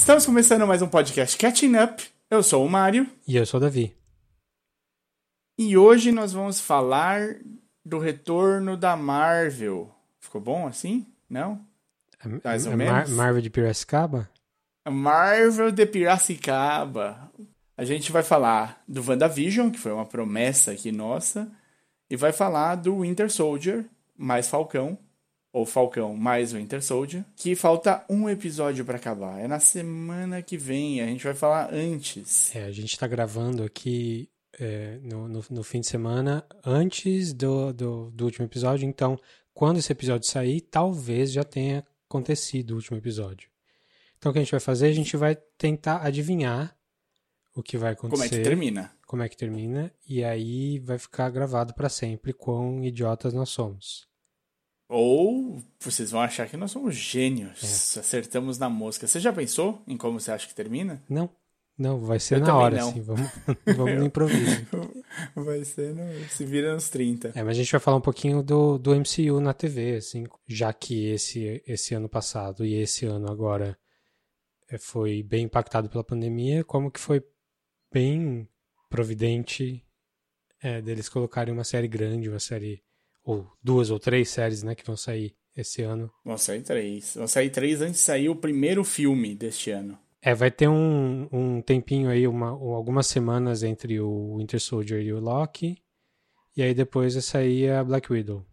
Estamos começando mais um podcast Catching Up. Eu sou o Mário. E eu sou o Davi. E hoje nós vamos falar do retorno da Marvel. Ficou bom assim? Não? Mais ou menos? Marvel de Piracicaba? Marvel de Piracicaba. A gente vai falar do WandaVision, que foi uma promessa aqui nossa, e vai falar do Winter Soldier, mais Falcão, ou Falcão mais Winter Soldier, que falta um episódio para acabar. É na semana que vem, a gente vai falar antes. É, a gente tá gravando aqui é, no, no, no, fim de semana antes do, do, do, último episódio, então quando esse episódio sair, talvez já tenha acontecido o último episódio. Então o que a gente vai fazer? A gente vai tentar adivinhar o que vai acontecer. Como é que termina? Como é que termina, e aí vai ficar gravado para sempre quão idiotas nós somos. Ou vocês vão achar que nós somos gênios, é. acertamos na mosca. Você já pensou em como você acha que termina? Não. Não, vai ser Eu na hora, não. assim. Vamos, vamos no improviso. Vai ser no, se vira nos 30. É, mas a gente vai falar um pouquinho do, do MCU na TV, assim, já que esse, esse ano passado e esse ano agora é, foi bem impactado pela pandemia, como que foi bem providente é, deles colocarem uma série grande, uma série, ou duas ou três séries, né, que vão sair esse ano. Vão sair três. Vão sair três antes de sair o primeiro filme deste ano. É, vai ter um, um tempinho aí, uma, algumas semanas entre o Winter Soldier e o Loki. E aí depois vai sair a Black Widow.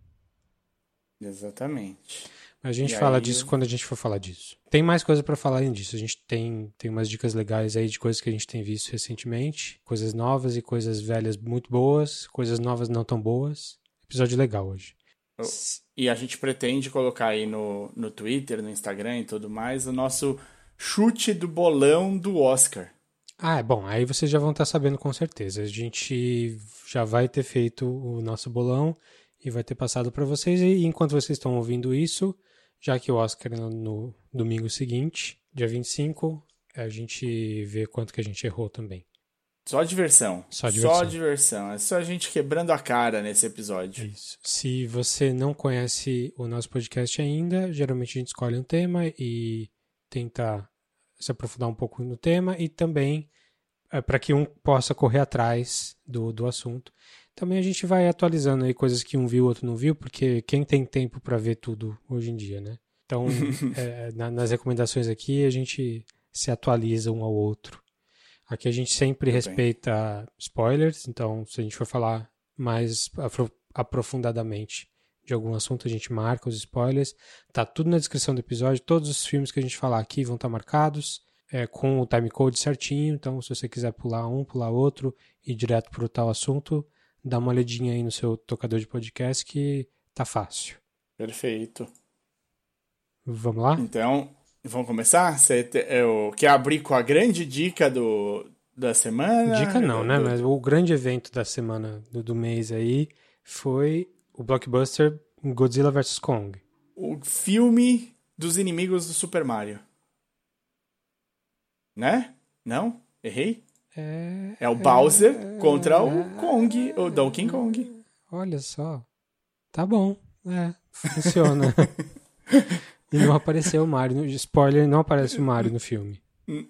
Exatamente. A gente e fala aí... disso quando a gente for falar disso. Tem mais coisa para falar além disso. A gente tem, tem umas dicas legais aí de coisas que a gente tem visto recentemente. Coisas novas e coisas velhas muito boas. Coisas novas não tão boas. Episódio legal hoje. E a gente pretende colocar aí no, no Twitter, no Instagram e tudo mais o nosso chute do bolão do Oscar. Ah, é bom, aí vocês já vão estar sabendo com certeza. A gente já vai ter feito o nosso bolão e vai ter passado para vocês. E enquanto vocês estão ouvindo isso, já que o Oscar é no domingo seguinte, dia 25, a gente vê quanto que a gente errou também. Só diversão. Só diversão. Só diversão. É só a gente quebrando a cara nesse episódio. Isso. Se você não conhece o nosso podcast ainda, geralmente a gente escolhe um tema e tentar se aprofundar um pouco no tema e também é, para que um possa correr atrás do, do assunto. Também a gente vai atualizando aí coisas que um viu, outro não viu, porque quem tem tempo para ver tudo hoje em dia, né? Então, é, na, nas recomendações aqui, a gente se atualiza um ao outro. Aqui a gente sempre respeita spoilers, então se a gente for falar mais aprofundadamente de algum assunto, a gente marca os spoilers. Tá tudo na descrição do episódio. Todos os filmes que a gente falar aqui vão estar tá marcados é, com o timecode certinho. Então, se você quiser pular um, pular outro e ir direto para o tal assunto, dá uma olhadinha aí no seu tocador de podcast que tá fácil. Perfeito. Vamos lá? Então, vamos começar? Você eu, quer abrir com a grande dica do, da semana? Dica não, né? Mas o grande evento da semana, do, do mês aí, foi o blockbuster Godzilla vs Kong. O filme dos inimigos do Super Mario. Né? Não? Errei? É, é o Bowser é, contra é, o Kong, o Donkey Kong. Olha só. Tá bom. É, funciona. e não apareceu o Mario. Spoiler, não aparece o Mario no filme.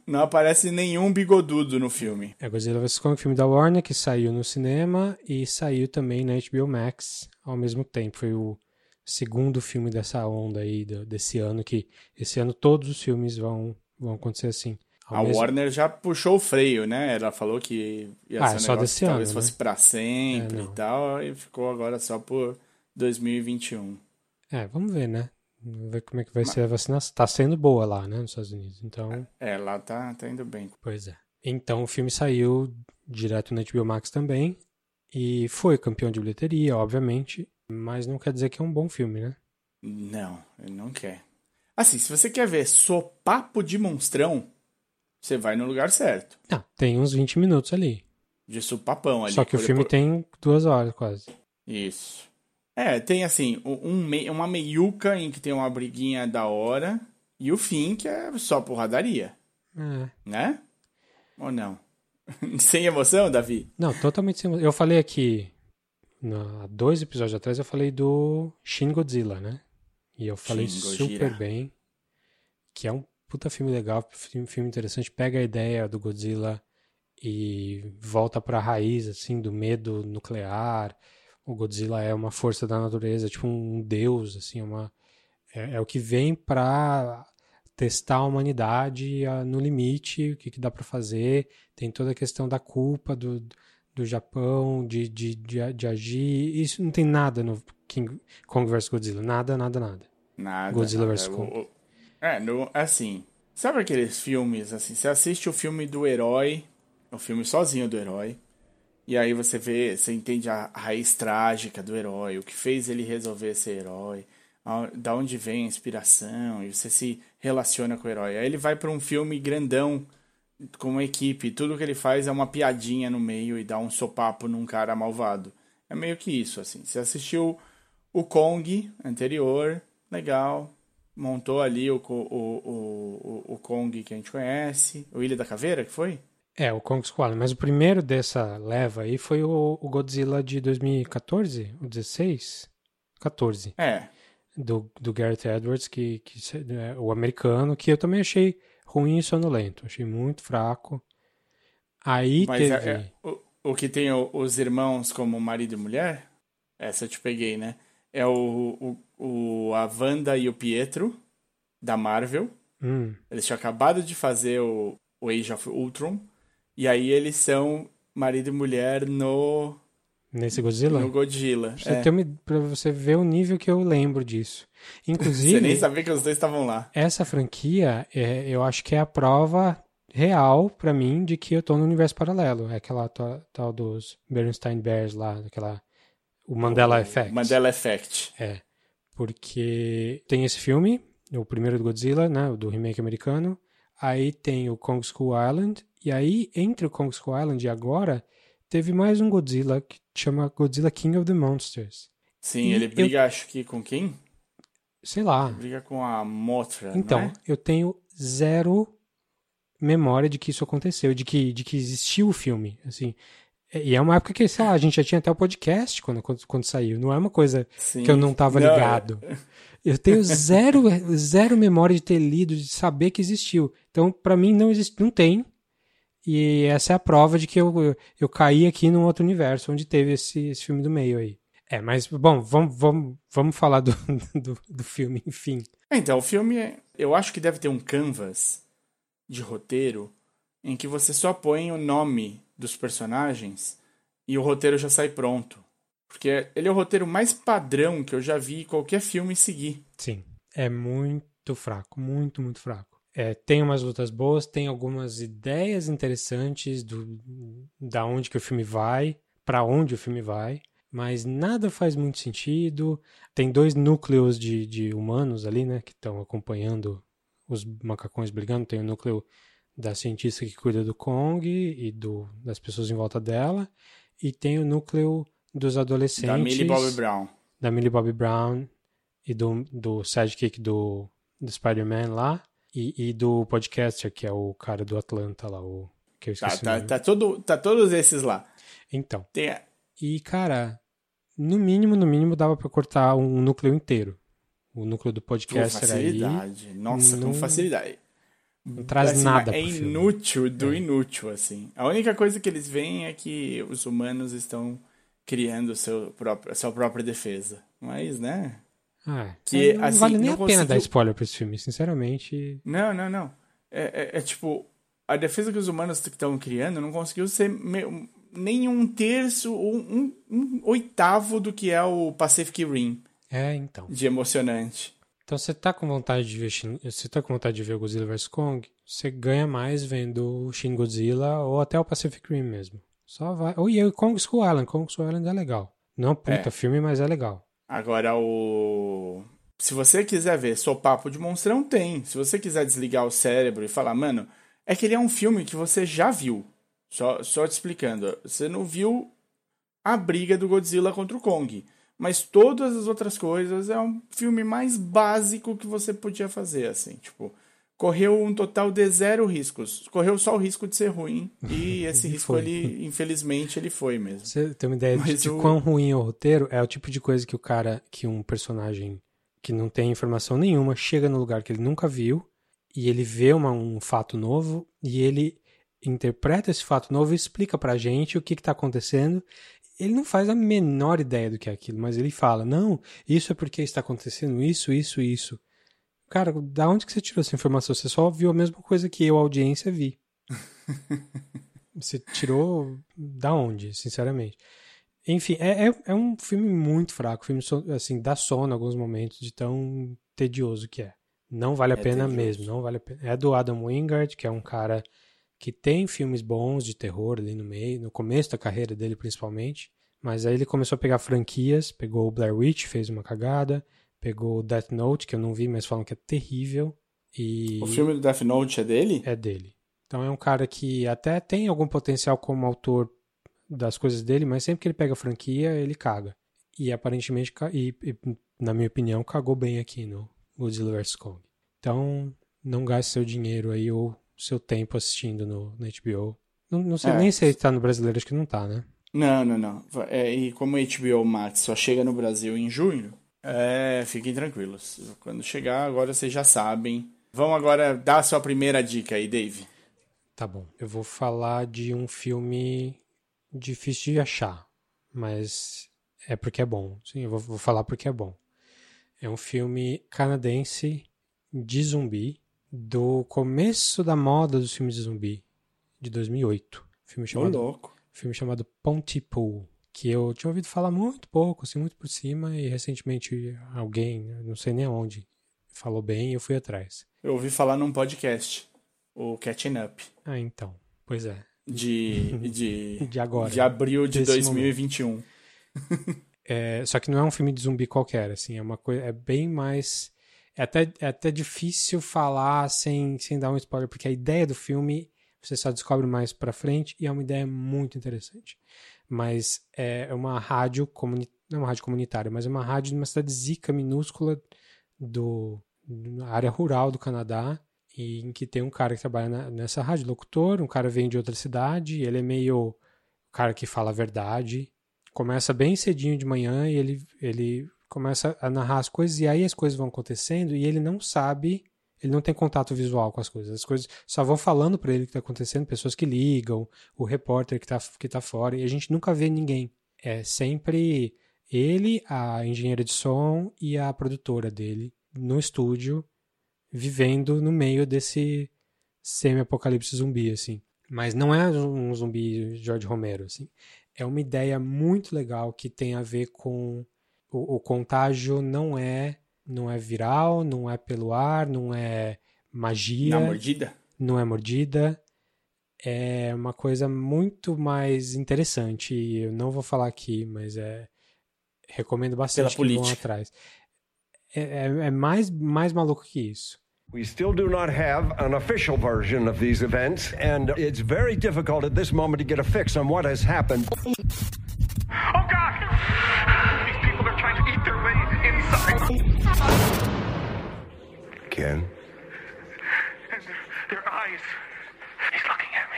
Não aparece nenhum bigodudo no filme. É Godzilla vs Kong, filme da Warner, que saiu no cinema e saiu também na HBO Max ao mesmo tempo. Foi o segundo filme dessa onda aí, desse ano, que esse ano todos os filmes vão, vão acontecer assim. A mesmo... Warner já puxou o freio, né? Ela falou que ia ah, ser um só desse ano, talvez né? fosse para sempre é, e tal, e ficou agora só por 2021. É, vamos ver, né? Vamos ver como é que vai Mas... ser a vacinação. Tá sendo boa lá, né, nos Estados Unidos. Então. É, lá tá, tá indo bem. Pois é. Então o filme saiu direto na HBO Max também. E foi campeão de bilheteria, obviamente. Mas não quer dizer que é um bom filme, né? Não, ele não quer. Assim, se você quer ver sopapo de monstrão, você vai no lugar certo. Não, tem uns 20 minutos ali. De supapão ali. Só que o filme por... tem duas horas quase. Isso. É, tem assim, um, uma meiuca em que tem uma briguinha da hora e o fim que é só porradaria. É. Né? Ou não? sem emoção, Davi? Não, totalmente sem emoção. Eu falei aqui, há dois episódios atrás, eu falei do Shin Godzilla, né? E eu falei super bem, que é um puta filme legal, filme interessante. Pega a ideia do Godzilla e volta para a raiz assim do medo nuclear. O Godzilla é uma força da natureza, tipo um deus, assim, uma é, é o que vem para testar a humanidade no limite, o que, que dá para fazer. Tem toda a questão da culpa do, do Japão, de, de, de, de agir. Isso não tem nada no King Kong vs Godzilla. Nada, nada, nada. Nada. Godzilla nada. vs Kong. É, no, assim. Sabe aqueles filmes, assim, você assiste o filme do herói, o filme sozinho do herói, e aí você vê, você entende a raiz trágica do herói, o que fez ele resolver ser herói, da onde vem a inspiração, e você se relaciona com o herói. Aí ele vai para um filme grandão, com uma equipe, tudo que ele faz é uma piadinha no meio e dá um sopapo num cara malvado. É meio que isso, assim. Você assistiu o Kong anterior, legal. Montou ali o, o, o, o, Kong que a gente conhece. O Ilha da Caveira, que foi? É, o Kong Skull. Mas o primeiro dessa leva aí foi o, o Godzilla de 2014? O 16? 14. É. Do, do Gareth Edwards, que, que é, o americano, que eu também achei ruim e sonolento. Achei muito fraco. Aí Mas teve... É, é, o, o que tem o, os irmãos como marido e mulher, essa eu te peguei, né? É o, o, o a Wanda e o Pietro, da Marvel. Hum. Eles tinham acabado de fazer o, o Age of Ultron. E aí eles são marido e mulher no... Nesse Godzilla? No Godzilla. Pra você, é. ter pra você ver o nível que eu lembro disso. Inclusive. você nem sabia que os dois estavam lá. Essa franquia, é, eu acho que é a prova real para mim de que eu tô no universo paralelo. É aquela tal dos Bernstein Bears lá, aquela o Mandela o Effect. Mandela Effect. É. Porque tem esse filme, o primeiro do Godzilla, né, do remake americano. Aí tem o Kong School Island. E aí, entre o Kong School Island e agora, teve mais um Godzilla que chama Godzilla King of the Monsters. Sim, e ele briga, eu... acho que com quem? Sei lá. Ele briga com a Mothra, Então, é? eu tenho zero memória de que isso aconteceu, de que, de que existiu o filme, assim. E é uma época que, sei lá, a gente já tinha até o podcast quando, quando, quando saiu. Não é uma coisa Sim. que eu não tava não. ligado. Eu tenho zero, zero memória de ter lido, de saber que existiu. Então, para mim, não existe, não tem. E essa é a prova de que eu, eu, eu caí aqui num outro universo, onde teve esse, esse filme do meio aí. É, mas, bom, vamos, vamos, vamos falar do, do, do filme, enfim. Então, o filme, eu acho que deve ter um canvas de roteiro em que você só põe o nome dos personagens e o roteiro já sai pronto. Porque ele é o roteiro mais padrão que eu já vi qualquer filme seguir. Sim, é muito fraco, muito, muito fraco. É, tem umas lutas boas, tem algumas ideias interessantes do da onde que o filme vai, para onde o filme vai, mas nada faz muito sentido. Tem dois núcleos de, de humanos ali, né, que estão acompanhando os macacões brigando. Tem o núcleo da cientista que cuida do Kong e do, das pessoas em volta dela. E tem o núcleo dos adolescentes. Da Millie Bobby Brown. Da Millie Bobby Brown e do, do sidekick do, do Spider-Man lá. E, e, do podcaster, que é o cara do Atlanta lá, o que eu tá, esqueci tá, tá, tá, todo, tá todos esses lá. Então. Tem... E, cara, no mínimo, no mínimo, dava para cortar um núcleo inteiro o núcleo do podcast com facilidade. aí. Nossa, não, com facilidade. Não traz assim, nada É inútil do é. inútil, assim. A única coisa que eles veem é que os humanos estão criando seu próprio, a sua própria defesa. Mas, né? Ah, que, não assim, vale nem a conseguiu... pena dar spoiler pra esse filme, sinceramente. Não, não, não. É, é, é tipo, a defesa que os humanos estão criando não conseguiu ser me... nem um terço ou um, um, oitavo do que é o Pacific Rim. É, então. De emocionante. Então você tá com vontade de ver você tá com vontade de ver o Godzilla vs Kong, você ganha mais vendo o Shin Godzilla ou até o Pacific Rim mesmo. Só vai. Ou e o Kong Skull Island, Kong Skull Island é legal. Não puta é. filme, mas é legal. Agora o se você quiser ver papo de monstrão, tem. Se você quiser desligar o cérebro e falar, mano, é que ele é um filme que você já viu. Só, só te explicando. Você não viu a briga do Godzilla contra o Kong. Mas todas as outras coisas é um filme mais básico que você podia fazer, assim, tipo, correu um total de zero riscos. Correu só o risco de ser ruim e esse risco ele, infelizmente, ele foi mesmo. Você tem uma ideia Mas de, o... quão ruim é o roteiro? É o tipo de coisa que o cara, que um personagem que não tem informação nenhuma chega no lugar que ele nunca viu e ele vê uma, um fato novo e ele interpreta esse fato novo e explica pra gente o que está acontecendo. Ele não faz a menor ideia do que é aquilo, mas ele fala: Não, isso é porque está acontecendo isso, isso, isso. Cara, da onde que você tirou essa informação? Você só viu a mesma coisa que eu, a audiência, vi. você tirou da onde, sinceramente? Enfim, é, é, é, um filme muito fraco. Filme, assim, dá sono em alguns momentos de tão tedioso que é. Não vale a é pena tedioso. mesmo, não vale a pena. É do Adam Wingard, que é um cara que tem filmes bons de terror ali no meio, no começo da carreira dele principalmente. Mas aí ele começou a pegar franquias, pegou o Blair Witch, fez uma cagada, pegou o Death Note, que eu não vi, mas falam que é terrível. E... O filme do Death Note é dele? É dele. Então é um cara que até tem algum potencial como autor das coisas dele, mas sempre que ele pega a franquia, ele caga. E aparentemente, e, e, na minha opinião, cagou bem aqui no Godzilla vs. Kong. Então, não gaste seu dinheiro aí ou seu tempo assistindo no, no HBO. Não, não sei, é. nem sei se tá no brasileiro, acho que não tá, né? Não, não, não. É, e como HBO Max só chega no Brasil em junho, é, fiquem tranquilos. Quando chegar, agora vocês já sabem. Vamos agora dar a sua primeira dica aí, Dave. Tá bom. Eu vou falar de um filme difícil de achar, mas é porque é bom. Sim, eu vou, vou falar porque é bom. É um filme canadense de zumbi do começo da moda dos filmes de zumbi de 2008. Filme chamado, louco. Filme chamado Pontypool, que eu tinha ouvido falar muito pouco, assim, muito por cima, e recentemente alguém, não sei nem onde, falou bem e eu fui atrás. Eu ouvi falar num podcast, o Catching Up. Ah, então. Pois é de, de, de agora. De abril de 2021. é, só que não é um filme de zumbi qualquer, assim, é uma coisa, é bem mais é até, é até difícil falar sem, sem dar um spoiler, porque a ideia do filme você só descobre mais pra frente e é uma ideia muito interessante. Mas é uma rádio comunitária, não é uma rádio comunitária, mas é uma rádio de uma cidade zica minúscula do, na área rural do Canadá, e em que tem um cara que trabalha na, nessa rádio, locutor, um cara vem de outra cidade, ele é meio o cara que fala a verdade. Começa bem cedinho de manhã e ele, ele começa a narrar as coisas, e aí as coisas vão acontecendo e ele não sabe, ele não tem contato visual com as coisas. As coisas só vão falando para ele o que está acontecendo, pessoas que ligam, o repórter que está que tá fora, e a gente nunca vê ninguém. É sempre ele, a engenheira de som e a produtora dele no estúdio vivendo no meio desse semi-apocalipse zumbi, assim. Mas não é um zumbi George Romero, assim. É uma ideia muito legal que tem a ver com o, o contágio não é não é viral, não é pelo ar, não é magia. Não é mordida? Não é mordida. É uma coisa muito mais interessante. Eu não vou falar aqui, mas é recomendo bastante Pela que política. vão atrás. É, é, é mais, mais maluco que isso. We still do not have an official version of these events, and it's very difficult at this moment to get a fix on what has happened. Ken? Their eyes. He's looking at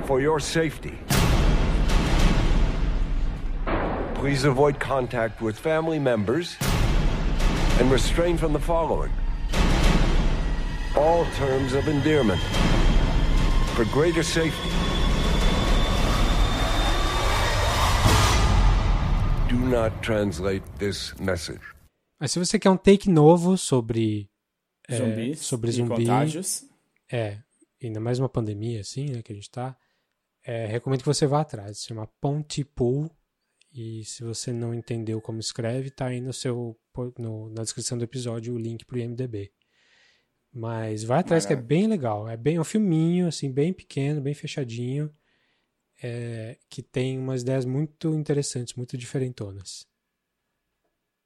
me. For your safety. Please avoid contact with family members and restrain from the following. All terms of endearment for greater safety. Do not translate this message. Mas se você quer um take novo sobre zumbis, é, sobre zumbi, contágios. é, ainda mais uma pandemia assim, né, que a gente tá, é, recomendo que você vá atrás. Se chama Pontypool e se você não entendeu como escreve, tá aí no seu, no, na descrição do episódio o link pro IMDB. Mas vai atrás que é bem legal. É bem é um filminho, assim, bem pequeno, bem fechadinho, é, que tem umas ideias muito interessantes, muito diferentonas.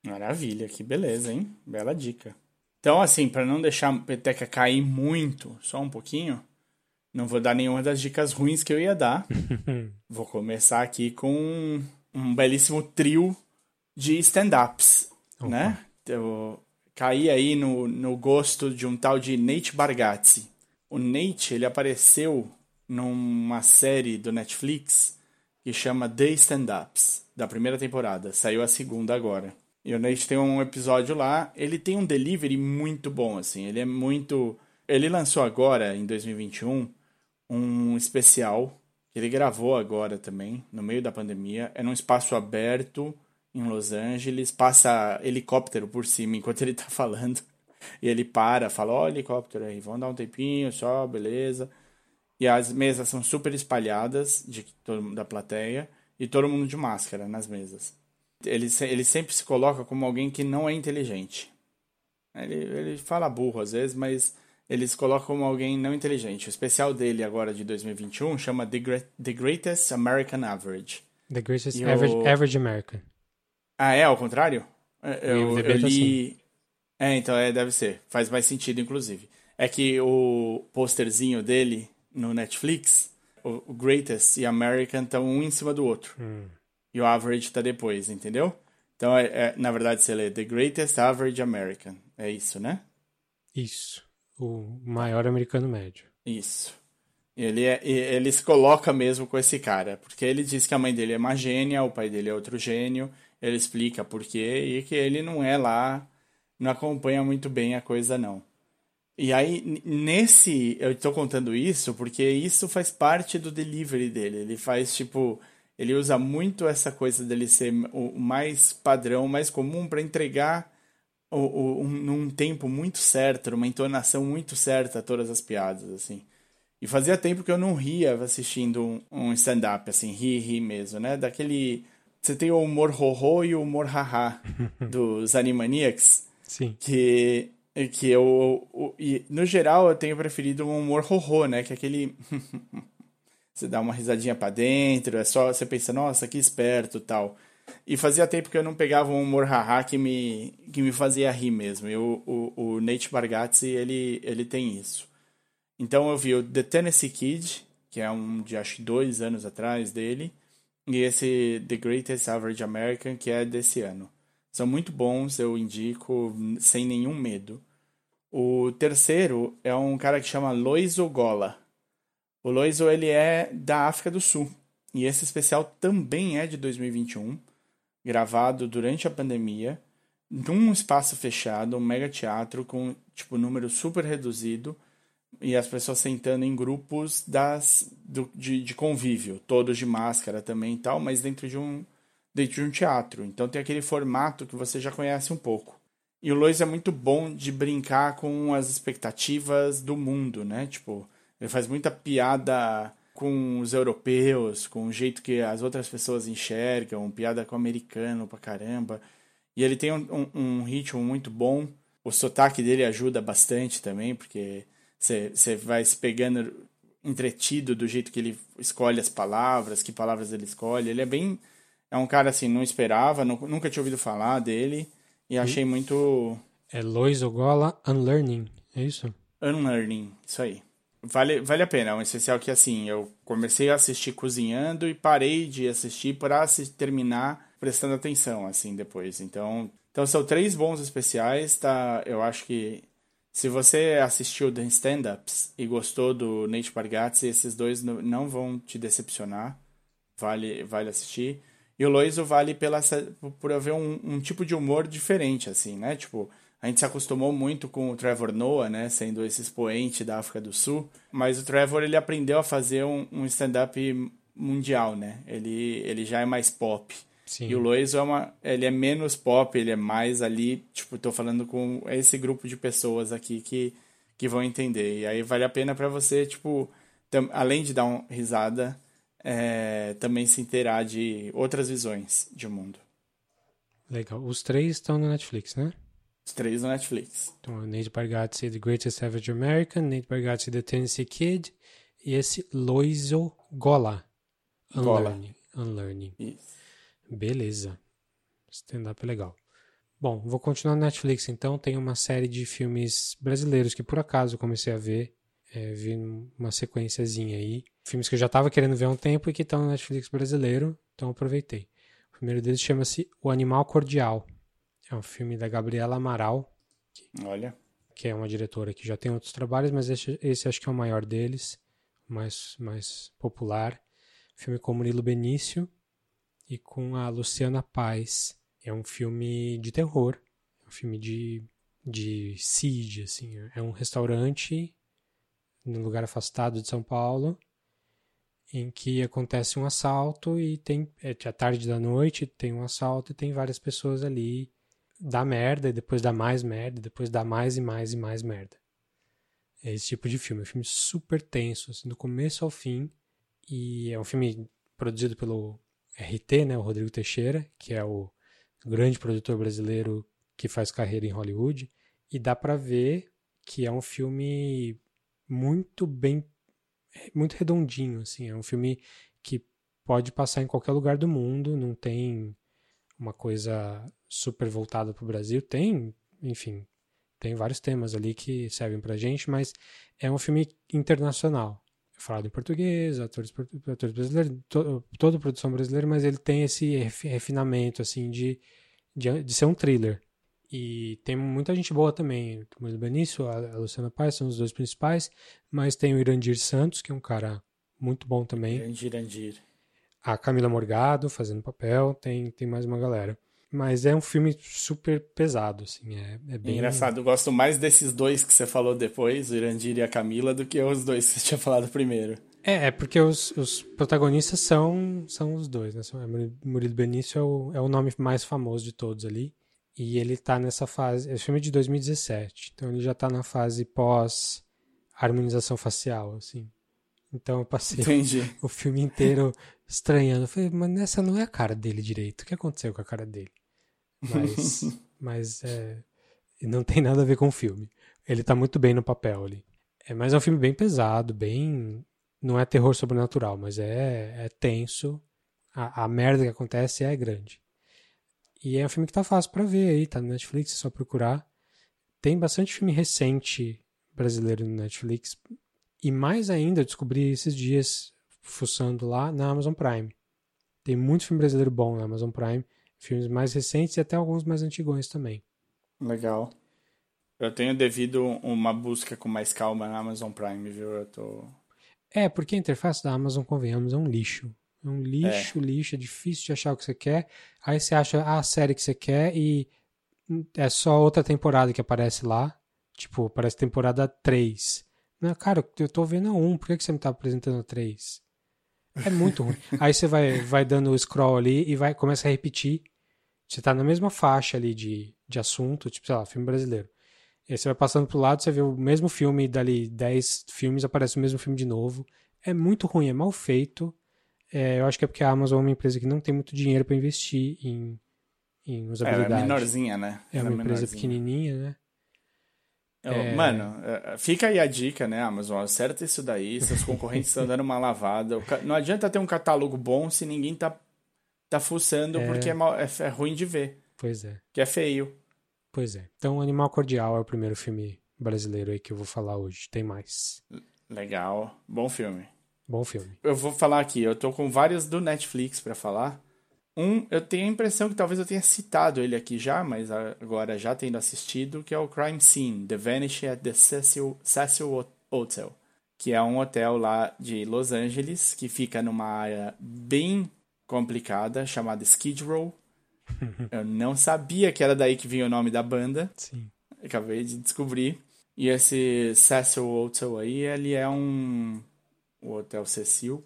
Maravilha, que beleza, hein? Bela dica. Então, assim, para não deixar a peteca cair muito, só um pouquinho, não vou dar nenhuma das dicas ruins que eu ia dar. vou começar aqui com um belíssimo trio de stand-ups, né? Eu caí aí no, no gosto de um tal de Nate Bargatze. O Nate, ele apareceu numa série do Netflix que chama The Stand-Ups, da primeira temporada. Saiu a segunda agora. E o Nate tem um episódio lá. Ele tem um delivery muito bom, assim. Ele é muito. Ele lançou agora, em 2021, um especial que ele gravou agora também, no meio da pandemia. É num espaço aberto em Los Angeles. Passa helicóptero por cima enquanto ele tá falando. E ele para, fala: Ó, helicóptero aí, vamos dar um tempinho só, beleza. E as mesas são super espalhadas de da plateia e todo mundo de máscara nas mesas. Ele, ele sempre se coloca como alguém que não é inteligente. Ele, ele fala burro às vezes, mas ele se coloca como alguém não inteligente. O especial dele agora de 2021 chama The, The Greatest American Average. The Greatest average, average American. Ah, é ao contrário? É, Eu, eu tá li. É, então é, deve ser. Faz mais sentido, inclusive. É que o posterzinho dele no Netflix, o, Greatest e American estão um em cima do outro. E o Average tá depois, entendeu? Então, é, é- na verdade, você lê The Greatest Average American. É isso, né? Isso. O maior americano médio. Isso. Ele, é, ele se coloca mesmo com esse cara, porque ele diz que a mãe dele é uma gênia, o pai dele é outro gênio, ele explica por quê e que ele não é lá, não acompanha muito bem a coisa não. E aí, nesse, eu tô contando isso porque isso faz parte do delivery dele. Ele faz tipo, ele usa muito essa coisa dele ser o mais padrão, mais comum para entregar o, o, um, num tempo muito certo, numa entonação muito certa todas as piadas, assim. E fazia tempo que eu não ria assistindo um, um stand-up, assim, ri, ri mesmo, né? Daquele... Você tem o humor ro e o humor haha dos Animaniacs, Sim. que, que eu... o- e, no geral, eu tenho preferido um humor ro né? Que é aquele... você dá uma risadinha pra dentro, é só você pensa, nossa, que esperto tal. E fazia tempo que eu não pegava um humor haha que me, que me fazia rir mesmo. E o, o, o Nate Bargatze, ele, ele tem isso. Então eu vi o The Tennessee Kid, que é um de acho dois anos atrás dele, e esse The Greatest Average American, que é desse ano. São muito bons, eu indico sem nenhum medo. O terceiro é um cara que chama Loiso Gola. O Loiso ele é da África do Sul. E esse especial também é de 2021, gravado durante a pandemia, num espaço fechado, um mega teatro com tipo número super reduzido e as pessoas sentando em grupos das do, de, de convívio, todos de máscara também e tal, mas dentro de um dentro de um teatro. Então tem aquele formato que você já conhece um pouco. E o Lois é muito bom de brincar com as expectativas do mundo, né? Tipo, ele faz muita piada com os europeus, com o jeito que as outras pessoas enxergam, piada com o americano pra caramba. E ele tem um, um, um ritmo muito bom. O sotaque dele ajuda bastante também, porque você vai se pegando entretido do jeito que ele escolhe as palavras, que palavras ele escolhe. Ele é bem. É um cara assim, não esperava, nu- nunca tinha ouvido falar dele. E achei muito É Lois Ogola Unlearning, é isso? unlearning, isso aí. Vale, vale a pena, é um especial que assim, eu comecei a assistir cozinhando e parei de assistir para terminar prestando atenção, assim, depois. Então, então são três bons especiais, tá? Eu acho que se você assistiu The Stand-Ups e gostou do Nate Bargatze, esses dois não- vão te decepcionar. Vale, vale assistir. E o Loiso vale pela, por haver um, um tipo de humor diferente, assim, né? Tipo, a gente se acostumou muito com o Trevor Noah, né? Sendo esse expoente da África do Sul. Mas o Trevor, ele aprendeu a fazer um, um stand-up mundial, né? Ele, ele já é mais pop. Sim. E o Loiso é uma, ele é menos pop, ele é mais ali, tipo, tô falando com esse grupo de pessoas aqui que, que vão entender. E aí vale a pena pra você, tipo, tam- além de dar uma risada, é, também se inteirar de outras visões de mundo. Legal. Os três estão no Netflix, né? Os três no Netflix. Então, Nate Bargatze, The Greatest Average American, Nate Bargatze, The Tennessee Kid, e esse Loiso Gola. Gola. Unlearning. Unlearning. Isso. Beleza. Stand-up é legal. Bom, vou continuar no Netflix então. Tem uma série de filmes brasileiros que por acaso comecei a ver. É, vi uma sequenciazinha aí. Filmes que eu já estava querendo ver há um tempo e que estão no Netflix brasileiro, então aproveitei. O primeiro deles chama-se O Animal Cordial. É um filme da Gabriela Amaral, Olha. que é uma diretora que já tem outros trabalhos, mas esse, esse acho que é o maior deles, o mais, mais popular. Filme com Murilo Benício e com a Luciana Paz. É um filme de terror, é um filme de, de siege, assim. É um restaurante num lugar afastado de São Paulo, em que acontece um assalto e tem é a tarde da noite tem um assalto e tem várias pessoas ali dá merda e depois dá mais merda, e depois dá mais e mais e mais merda. É esse tipo de filme, é um filme super tenso, assim, do começo ao fim, e é um filme produzido pelo RT, né, o Rodrigo Teixeira, que é o grande produtor brasileiro que faz carreira em Hollywood, e dá para ver que é um filme muito bem muito redondinho, assim, é um filme que pode passar em qualquer lugar do mundo, não tem uma coisa super voltada para o Brasil. Tem, enfim, tem vários temas ali que servem para gente, mas é um filme internacional. É falado em português, atores, atores brasileiros, to, toda produção brasileira, mas ele tem esse refinamento, assim, de, de, de ser um thriller. E tem muita gente boa também. O Murilo Benício, a Luciana Paz são os dois principais, mas tem o Irandir Santos, que é um cara muito bom também. Irandir, Irandir. A Camila Morgado fazendo papel, tem, tem mais uma galera. Mas é um filme super pesado, assim, é, é bem... Engraçado, eu gosto mais desses dois que você falou depois, o Irandir e a Camila, do que os dois que você tinha falado primeiro. É, é porque os, os protagonistas são, são os dois, né? Murilo Benício é o, é o nome mais famoso de todos ali. E ele tá nessa fase. Esse filme é de 2017, então ele já tá na fase pós harmonização facial, assim. Então eu passei Entendi. o filme inteiro estranhando. Eu falei, mas essa não é a cara dele direito. O que aconteceu com a cara dele? Mas, mas é, não tem nada a ver com o filme. Ele tá muito bem no papel ali. É, mas é um filme bem pesado, bem. Não é terror sobrenatural, mas é, é tenso. A, a merda que acontece é grande. E é um filme que tá fácil para ver aí, tá no Netflix, é só procurar. Tem bastante filme recente brasileiro no Netflix. E mais ainda, eu descobri esses dias, fuçando lá, na Amazon Prime. Tem muito filme brasileiro bom na Amazon Prime. Filmes mais recentes e até alguns mais antigos também. Legal. Eu tenho devido uma busca com mais calma na Amazon Prime, viu? Eu tô. É, porque a interface da Amazon, convenhamos, é um lixo. É um lixo, é. lixo, é difícil de achar o que você quer. Aí você acha a série que você quer e é só outra temporada que aparece lá. Tipo, parece temporada 3. Não, cara, eu tô vendo a 1, por que você me tá apresentando a 3? É muito ruim. Aí você vai, vai dando o scroll ali e vai começa a repetir. Você tá na mesma faixa ali de, de assunto, tipo, sei lá, filme brasileiro. E aí você vai passando pro lado, você vê o mesmo filme, dali 10 filmes, aparece o mesmo filme de novo. É muito ruim, é mal feito. É, eu acho que é porque a Amazon é uma empresa que não tem muito dinheiro para investir em, em usabilidade. É, é menorzinha, né? É uma empresa pequenininha, né? É... Mano, é, fica aí a dica, né, Amazon? Acerta isso daí, seus concorrentes estão dando uma lavada. Não adianta ter um catálogo bom se ninguém tá, tá fuçando é... porque é, mal, é, é, ruim de ver. Pois é. Que é feio. Pois é. Então, Animal Cordial é o primeiro filme brasileiro aí que eu vou falar hoje. Tem mais. Legal. Bom filme. Bom filme. Eu vou falar aqui, eu tô com vários do Netflix para falar. Um, eu tenho a impressão que talvez eu tenha citado ele aqui já, mas agora já tendo assistido, que é o Crime Scene, The Vanish at the Cecil, Cecil Hotel, que é um hotel lá de Los Angeles, que fica numa área bem complicada, chamada Skid Row. eu não sabia que era daí que vinha o nome da banda. Sim. Acabei de descobrir. E esse Cecil Hotel aí, ele é um... O Hotel Cecil.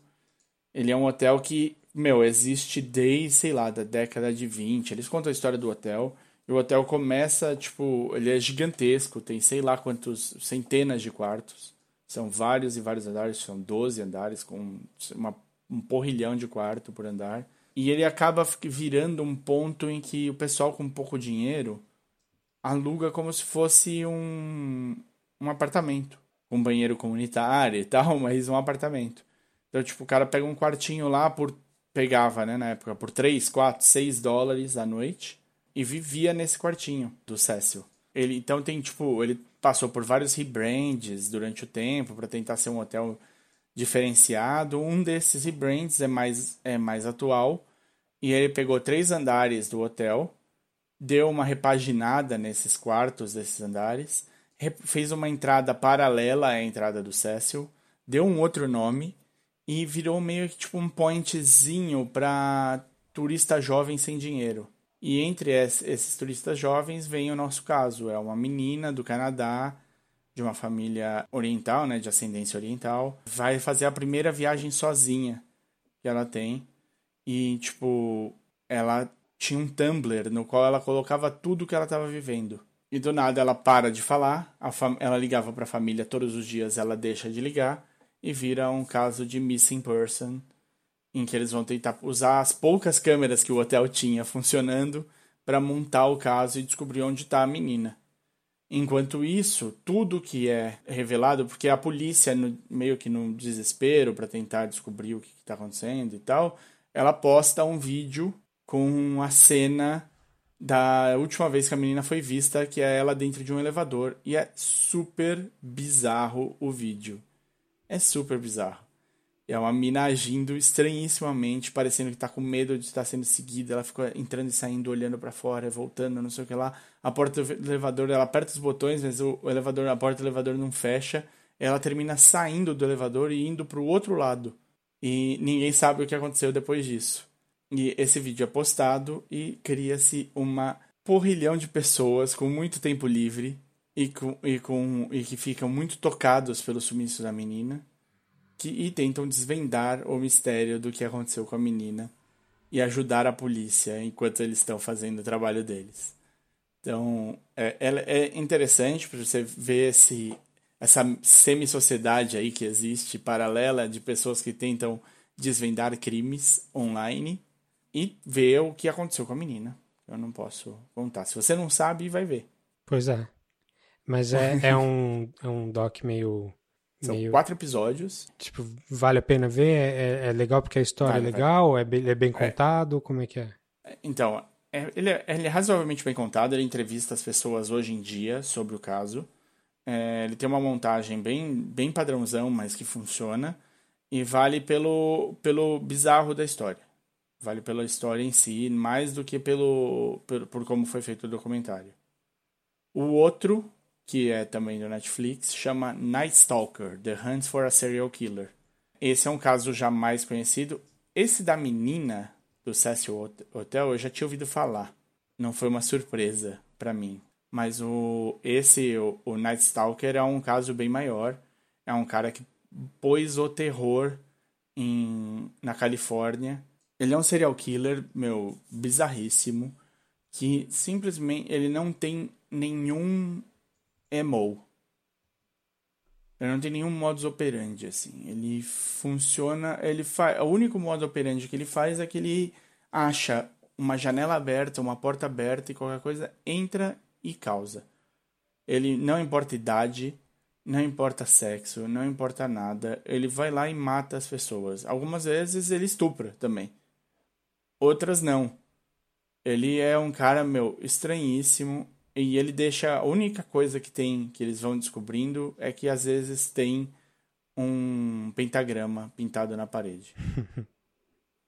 Ele é um hotel que meu, existe desde, sei lá, da década de 20. Eles contam a história do hotel. E o hotel começa, tipo, ele é gigantesco, tem sei lá quantos, centenas de quartos. São vários e vários andares, são 12 andares, com uma, um porrilhão de quarto por andar. E ele acaba virando um ponto em que o pessoal com pouco dinheiro aluga como se fosse um, um apartamento. Um banheiro comunitário e tal, mas um apartamento. Então, tipo, o cara pega um quartinho lá por pegava, né, na época, por 3, 4, 6 dólares a noite e vivia nesse quartinho do Cecil. Ele, então tem, tipo, ele passou por vários rebrands durante o tempo para tentar ser um hotel diferenciado. Um desses rebrands é mais, é mais atual e ele pegou três andares do hotel, deu uma repaginada nesses quartos desses andares, fez uma entrada paralela à entrada do Cecil, deu um outro nome e virou meio que tipo um pointzinho para turista jovem sem dinheiro. E entre esses turistas jovens vem o nosso caso. É uma menina do Canadá, de uma família oriental, né, de ascendência oriental, vai fazer a primeira viagem sozinha que ela tem. E, tipo, ela tinha um Tumblr no qual ela colocava tudo que ela estava vivendo. E do nada ela para de falar, ela ligava para a família todos os dias, ela deixa de ligar e vira um caso de missing person em que eles vão tentar usar as poucas câmeras que o hotel tinha funcionando para montar o caso e descobrir onde está a menina. Enquanto isso, tudo que é revelado, porque a polícia, no, meio que no desespero para tentar descobrir o que está acontecendo e tal, ela posta um vídeo com a cena da última vez que a menina foi vista, que é ela dentro de um elevador, e é super bizarro o vídeo. É super bizarro. É uma mina agindo estranhissimamente, parecendo que tá com medo de estar sendo seguida. Ela fica entrando e saindo, olhando para fora, voltando, não sei o que lá. A porta do elevador, ela aperta os botões, mas o elevador, a porta do elevador não fecha. Ela termina saindo do elevador e indo pro outro lado. E ninguém sabe o que aconteceu depois disso. E esse vídeo é postado e cria-se uma porrilhão de pessoas com muito tempo livre e, com, e, com, e que ficam muito tocados pelo sumiço da menina que, e tentam desvendar o mistério do que aconteceu com a menina e ajudar a polícia enquanto eles estão fazendo o trabalho deles. Então, é, é interessante para você ver esse, essa semi-sociedade aí que existe, paralela, de pessoas que tentam desvendar crimes online e ver o que aconteceu com a menina. Eu não posso contar. Se você não sabe, vai ver. Pois é. Mas é, é, um, é um doc meio são meio... quatro episódios. Tipo, vale a pena ver? É, é, é legal porque a história vale, é legal? Vale. É, bem, é bem contado? É. Como é que é? Então, é, ele, é, ele é razoavelmente bem contado. Ele entrevista as pessoas hoje em dia sobre o caso. Ele tem uma montagem bem, bem padrãozão, mas que funciona. E vale pelo, pelo bizarro da história. Vale pela história em si, mais do que pelo, pelo por como foi feito o documentário. O outro que é também do Netflix, chama Night Stalker: The Hunt for a Serial Killer. Esse é um caso já mais conhecido. Esse da menina do Cecil Hotel eu já tinha ouvido falar. Não foi uma surpresa para mim. Mas o esse o, o Night Stalker é um caso bem maior. É um cara que pôs o terror em, na Califórnia. Ele é um serial killer, meu, bizarríssimo, que simplesmente ele não tem nenhum MO. Ele não tem nenhum modus operandi, assim. Ele funciona. Ele faz. O único modus operandi que ele faz é que ele acha uma janela aberta, uma porta aberta e qualquer coisa, entra e causa. Ele não importa idade, não importa sexo, não importa nada. Ele vai lá e mata as pessoas. Algumas vezes ele estupra também. Outras não. Ele é um cara, meu, estranhíssimo. E ele deixa. A única coisa que tem que eles vão descobrindo é que às vezes tem um pentagrama pintado na parede.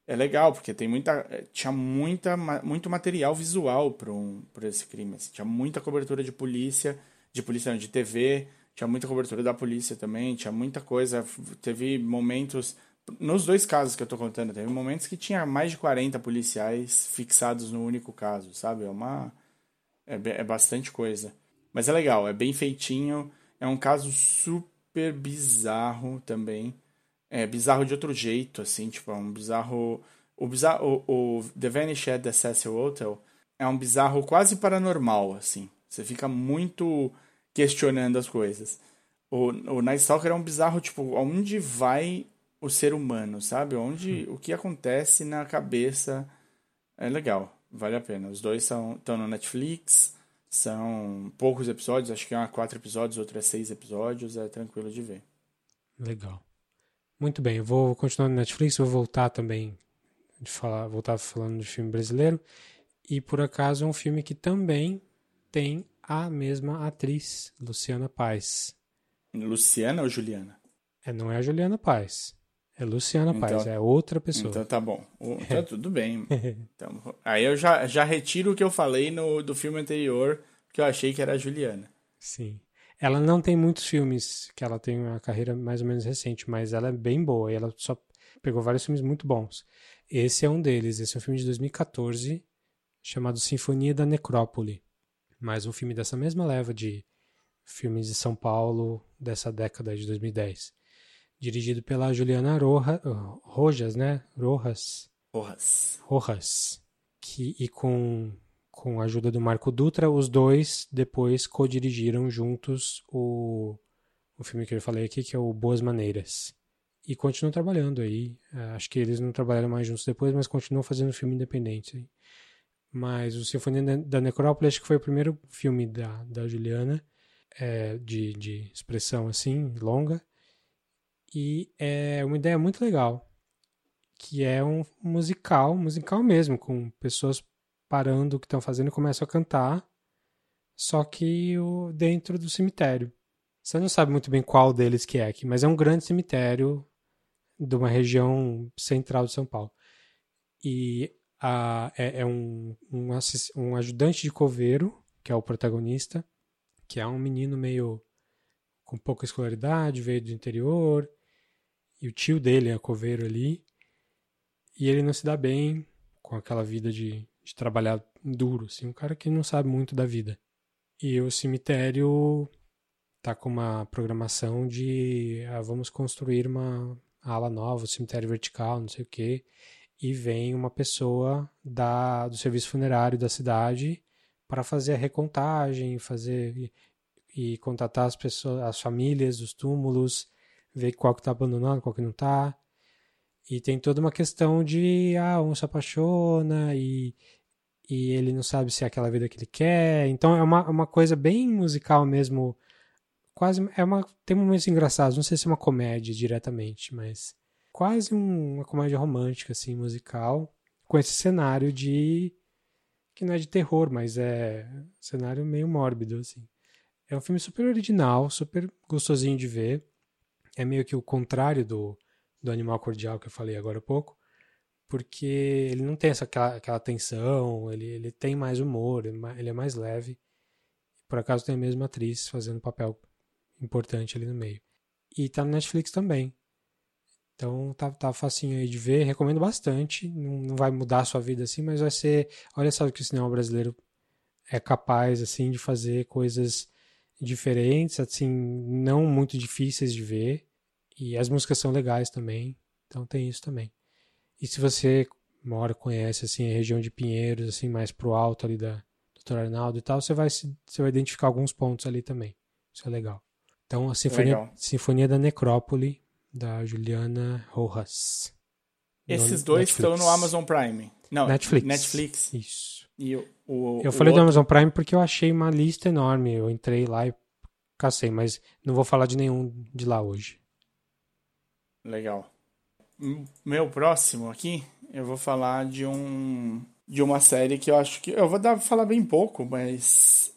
é legal, porque tem muita. Tinha muita, muito material visual para um, esse crime. Assim. Tinha muita cobertura de polícia, de polícia não, de TV, tinha muita cobertura da polícia também, tinha muita coisa. Teve momentos. Nos dois casos que eu tô contando, teve momentos que tinha mais de 40 policiais fixados no único caso, sabe? É uma é, é bastante coisa. Mas é legal, é bem feitinho. É um caso super bizarro também. É bizarro de outro jeito, assim, tipo, é um bizarro. O, bizarro, o, o The Vanished the Cecil Hotel é um bizarro quase paranormal, assim. Você fica muito questionando as coisas. O, o Night Stalker é um bizarro, tipo, onde vai o ser humano, sabe? Onde, hum. o que acontece na cabeça. É legal. Vale a pena. Os dois são estão no Netflix. São poucos episódios, acho que é quatro episódios, outro é seis episódios, é tranquilo de ver. Legal. Muito bem, eu vou continuar no Netflix, vou voltar também de falar, voltar falando de filme brasileiro. E por acaso é um filme que também tem a mesma atriz, Luciana Paz. Luciana ou Juliana? É, não é a Juliana Paz. É Luciana então, Paz, é outra pessoa. Então tá bom. Então tudo bem. Então, aí eu já, já retiro o que eu falei no, do filme anterior, que eu achei que era a Juliana. Sim. Ela não tem muitos filmes, que ela tem uma carreira mais ou menos recente, mas ela é bem boa e ela só pegou vários filmes muito bons. Esse é um deles, esse é um filme de 2014, chamado Sinfonia da Necrópole. Mais um filme dessa mesma leva de filmes de São Paulo dessa década de 2010. Dirigido pela Juliana Roja, Rojas, né? Rojas. Porras. Rojas. Que, e com, com a ajuda do Marco Dutra, os dois depois co-dirigiram juntos o, o filme que eu falei aqui, que é o Boas Maneiras. E continuam trabalhando aí. É, Acho que eles não trabalharam mais juntos depois, mas continuam fazendo filme independente. aí. Mas o Sinfonia da- da Necrópole acho que foi o primeiro filme da, da Juliana, é, de, de expressão assim, longa. E é uma ideia muito legal, que é um musical, musical mesmo, com pessoas parando o que estão fazendo e começam a cantar, só que o, dentro do cemitério. Você não sabe muito bem qual deles que é aqui, mas é um grande cemitério de uma região central de São Paulo. E a- é, é um, um, um ajudante de coveiro, que é o protagonista, que é um menino meio com pouca escolaridade, veio do interior, e o tio dele é coveiro ali, e ele não se dá bem com aquela vida de, de trabalhar duro, assim, um cara que não sabe muito da vida. E o cemitério tá com uma programação de ah, vamos construir uma ala nova, um cemitério vertical, não sei o quê, e vem uma pessoa da, do serviço funerário da cidade para fazer a recontagem, fazer e, e contatar as pessoas, as famílias dos túmulos, ver qual que tá abandonado, qual que não tá. E tem toda uma questão de ah, um se apaixona e, e ele não sabe se é aquela vida que ele quer. Então é uma, uma coisa bem musical mesmo. Quase é uma tem momentos engraçados, não sei se é uma comédia diretamente, mas quase um- uma comédia romântica assim, musical, com esse cenário de que não é de terror, mas é um cenário meio mórbido assim. É um filme super original, super gostosinho de ver. É meio que o contrário do, do Animal Cordial que eu falei agora há pouco, porque ele não tem essa, aquela, aquela tensão, ele, ele tem mais humor, ele ele é mais leve. Por acaso tem a mesma atriz fazendo papel importante ali no meio. E tá no Netflix também. Então tá, tá facinho aí de ver, recomendo bastante. Não, não vai mudar a sua vida assim, mas vai ser. Olha só que o cinema brasileiro é capaz assim de fazer coisas diferentes, assim, não muito difíceis de ver. E as músicas são legais também. Então tem isso também. E se você mora, conhece assim a região de Pinheiros, assim, mais pro alto ali da Dr. Arnaldo e tal, você vai você vai identificar alguns pontos ali também. Isso é legal. Então a Sinfonia, Legal. Sinfonia da Necrópole da Juliana Rojas. Esses dois estão no Netflix. Amazon Prime. Não, Netflix. Netflix. Isso. E o, o, Eu o falei do outro- Amazon Prime porque eu achei uma lista enorme. Eu entrei lá e cacei, mas não vou falar de nenhum de lá hoje. Legal. Meu próximo aqui, eu vou falar de um de uma série que eu acho que eu vou dar falar bem pouco, mas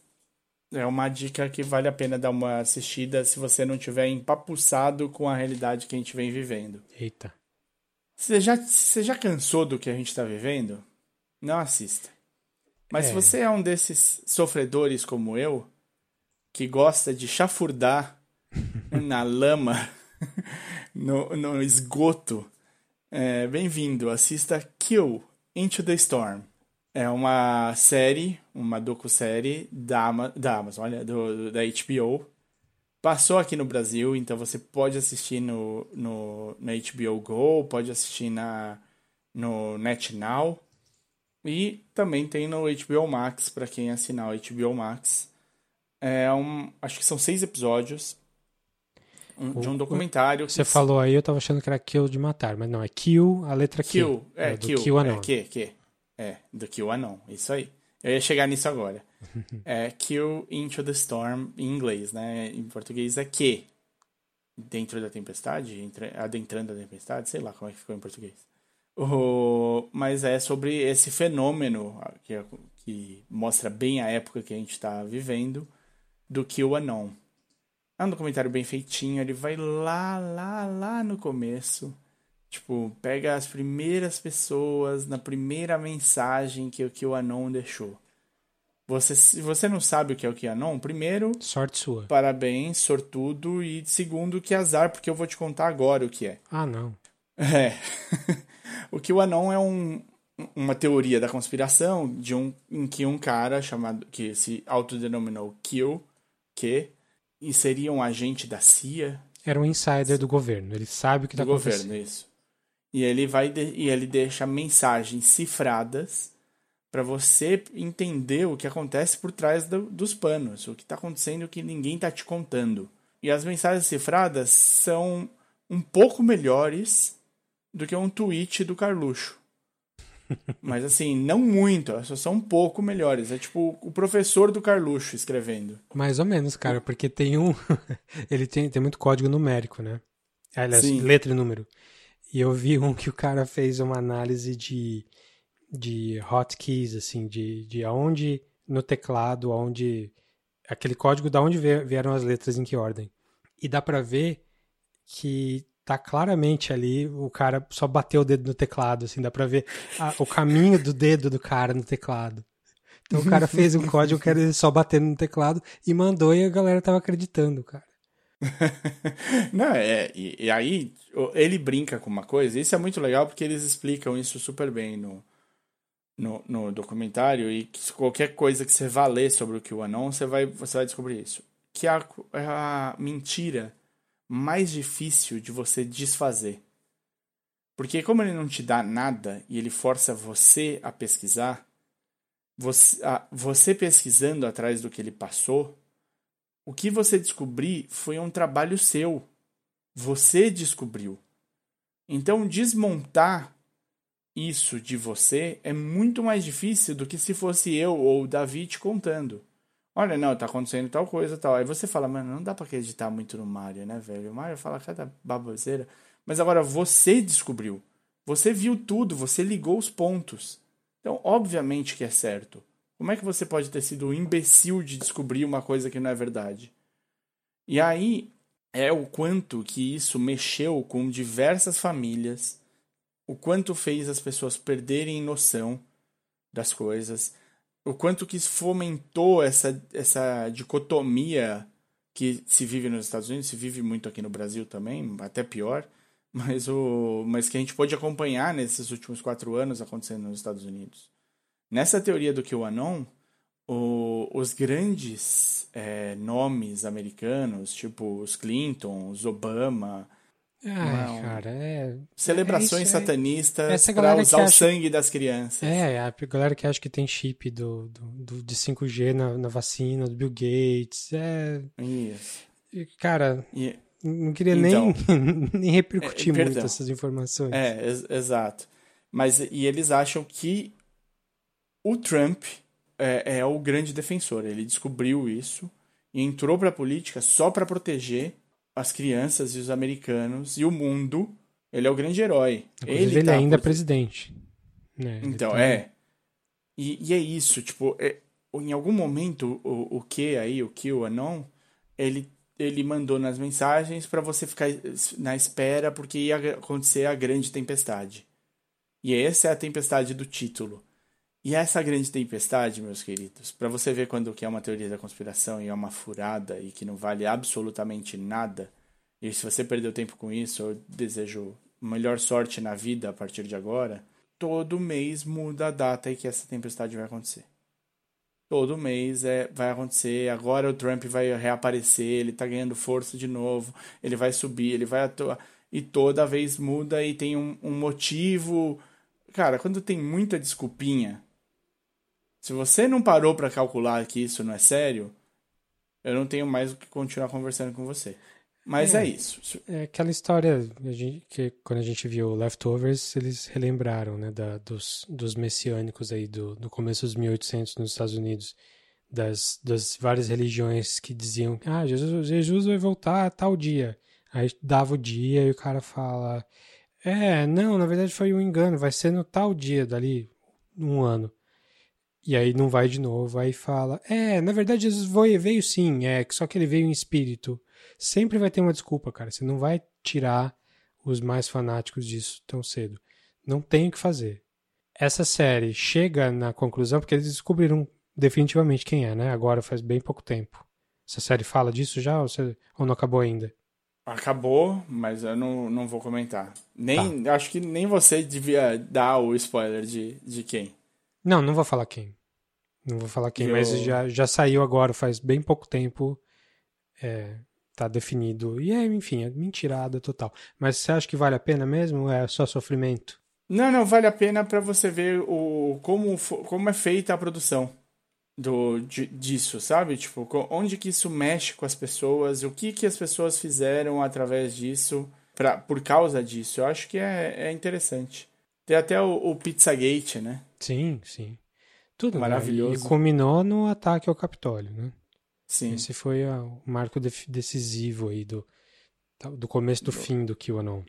é uma dica que vale a pena dar uma assistida se você não tiver empapuçado com a realidade que a gente vem vivendo. Eita. Você já, você já cansou do que a gente está vivendo? Não assista. Mas É. se você é um desses sofredores como eu, que gosta de chafurdar na lama, no, no esgoto, é, bem-vindo. Assista Kill Into the Storm. É uma série, uma docu-série da, Ama- da Amazon, olha, do, do- da HBO. Passou aqui no Brasil, então você pode assistir no, no, na HBO Go, pode assistir na, no NetNow. E também tem no HBO Max, para quem assinar o HBO Max. É um, acho que são seis episódios um- de um documentário. Você que- falou aí, eu tava achando que era kill de matar, mas não, é kill, a letra Q. Kill, é, do Kill, Kill é, Anon. que, que, é, do Kill Anon, isso aí. Eu ia chegar nisso agora. é Kill Into the Storm em inglês, né? Em português é que. Dentro da tempestade, entre- adentrando a tempestade, sei lá como é que ficou em português. O, mas é sobre esse fenômeno que, é- que mostra bem a época que a gente está vivendo do Kill Anon. É um documentário bem feitinho, ele vai lá, lá, lá no começo. Tipo, pega as primeiras pessoas na primeira mensagem que o QAnon deixou. Você, se você não sabe o que é o QAnon, primeiro, Sorte sua. parabéns, sortudo, e segundo, que azar, porque eu vou te contar agora o que é. Ah, não. É. o QAnon é um, uma teoria da conspiração de um em que um cara chamado que se autodenominou Kill, que e seria um agente da CIA, Era um insider do governo, ele sabe o que do está acontecendo. governo, isso. E ele vai de- e ele deixa mensagens cifradas para você entender o que acontece por trás do- dos panos, o que está acontecendo que ninguém está te contando. E as mensagens cifradas são um pouco melhores do que um tweet do Carluxo. Mas assim, não muito, só são um pouco melhores. É tipo o professor do Carluxo escrevendo. Mais ou menos, cara, porque tem um. ele tem, tem muito código numérico, né? Aliás, Sim. letra e número. E eu vi um que o cara fez uma análise de, de hotkeys, assim, de, de aonde no teclado, aonde. aquele código, da onde vie- vieram as letras, em que ordem. E dá pra ver que tá claramente ali, o cara só bateu o dedo no teclado, assim, dá pra ver a- o caminho do dedo do cara no teclado. Então o cara fez um código que era só batendo no teclado e mandou e a galera tava acreditando, cara. Não, é, e, e aí ele brinca com uma coisa, isso é muito legal porque eles explicam isso super bem no, no, no documentário e que qualquer coisa que você vá ler sobre o QAnon, você vai, você vai descobrir isso. Que a, a mentira mais difícil de você desfazer. Porque como ele não te dá nada e ele força você a pesquisar, você, a- você pesquisando atrás do que ele passou, o que você descobrir foi um trabalho seu. Você descobriu. Então, desmontar isso de você é muito mais difícil do que se fosse eu ou o Davi te contando. Olha, não, tá acontecendo tal coisa, tal. Aí você fala, mano, não dá pra acreditar muito no Mario, né, velho? O Mario fala cada baboseira. Mas agora você descobriu. Você viu tudo, você ligou os pontos. Então, obviamente que é certo. Como é que você pode ter sido um imbecil de descobrir uma coisa que não é verdade? E aí é o quanto que isso mexeu com diversas famílias, o quanto fez as pessoas perderem noção das coisas, o quanto que isso fomentou essa, essa dicotomia que se vive nos Estados Unidos, se vive muito aqui no Brasil também, até pior, mas, o, mas que a gente pôde acompanhar nesses últimos quatro anos acontecendo nos Estados Unidos. Nessa teoria do QAnon, o, os grandes é, nomes americanos, tipo os Clinton, os Obama, Ai, Não. cara, é. celebrações é satanistas para usar que o acha- sangue das crianças. É, a galera que acha que tem chip do, do, do- de 5G na, na vacina, do Bill Gates. É. Isso. Cara, E- não queria Então. nem, nem repercutir É, muito perdão. essas informações. É, ex- exato. Mas e eles acham que o Trump é, é o grande defensor. Ele descobriu isso e entrou para a política só para proteger as crianças e os americanos e o mundo. Ele é o grande herói. Inclusive, ele, tá ainda é por- presidente. né? Ele Então, tá- é. E, e é isso, tipo, é- em algum momento o, o que aí, o que o Anon, ele, ele mandou nas mensagens para você ficar na espera porque ia acontecer a grande tempestade. E essa é a tempestade do título. E essa grande tempestade, meus queridos, para você ver quando que é uma teoria da conspiração e é uma furada e que não vale absolutamente nada, e se você perdeu tempo com isso, eu desejo melhor sorte na vida a partir de agora. Todo mês muda a data em que essa tempestade vai acontecer. Todo mês é, vai acontecer. Agora o Trump vai reaparecer, ele tá ganhando força de novo, ele vai subir, ele vai atuar. E toda vez muda e tem um, um motivo. Cara, quando tem muita desculpinha, se você não parou pra calcular que isso não é sério, eu não tenho mais o que continuar conversando com você. Mas é, É. isso. É aquela história que quando a gente viu Leftovers, eles relembraram, né, da, dos, dos messiânicos aí do, do começo dos 1800 nos Estados Unidos, das, das várias religiões que diziam, ah, Jesus, Jesus vai voltar a tal dia. Aí dava o dia e o cara fala, é, não, na verdade foi um engano, vai ser no tal dia, dali um ano. E aí não vai de novo, aí fala, é, na verdade Jesus foi, veio sim, é, só que ele veio em espírito sempre vai ter uma desculpa, cara. Você não vai tirar os mais fanáticos disso tão cedo. Não tem o que fazer. Essa série chega na conclusão porque eles descobriram definitivamente quem é, né? Agora faz bem pouco tempo. Essa série fala disso já ou, você- ou não acabou ainda? Acabou, mas eu não, não vou comentar. Nem, Acho que nem você devia dar o spoiler de, de quem. Não, não vou falar quem. Não vou falar quem, Eu- mas já, já saiu agora, faz bem pouco tempo. É, tá definido. E é, enfim, é mentirada total. Mas você acha que vale a pena mesmo? ou É só sofrimento? Não, não, vale a pena pra você ver o como, como é feita a produção do, de- disso, sabe? Tipo, onde que isso mexe com as pessoas, o que que as pessoas fizeram através disso, pra, por causa disso. Eu acho que é, é interessante. Tem até o, o Pizzagate, né? Sim, sim. Tudo. né? Maravilhoso. E culminou no ataque ao Capitólio, né? Sim. Esse foi a- o marco decisivo aí do, do começo do fim do QAnon.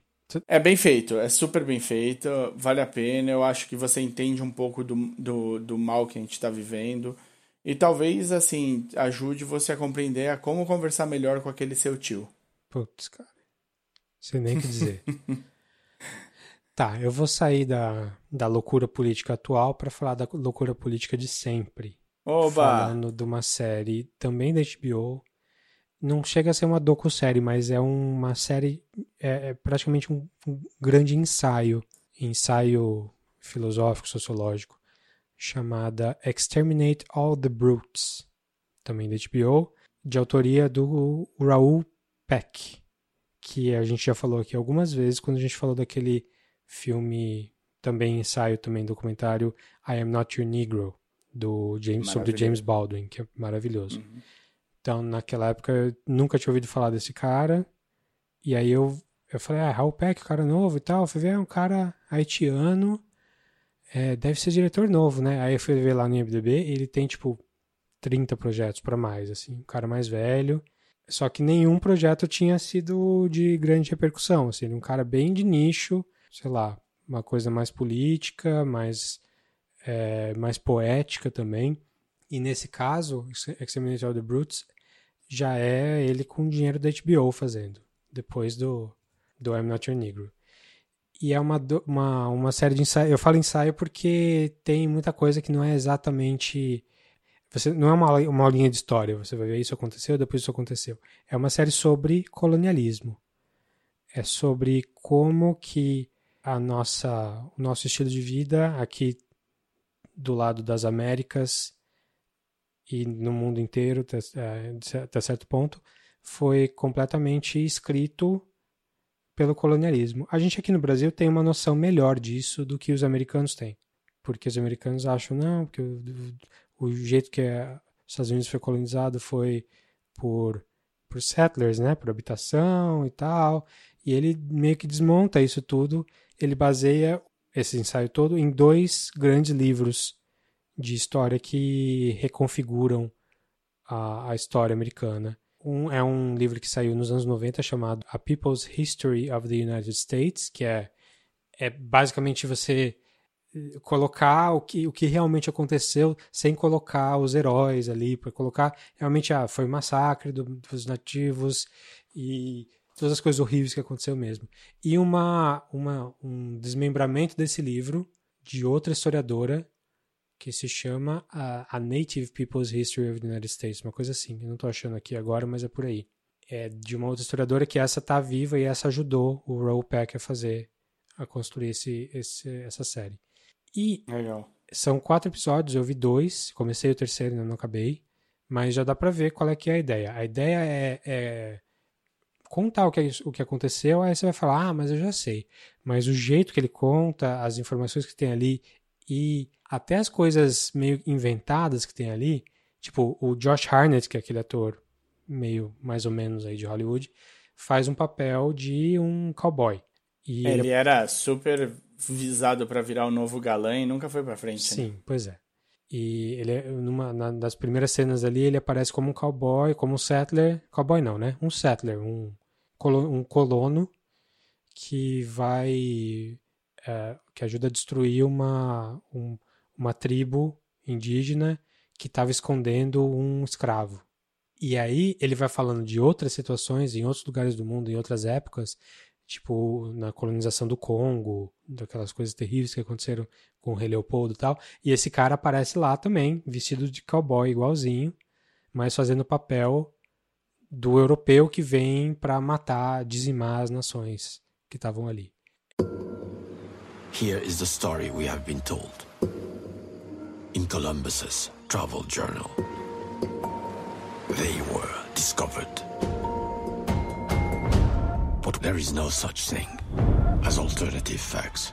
É bem feito, é super bem feito, vale a pena. Eu acho que você entende um pouco do, do, do mal que a gente está vivendo. E talvez, assim, ajude você a compreender a como conversar melhor com aquele seu tio. Putz, cara. Sei nem o que dizer. tá, eu vou sair da, da loucura política atual para falar da loucura política de sempre. Oba! Falando de uma série também da HBO. Não chega a ser uma docu-série, mas é uma série, é, é praticamente um, um grande ensaio, ensaio filosófico, sociológico, chamada Exterminate All the Brutes, também da HBO, de autoria do Raul Peck, que a gente já falou aqui algumas vezes quando a gente falou daquele filme, também ensaio, também documentário, I Am Not Your Negro, do James, sobre o. James Baldwin, que é maravilhoso. Então, naquela época, eu nunca tinha ouvido falar desse cara. E aí eu, eu falei, ah, Raul Peck, cara novo e tal. Eu fui ver, é um cara haitiano. é, deve ser diretor novo, né? Aí eu fui ver lá no IMDb e ele tem, tipo, 30 projetos pra mais, assim. Um cara mais velho. Só que nenhum projeto tinha sido de grande repercussão, assim. Um cara bem de nicho, sei lá, uma coisa mais política, mais, é, mais poética também. E nesse caso, Exterminate All the Brutes já é ele com dinheiro da HBO fazendo, depois do, do I'm Not Your Negro. E é uma, uma, uma série de ensaio. Eu falo ensaio porque tem muita coisa que não é exatamente. Você, não é uma, uma aulinha de história, você vai ver isso aconteceu, depois isso aconteceu. É uma série sobre colonialismo. É sobre como que a nossa, o nosso estilo de vida aqui do lado das Américas e no mundo inteiro, até, eh, até certo ponto, foi completamente escrito pelo colonialismo. A gente aqui no Brasil tem uma noção melhor disso do que os americanos têm. Porque os americanos acham, não, porque o, o jeito que a- os Estados Unidos foi colonizado foi por, por settlers, né, por habitação e tal. E ele meio que desmonta isso tudo. Ele baseia esse ensaio todo em dois grandes livros de história que reconfiguram a, a história americana. Um é um livro que saiu nos anos 90 chamado A People's History of the United States, que é, é basicamente você eh, colocar o que, o que realmente aconteceu sem colocar os heróis ali, para colocar realmente ah, foi um massacre do- dos nativos e todas as coisas horríveis que aconteceu mesmo. E uma, uma, um desmembramento desse livro de outra historiadora que se chama a, a Native People's History of the United States, uma coisa assim. Eu não estou achando aqui agora, mas é por aí. É de uma outra historiadora que essa tá viva e essa ajudou o Raul Peck a fazer, a construir esse, esse, essa série. E Legal. são quatro episódios, eu vi dois, comecei o terceiro, ainda não acabei, mas já dá pra ver qual é que é a ideia. A ideia é, é contar o que, o que aconteceu, aí você vai falar, ah, mas eu já sei. Mas o jeito que ele conta, as informações que tem ali e até as coisas meio inventadas que tem ali, tipo o Josh Harnett, que é aquele ator meio mais ou menos aí de Hollywood, faz um papel de um cowboy. E Ele era super visado pra virar o novo galã e nunca foi pra frente. né? Sim, pois é. E ele é numa na- das primeiras cenas ali, ele aparece como um cowboy, como um settler, cowboy não, né? Um settler, um, um colono que vai é, que ajuda a destruir uma um- uma tribo indígena que estava escondendo um escravo. E aí ele vai falando de outras situações em outros lugares do mundo, em outras épocas, tipo na colonização do Congo, daquelas coisas terríveis que aconteceram com o rei Leopoldo e tal. E esse cara aparece lá também, vestido de cowboy igualzinho, mas fazendo papel do europeu que vem para matar, dizimar as nações que estavam ali. Here is the story we have been told. In Columbus's travel journal, they were discovered. But there is no such thing as alternative facts.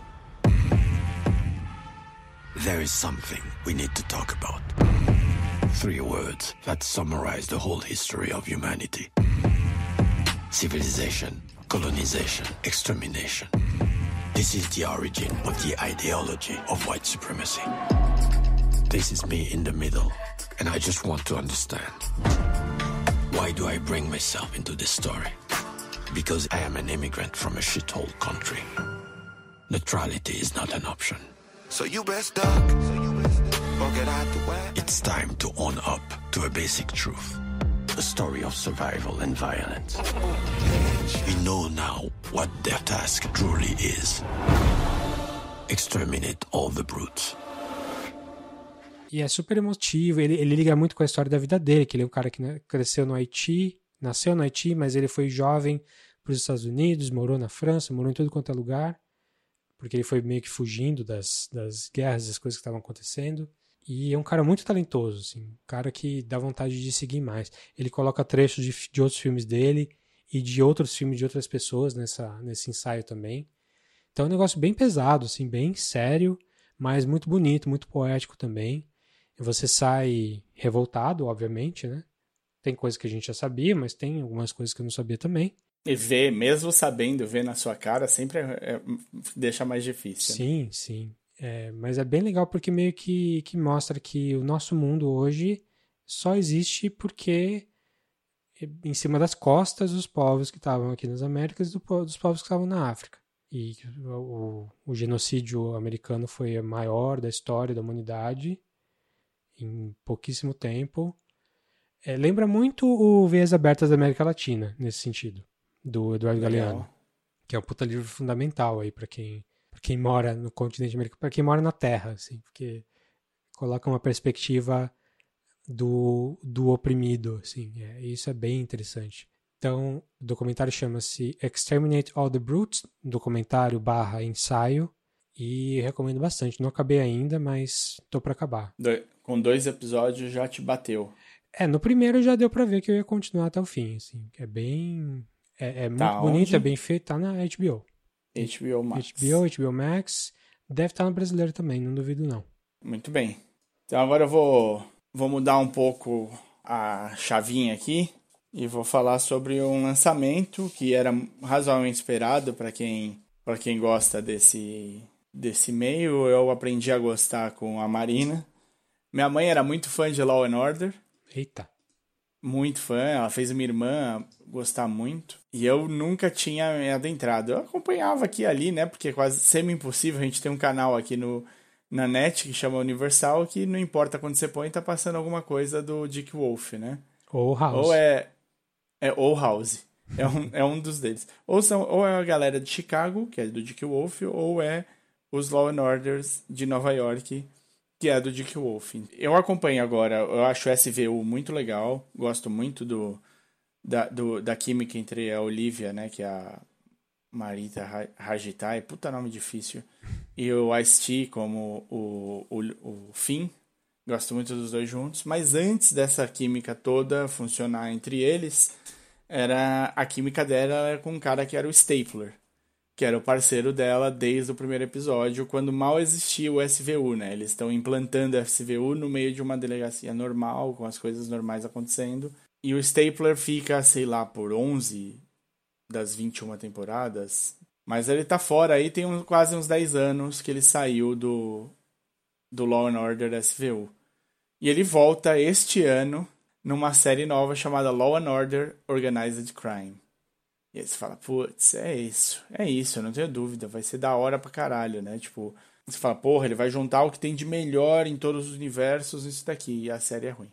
There is something we need to talk about. Three words that summarize the whole history of humanity civilization, colonization, extermination. This is the origin of the ideology of white supremacy. This is me in the middle, and I just want to understand. Why do I bring myself into this story? Because I am an immigrant from a shithole country. Neutrality is not an option. So you best duck. It's time to own up to a basic truth. A story of survival and violence. We know now what their task truly is. Exterminate all the brutes. E é super emotivo, ele, ele liga muito com a história da vida dele, que ele é um cara que né, cresceu no Haiti, nasceu no Haiti, mas ele foi jovem para os Estados Unidos, morou na França, morou em todo quanto é lugar, porque ele foi meio que fugindo das, das guerras, das coisas que estavam acontecendo. E é um cara muito talentoso, assim, um cara que dá vontade de seguir mais. Ele coloca trechos de, de outros filmes dele e de outros filmes de outras pessoas nessa, nesse ensaio também. Então é um negócio bem pesado, assim, bem sério, mas muito bonito, muito poético também. E você sai revoltado, obviamente, né? Tem coisas que a gente já sabia, mas tem algumas coisas que eu não sabia também. E ver, mesmo sabendo, ver na sua cara, sempre é- é- deixa mais difícil. né? Sim, sim. É, mas é bem legal porque meio que, que mostra que o nosso mundo hoje só existe porque é em cima das costas dos povos que estavam aqui nas Américas e do dos povos que estavam na África. E o, o genocídio americano foi o maior da história da humanidade em pouquíssimo tempo. É, lembra muito o Veias Abertas da América Latina, nesse sentido, do Eduardo Legal. Galeano que é um puta livro fundamental aí para quem quem mora no continente americano, para quem mora na Terra, assim, porque coloca uma perspectiva do, do oprimido, assim, é, isso é bem interessante. Então, o documentário chama-se Exterminate All the Brutes, documentário barra ensaio, e recomendo bastante. Não acabei ainda, mas tô para acabar. Do- com dois episódios já te bateu. É, no primeiro já deu pra ver que eu ia continuar até o fim, assim, é bem... É, é muito Tá bonito, onde? é bem feito, tá na HBO. HBO Max. HBO, HBO Max. Deve estar no brasileiro também, não duvido não. Muito bem. Então agora eu vou, vou mudar um pouco a chavinha aqui e vou falar sobre um lançamento que era razoavelmente esperado para quem, quem gosta desse, desse meio. Eu aprendi a gostar com a Marina. Minha mãe era muito fã de Law and Order. Eita. Muito fã, ela fez minha irmã gostar muito. E eu nunca tinha me adentrado. Eu acompanhava aqui e ali, né? Porque é quase semi-impossível. A gente tem um canal aqui no, na net que chama Universal, que não importa quando você põe, tá passando alguma coisa do Dick Wolf, né? Ou House. Ou é. É ou House. É um, é um dos deles. Ou, são, ou é a galera de Chicago, que é do Dick Wolf, ou é os Law and Orders de Nova York, que é do Dick Wolf. Eu acompanho agora, eu acho o SVU muito legal, gosto muito do da, do, da química entre a Olivia, né, que é a Marita Ra- Rajitai, puta nome difícil, e o Ice-T como o, o, o Finn. Gosto muito dos dois juntos, mas antes dessa química toda funcionar entre eles, era a química dela era com um cara que era o Stapler, que era o parceiro dela desde o primeiro episódio, quando mal existia o SVU, né? Eles estão implantando o SVU no meio de uma delegacia normal, com as coisas normais acontecendo. E o Stapler fica, sei lá, por 11 das 21 temporadas. Mas ele tá fora aí, tem um- quase uns 10 anos que ele saiu do, do Law and Order SVU. E ele volta este ano numa série nova chamada Law and Order Organized Crime. E aí você fala, putz, é isso, é isso, eu não tenho dúvida, vai ser da hora pra caralho, né? Tipo, você fala, porra, ele vai juntar o que tem de melhor em todos os universos nisso daqui, e a série é ruim.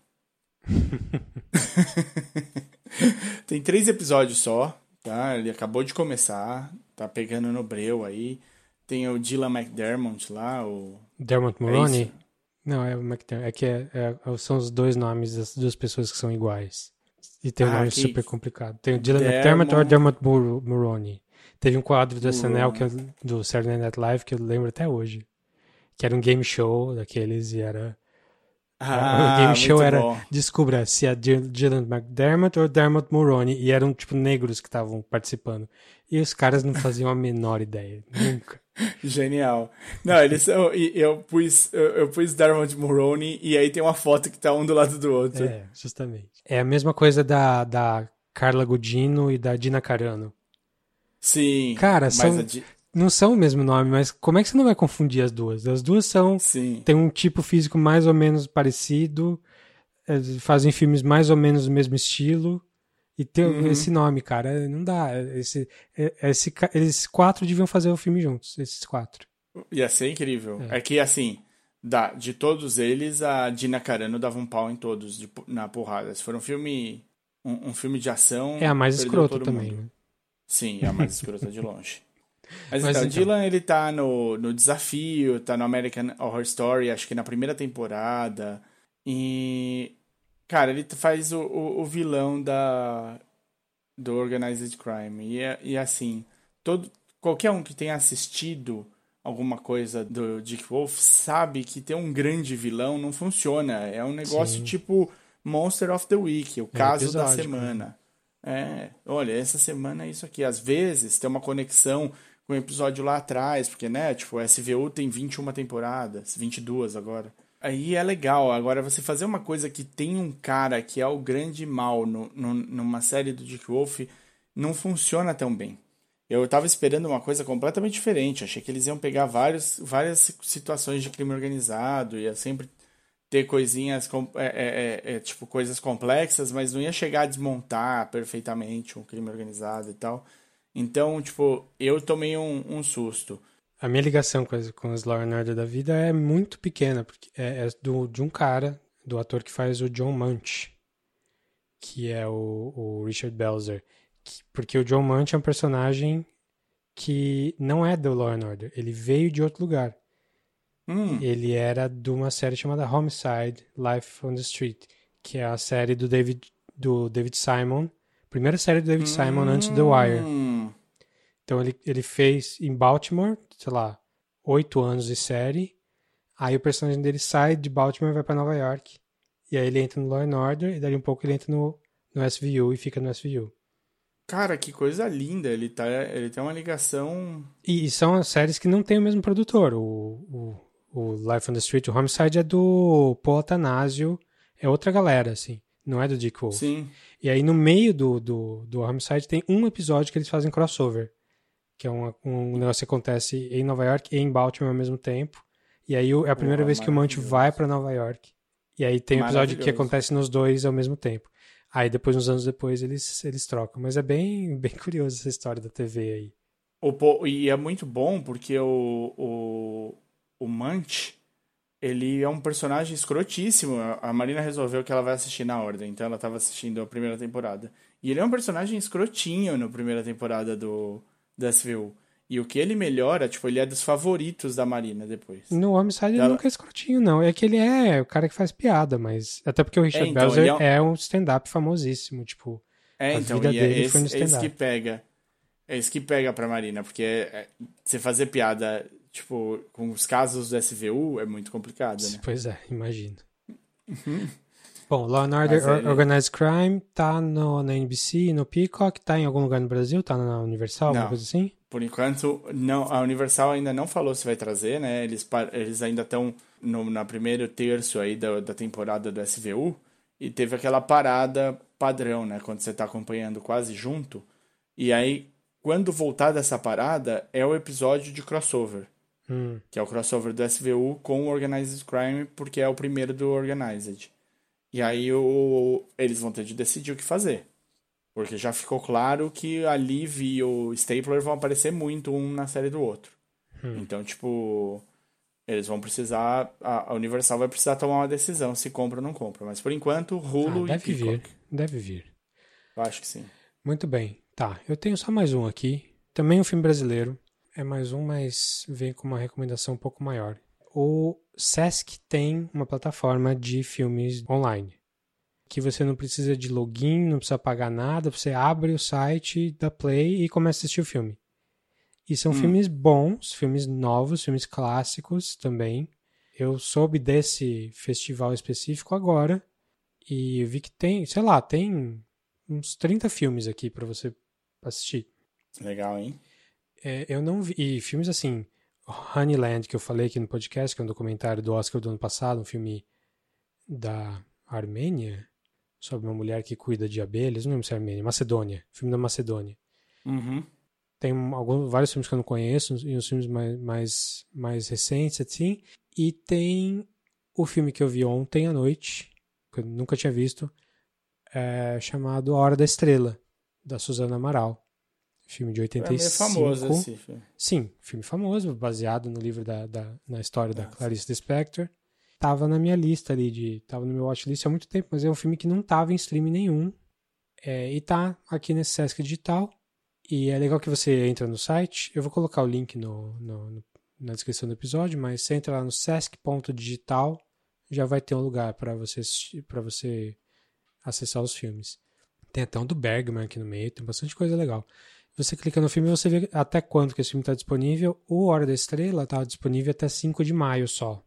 tem três episódios só, tá? Ele acabou de começar, tá pegando no breu aí. Tem o Dylan McDermott lá, o. Dermot É Mulroney? isso? Não, é o McDermott. É que é- é- são os dois nomes das duas pessoas que são iguais. E tem um Ah, nome que- super complicado. Tem o Dylan Dermot- McDermott ou Dermot Mulroney. Teve um quadro do SNL, que eu, do Saturday Night Live, que eu lembro até hoje. Que era um game show daqueles e era... Ah, o game show era bom. descubra se é Dy- Dylan McDermott ou Dermot Mulroney. E eram, tipo, negros que estavam participando. E os caras não faziam a menor ideia. Nunca. Genial. Não, eles são. e Eu pus, eu, eu pus Dermot Mulroney e aí tem uma foto que tá um do lado do outro. É, justamente. É a mesma coisa da, da Carla Gudino e da Dina Carano. Sim. Cara, são- de- Não são o mesmo nome, mas como é que você não vai confundir as duas? As duas são Sim. tem um tipo físico mais ou menos parecido, eh, fazem filmes mais ou menos do mesmo estilo e tem Uhum. esse nome, cara, não dá. Esse, eh, esse, ca- eles quatro deviam fazer o filme juntos, esses quatro. Ia ser incrível. É, que, assim, da, de todos eles, a Dina Carano dava um pau em todos de na porrada. Se for um filme. Um, um filme de ação. É a mais escrota também, né? Sim, é a mais escrota de longe. Mas, Mas então, o então. Dylan, ele tá no, no Desafio, tá no American Horror Story, acho que na primeira temporada. E. Cara, ele faz o, o, o vilão da. Do Organized Crime. E, é- e assim, todo, qualquer um que tenha assistido alguma coisa do Dick Wolf sabe que ter um grande vilão não funciona. É um negócio Sim. tipo Monster of the Week, o caso da episódico, semana. É, olha, essa semana é isso aqui. Às vezes tem uma conexão com o episódio lá atrás, porque, né, tipo, o SVU tem 21 temporadas, 22 agora. Aí é legal. Agora, você fazer uma coisa que tem um cara que é o grande mal no, no- numa série do Dick Wolf não funciona tão bem. Eu tava esperando uma coisa completamente diferente. Achei que eles iam pegar vários, várias situações de crime organizado, ia sempre ter coisinhas, é, é, é, é, tipo, coisas complexas, mas não ia chegar a desmontar perfeitamente um crime organizado e tal. Então, tipo, eu tomei um, um susto. A minha ligação com, as, com os Law and Order da vida é muito pequena, porque é, é do, de um cara, do ator que faz o John Munch, que é o, o Richard Belzer. Que- porque o John Munch é um personagem que não é do Law and Order, ele veio de outro lugar. Hum, Ele era de uma série chamada Homicide, Life on the Street, que é a série do David, do David Simon, primeira série do David Simon antes do The Wire. hum, Então ele, ele fez em Baltimore, sei lá, oito anos de série. Aí o personagem dele sai de Baltimore e vai pra Nova York. E aí ele entra no Law and Order e dali um pouco ele entra no, no SVU e fica no SVU. Cara, que coisa linda. Ele, tá, ele tem uma ligação. E, e são as séries que não tem o mesmo produtor. O, o, o Life on the Street, o Homicide é do Paul Atanasio, é outra galera, assim. Não é do Dick Wolf. Sim. E aí no meio do, do, do Homicide tem um episódio que eles fazem crossover. Que é um, um negócio que acontece em Nova York e em Baltimore ao mesmo tempo. E aí é a primeira vez que o maravilhoso. vai pra Nova York. E aí tem um episódio que acontece nos dois ao mesmo tempo. Aí depois, uns anos depois, eles, eles trocam. Mas é bem, bem curioso essa história da TV aí. O, e é muito bom porque o, o, o Munch, ele é um personagem escrotíssimo. A Marina resolveu que ela vai assistir na ordem, então ela estava assistindo a primeira temporada. E ele é um personagem escrotinho na primeira temporada do, do SVU. E o que ele melhora, tipo, ele é dos favoritos da Marina depois. No Homicide ele Ela- nunca é escrotinho, não. É que ele é o cara que faz piada, mas. Até porque o Richard então, Belzer ele é um- é um stand-up famosíssimo. Tipo, É, A então, vida é dele foi no esse, é esse que stand-up. pega. É isso que pega pra Marina, porque é- é- você fazer piada, tipo, com os casos do SVU é muito complicado, né? Pois é, imagino. Bom, Law and Order ele- Or- Organized Crime tá no, na NBC, no Peacock, tá em algum lugar no Brasil? Tá na Universal, alguma Não. coisa assim? Por enquanto, não, a Universal ainda não falou se vai trazer, né? Eles, eles ainda estão na primeiro terço aí da, da temporada do SVU e teve aquela parada padrão, né? Quando você tá acompanhando quase junto. E aí, quando voltar dessa parada, é o episódio de crossover. Hum, que é o crossover do SVU com o Organized Crime, porque é o primeiro do Organized. E aí o, eles vão ter de decidir o que fazer. Porque já ficou claro que a Liv e o Stapler vão aparecer muito um na série do outro. Então, tipo, eles vão precisar. A, Universal vai precisar tomar uma decisão se compra ou não compra. Mas por enquanto, Hulu ah, e deve vir, Peacock. deve vir. Eu acho que sim. Muito bem. Tá, eu tenho só mais um aqui. Também um filme brasileiro. É mais um, mas vem com uma recomendação um pouco maior. O Sesc tem uma plataforma de filmes online. que você não precisa de login, não precisa pagar nada, você abre o site da Play e começa a assistir o filme. E são filmes bons, filmes novos, filmes clássicos também. Eu soube desse festival específico agora e vi que tem, sei lá, tem uns 30 filmes aqui para você assistir. Legal, hein? É, eu não vi. E filmes assim, Honeyland, que eu falei aqui no podcast, que é um documentário do Oscar do ano passado, um filme da Armênia, sobre uma mulher que cuida de abelhas, não lembro se é Armênia, Macedônia, filme da Macedônia. Uhum. Tem alguns, vários filmes que eu não conheço, e uns filmes mais, mais, mais recentes, assim. E tem o filme que eu vi ontem à noite, que eu nunca tinha visto, é, chamado A Hora da Estrela, da Suzana Amaral. Filme de 85. É famoso esse filme. Sim, filme famoso, baseado no livro da, da na história da Clarice Lispector. Tava na minha lista ali de, tava no meu watchlist há muito tempo, mas é um filme que não tava em stream nenhum. É, e tá aqui nesse Sesc Digital. E é legal que você entra no site. Eu vou colocar o link no, no, no na descrição do episódio, mas você entra lá no sesc.digital, já vai ter um lugar para você para você acessar os filmes. Tem até um do Bergman aqui no meio, tem bastante coisa legal. Você clica no filme e você vê até quando que esse filme está disponível. O Hora da Estrela está disponível até 5 de maio só.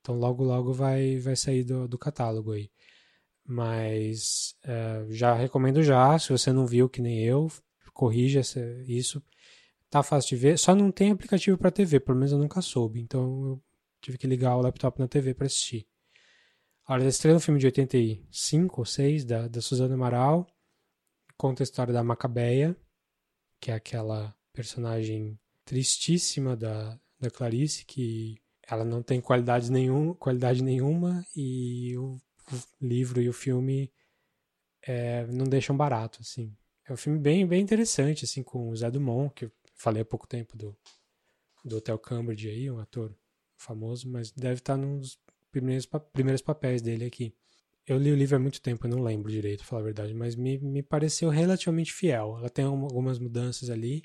Então logo logo vai, vai sair do, do catálogo aí. Mas é, já recomendo já, se você não viu que nem eu, corrija isso. Tá fácil de ver, só não tem aplicativo para TV, pelo menos eu nunca soube. Então eu tive que ligar o laptop na TV para assistir. A Hora da Estrela, um filme de 85 ou 6 da, da Suzana Amaral, conta a história da Macabeia, que é aquela personagem tristíssima da, da Clarice, que ela não tem qualidade, nenhum, qualidade nenhuma e o, o livro e o filme é, não deixam barato, assim. É um filme bem, bem interessante, assim, com o Zé Dumont, que eu falei há pouco tempo do, do Hotel Cambridge aí, um ator famoso, mas deve estar nos primeiros, primeiros papéis dele aqui. Eu li o livro há muito tempo, eu não lembro direito, pra falar a verdade, mas me, me pareceu relativamente fiel. Ela tem algumas mudanças ali,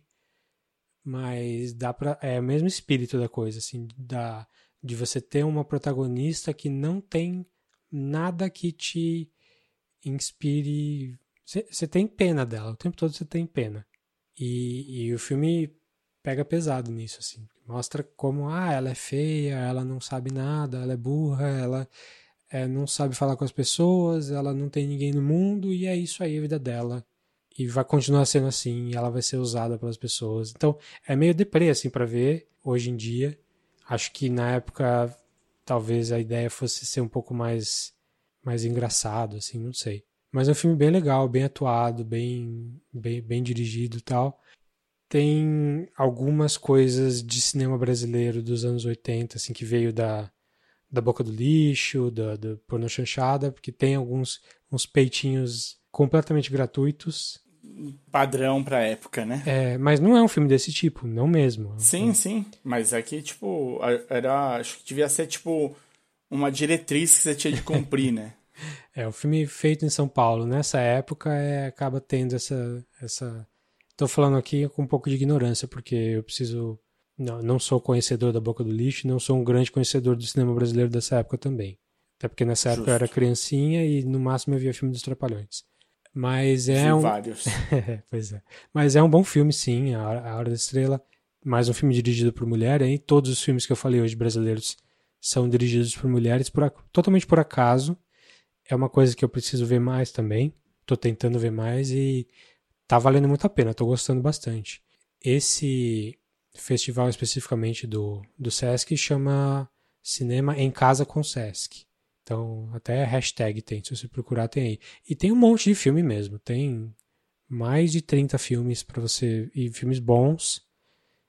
mas dá pra. É o mesmo espírito da coisa, assim, da, de você ter uma protagonista que não tem nada que te inspire. Você tem pena dela, o tempo todo você tem pena. E, e o filme pega pesado nisso, assim. Mostra como, ah, ela é feia, ela não sabe nada, ela é burra, ela é, não sabe falar com as pessoas, ela não tem ninguém no mundo e é isso aí a vida dela. E vai continuar sendo assim, ela vai ser usada pelas pessoas. Então, é meio deprê, assim, para ver hoje em dia. Acho que na época talvez a ideia fosse ser um pouco mais, mais engraçado, assim, não sei. Mas é um filme bem legal, bem atuado, bem, bem, bem dirigido e tal. Tem algumas coisas de cinema brasileiro dos anos 80, assim, que veio da, da boca do lixo, da, da porno chanchada, porque tem alguns uns peitinhos completamente gratuitos. Padrão pra época, né? É, mas não é um filme desse tipo, não mesmo. Sim, sim. Mas aqui, tipo, era. Acho que devia ser, tipo, uma diretriz que você tinha de cumprir, né? É, o filme feito em São Paulo nessa época é, acaba tendo essa. essa... Tô falando aqui com um pouco de ignorância, porque eu preciso não, não sou conhecedor da Boca do Lixo, não sou um grande conhecedor do cinema brasileiro dessa época também. Até porque nessa Justo. época eu era criancinha e no máximo eu via filme dos Trapalhões. Mas é um. vários. pois é. Mas é um bom filme, sim. A Hora, a Hora da Estrela. Mais um filme dirigido por mulher. E todos os filmes que eu falei hoje brasileiros são dirigidos por mulheres, por, totalmente por acaso. É uma coisa que eu preciso ver mais também. Tô tentando ver mais e tá valendo muito a pena. Tô gostando bastante. Esse festival especificamente do, do Sesc chama Cinema em Casa com Sesc. Então, até hashtag tem, se você procurar tem aí. E tem um monte de filme mesmo, tem mais de 30 filmes para você, e filmes bons,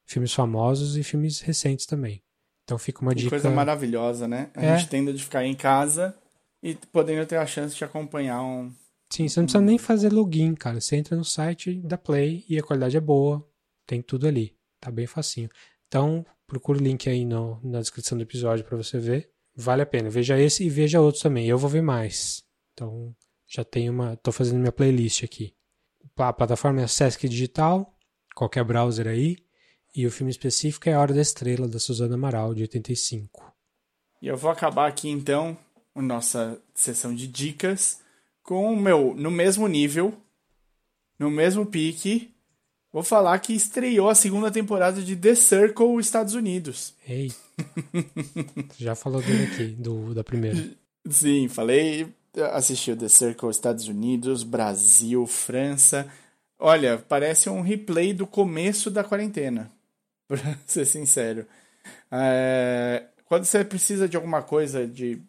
filmes famosos e filmes recentes também. Então fica uma que dica. coisa maravilhosa, né? A É. gente tende de ficar em casa e podendo ter a chance de acompanhar um. Sim, você não precisa nem fazer login, cara. Você entra no site da Play e a qualidade é boa, tem tudo ali. Tá bem facinho. Então, procura o link aí no, na descrição do episódio para você ver. Vale a pena. Veja esse e veja outros também. Eu vou ver mais. Então, já tenho uma. Tô fazendo minha playlist aqui. A plataforma é Sesc Digital, qualquer browser aí. E o filme específico é A Hora da Estrela, da Suzana Amaral, de 85. E eu vou acabar aqui então a nossa sessão de dicas com, meu, no mesmo nível, no mesmo pique, vou falar que estreou a segunda temporada de The Circle Estados Unidos. Ei. Já falou dele aqui, do, da primeira. Sim, falei, assisti o The Circle Estados Unidos, Brasil, França. Olha, parece um replay do começo da quarentena, pra ser sincero. É, quando você precisa de alguma coisa de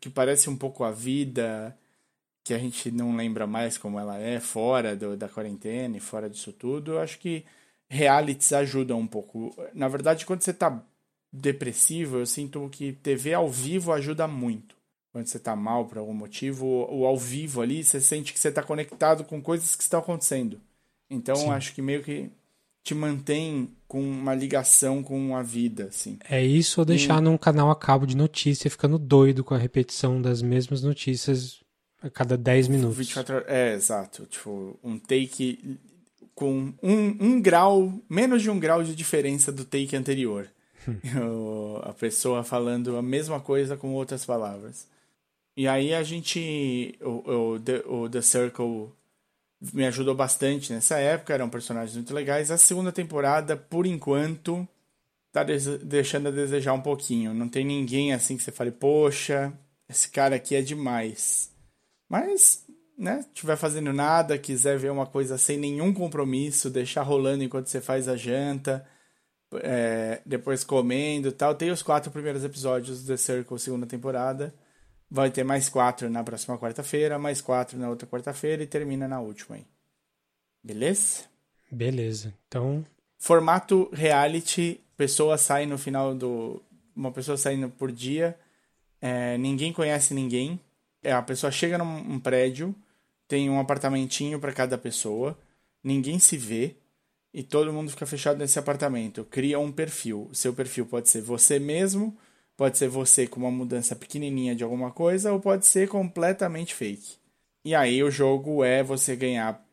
que parece um pouco a vida, que a gente não lembra mais como ela é fora do, da quarentena e fora disso tudo, eu acho que realities ajudam um pouco. Na verdade, quando você tá depressivo, eu sinto que TV ao vivo ajuda muito. Quando você tá mal por algum motivo, o ao vivo ali, você sente que você tá conectado com coisas que estão acontecendo. Então, Sim. acho que meio que te mantém com uma ligação com a vida, assim. É isso ou deixar num canal a cabo de notícia ficando doido com a repetição das mesmas notícias a cada 10 minutos. 24 horas. É, exato. Tipo, um take com um, um grau, menos de um grau de diferença do take anterior. O- a pessoa falando a mesma coisa com outras palavras. E aí a gente. O, o, The, o The Circle me ajudou bastante nessa época, eram personagens muito legais. A segunda temporada, por enquanto, tá deixando a desejar um pouquinho. Não tem ninguém assim que você fale, poxa, esse cara aqui é demais. Mas, né, tiver fazendo nada, quiser ver uma coisa sem nenhum compromisso, deixar rolando enquanto você faz a janta, é, depois comendo e tal. Tem os quatro primeiros episódios do The Circle, segunda temporada. Vai ter mais quatro na próxima quarta-feira, mais quatro na outra quarta-feira e termina na última aí. Beleza? Beleza. Então, Formato reality, pessoa sai no final do. Uma pessoa saindo por dia, é, ninguém conhece ninguém. É, a pessoa chega num um prédio, tem um apartamentinho para cada pessoa, ninguém se vê e todo mundo fica fechado nesse apartamento. Cria um perfil. O seu perfil pode ser você mesmo, pode ser você com uma mudança pequenininha de alguma coisa, ou pode ser completamente fake. E aí o jogo é você ganhar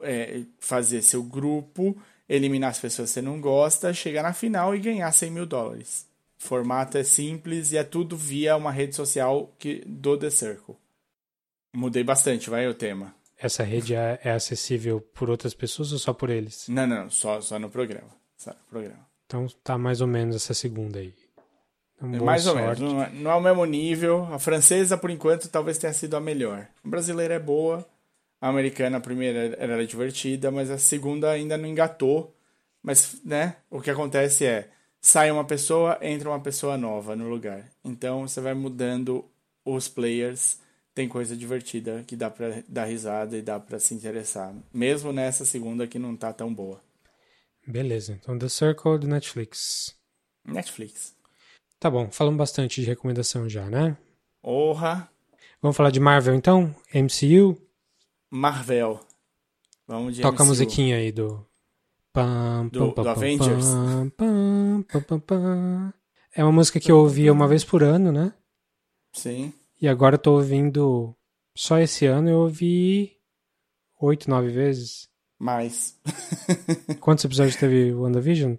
é, fazer seu grupo, eliminar as pessoas que você não gosta, chegar na final e ganhar 100 mil dólares. Formato é simples e é tudo via uma rede social que, do The Circle. Mudei bastante, vai o tema. essa rede é, é acessível por outras pessoas ou só por eles? Não, não, só, só no programa. Só no programa. Então tá mais ou menos essa segunda aí. Então, É mais ou sorte. menos, não é, não é o mesmo nível. A francesa, por enquanto, talvez tenha sido a melhor. A brasileira é boa, a americana, a primeira, era divertida, mas a segunda ainda não engatou. Mas, né, o que acontece é, sai uma pessoa, entra uma pessoa nova no lugar. Então, você vai mudando os players. Tem coisa divertida que dá pra dar risada e dá pra se interessar. Mesmo nessa segunda que não tá tão boa. Beleza. Então The Circle do Netflix. Netflix. Tá bom, falamos bastante de recomendação já, né? Orra, Vamos falar de Marvel então? MCU? Marvel. Vamos de Toca a MCU. musiquinha aí do. Pam, Do- pam, do Avengers? pam. É uma música que eu ouvia uma vez por ano, né? Sim. E agora eu tô ouvindo. Só esse ano eu ouvi oito, nove vezes. Mais. Quantos episódios teve o WandaVision?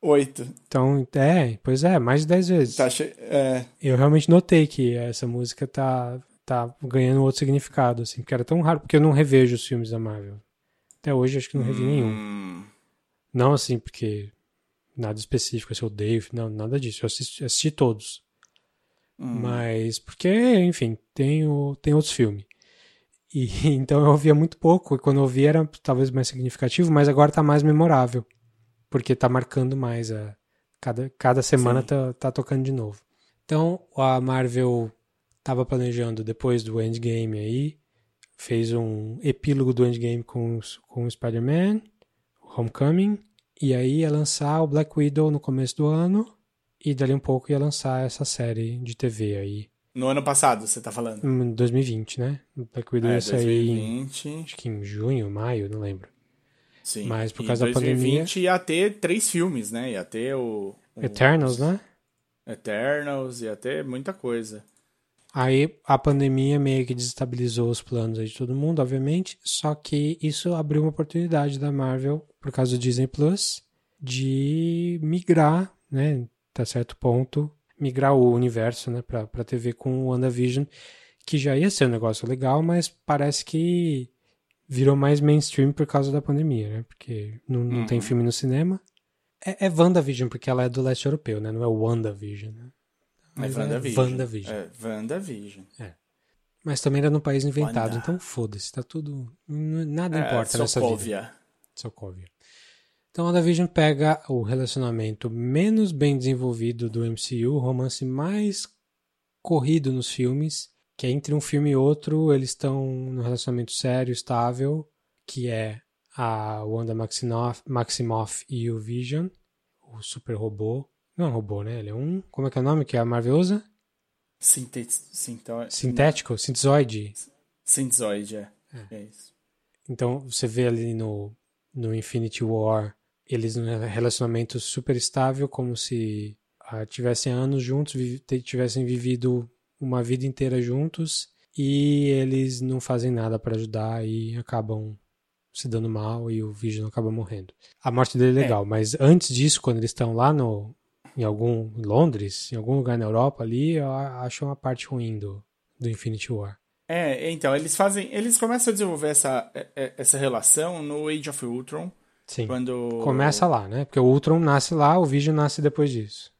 Oito. Então, é, pois é, mais de dez vezes. Tá che... é, Eu realmente notei que essa música tá, tá ganhando outro significado, assim, porque era tão raro, porque eu não revejo os filmes da Marvel. Até hoje acho que não revi nenhum. Não assim, porque nada específico, se eu odeio, não, nada disso. Eu assisti, assisti todos. hum. Mas, porque, enfim, tem, o, tem outros filmes. E então eu ouvia muito pouco, e quando eu ouvi era talvez mais significativo, mas agora tá mais memorável. Porque tá marcando mais. A, cada, cada semana Sim. tá, tá tocando de novo. Então, a Marvel tava planejando depois do Endgame aí, fez um epílogo do Endgame com, com o Spider-Man, Homecoming, e aí ia lançar o Black Widow no começo do ano, e dali um pouco ia lançar essa série de TV aí, No ano passado, você tá falando. em 2020, né? O Black Widow É, ia sair em, 2020. acho que em junho, maio, não lembro. Sim. Mas por causa da 2020 ia ter três filmes, né? Ia ter o. o Eternals, né? Eternals, ia ter muita coisa. Aí a pandemia meio que desestabilizou os planos de todo mundo, obviamente, só que isso abriu uma oportunidade da Marvel, por causa do Disney Plus, de migrar, né, até certo ponto, migrar o universo, né, pra, pra TV com o WandaVision, que já ia ser um negócio legal, mas parece que virou mais mainstream por causa da pandemia, né? Porque não, não tem filme no cinema. É, é WandaVision, porque ela é do leste europeu, né? Não é WandaVision, né? É Mas WandaVision. WandaVision. É, WandaVision. Mas também era no país inventado, Wanda. então foda-se, tá tudo. Nada É, importa nessa vida. Sokovia. Sokovia. Então, WandaVision pega o relacionamento menos bem desenvolvido do MCU, o romance mais corrido nos filmes, que é entre um filme e outro, eles estão num relacionamento sério, estável, que é a Wanda Maximoff, Maximoff e o Vision, o super robô. Não é um robô, né? Ele é um. Como é que é o nome que a Marvel usa? Sinte... Sinto... Sintético? Sintesoide? Sintesoide, é. É isso. Então você vê ali no, no Infinity War eles num relacionamento super estável, como se ah, tivessem anos juntos, vi- tivessem vivido uma vida inteira juntos e eles não fazem nada para ajudar e acabam se dando mal e o Vision acaba morrendo. A morte dele é legal, mas antes disso, quando eles estão lá no em algum em Londres, em algum lugar na Europa ali, eu acho uma parte ruim do, do Infinity War. É, então, eles fazem. Eles começam a desenvolver essa, é- é- essa relação no Age of Ultron. Sim. Quando. Começa lá, né? Porque o Ultron nasce lá, o Vision nasce depois disso.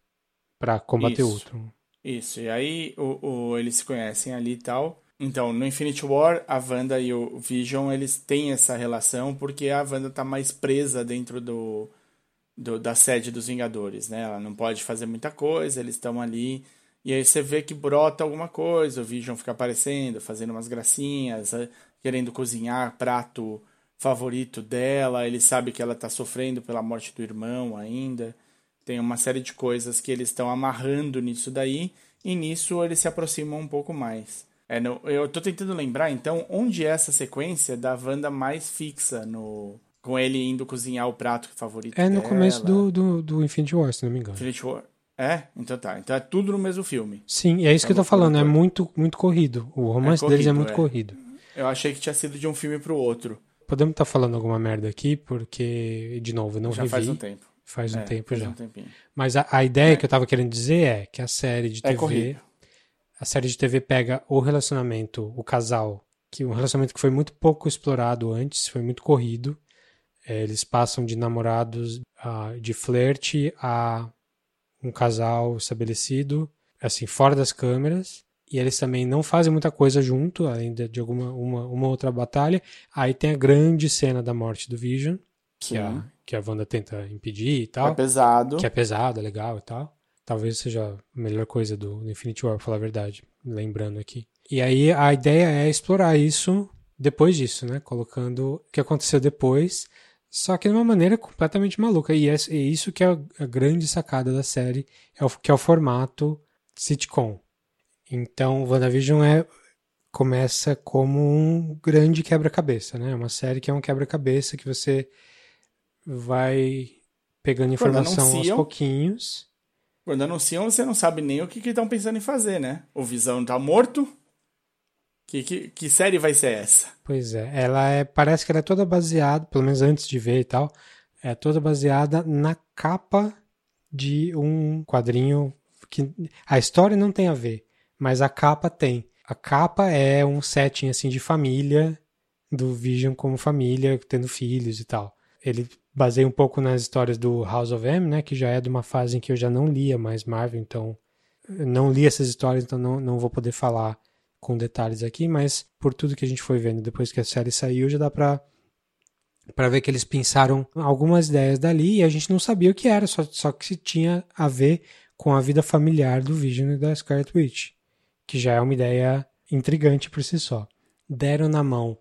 Pra combater o. Ultron. Isso, e aí o, o- eles se conhecem ali e tal. Então, no Infinity War, a Wanda e o Vision, eles têm essa relação porque a Wanda tá mais presa dentro do, do- da sede dos Vingadores, né? Ela não pode fazer muita coisa, eles estão ali. E aí você vê que brota alguma coisa, o Vision fica aparecendo, fazendo umas gracinhas, eh, querendo cozinhar prato favorito dela, ele sabe que ela tá sofrendo pela morte do irmão ainda. Tem uma série de coisas que eles estão amarrando nisso daí, e nisso eles se aproximam um pouco mais. É, no- eu tô tentando lembrar, então, onde é essa sequência da Wanda mais fixa no. Com ele indo cozinhar o prato favorito É no dela. começo do, do, do Infinity War, se não me engano. Infinity War. É? Então tá. Então é tudo no mesmo filme. Sim, e é isso que eu tô falando, é muito, muito corrido. O romance É deles é corrido, muito é. corrido. Eu achei que tinha sido de um filme pro outro. Podemos estar falando alguma merda aqui, porque, de novo, não já revi. faz um tempo. Faz um É, tempo faz já. um. Mas a, a ideia que eu tava querendo dizer é que a série de É TV. corrido. a série de TV pega o relacionamento, o casal, que um relacionamento que foi muito pouco explorado antes, foi muito corrido. É, eles passam de namorados, ah, de flerte a um casal estabelecido, assim, fora das câmeras. E eles também não fazem muita coisa junto, além de, alguma uma, uma outra batalha. Aí tem a grande cena da morte do Vision, que, a, Sim. que a Wanda tenta impedir e É tal pesado. que é pesado, é legal e tal. Talvez seja a melhor coisa do, do Infinity War, pra falar a verdade, lembrando aqui. E aí a ideia é explorar isso depois disso, né? Colocando o que aconteceu depois, só que de uma maneira completamente maluca. E é, é isso que é a, grande sacada da série, é o, que é o formato sitcom. Então, WandaVision é começa como um grande quebra-cabeça, né? Uma série que é um quebra-cabeça que você vai pegando informação aos pouquinhos. Quando anunciam, você não sabe nem o que estão pensando em fazer, né? O Visão tá morto. Que, que, que série vai ser essa? Pois é, ela é, parece que ela é toda baseada, pelo menos antes de ver e tal, é toda baseada na capa de um quadrinho que a história não tem a ver, mas a capa tem. A capa é um setting assim de família do Vision como família, tendo filhos e tal. Ele baseia um pouco nas histórias do House of M, né, que já é de uma fase em que eu já não lia mais Marvel, então não li essas histórias, então não, não vou poder falar com detalhes aqui, mas por tudo que a gente foi vendo depois que a série saiu, já dá pra, pra ver que eles pensaram algumas ideias dali e a gente não sabia o que era, só, só que se tinha a ver com a vida familiar do Vision e da Scarlet Witch, que já é uma ideia intrigante por si só. Deram na mão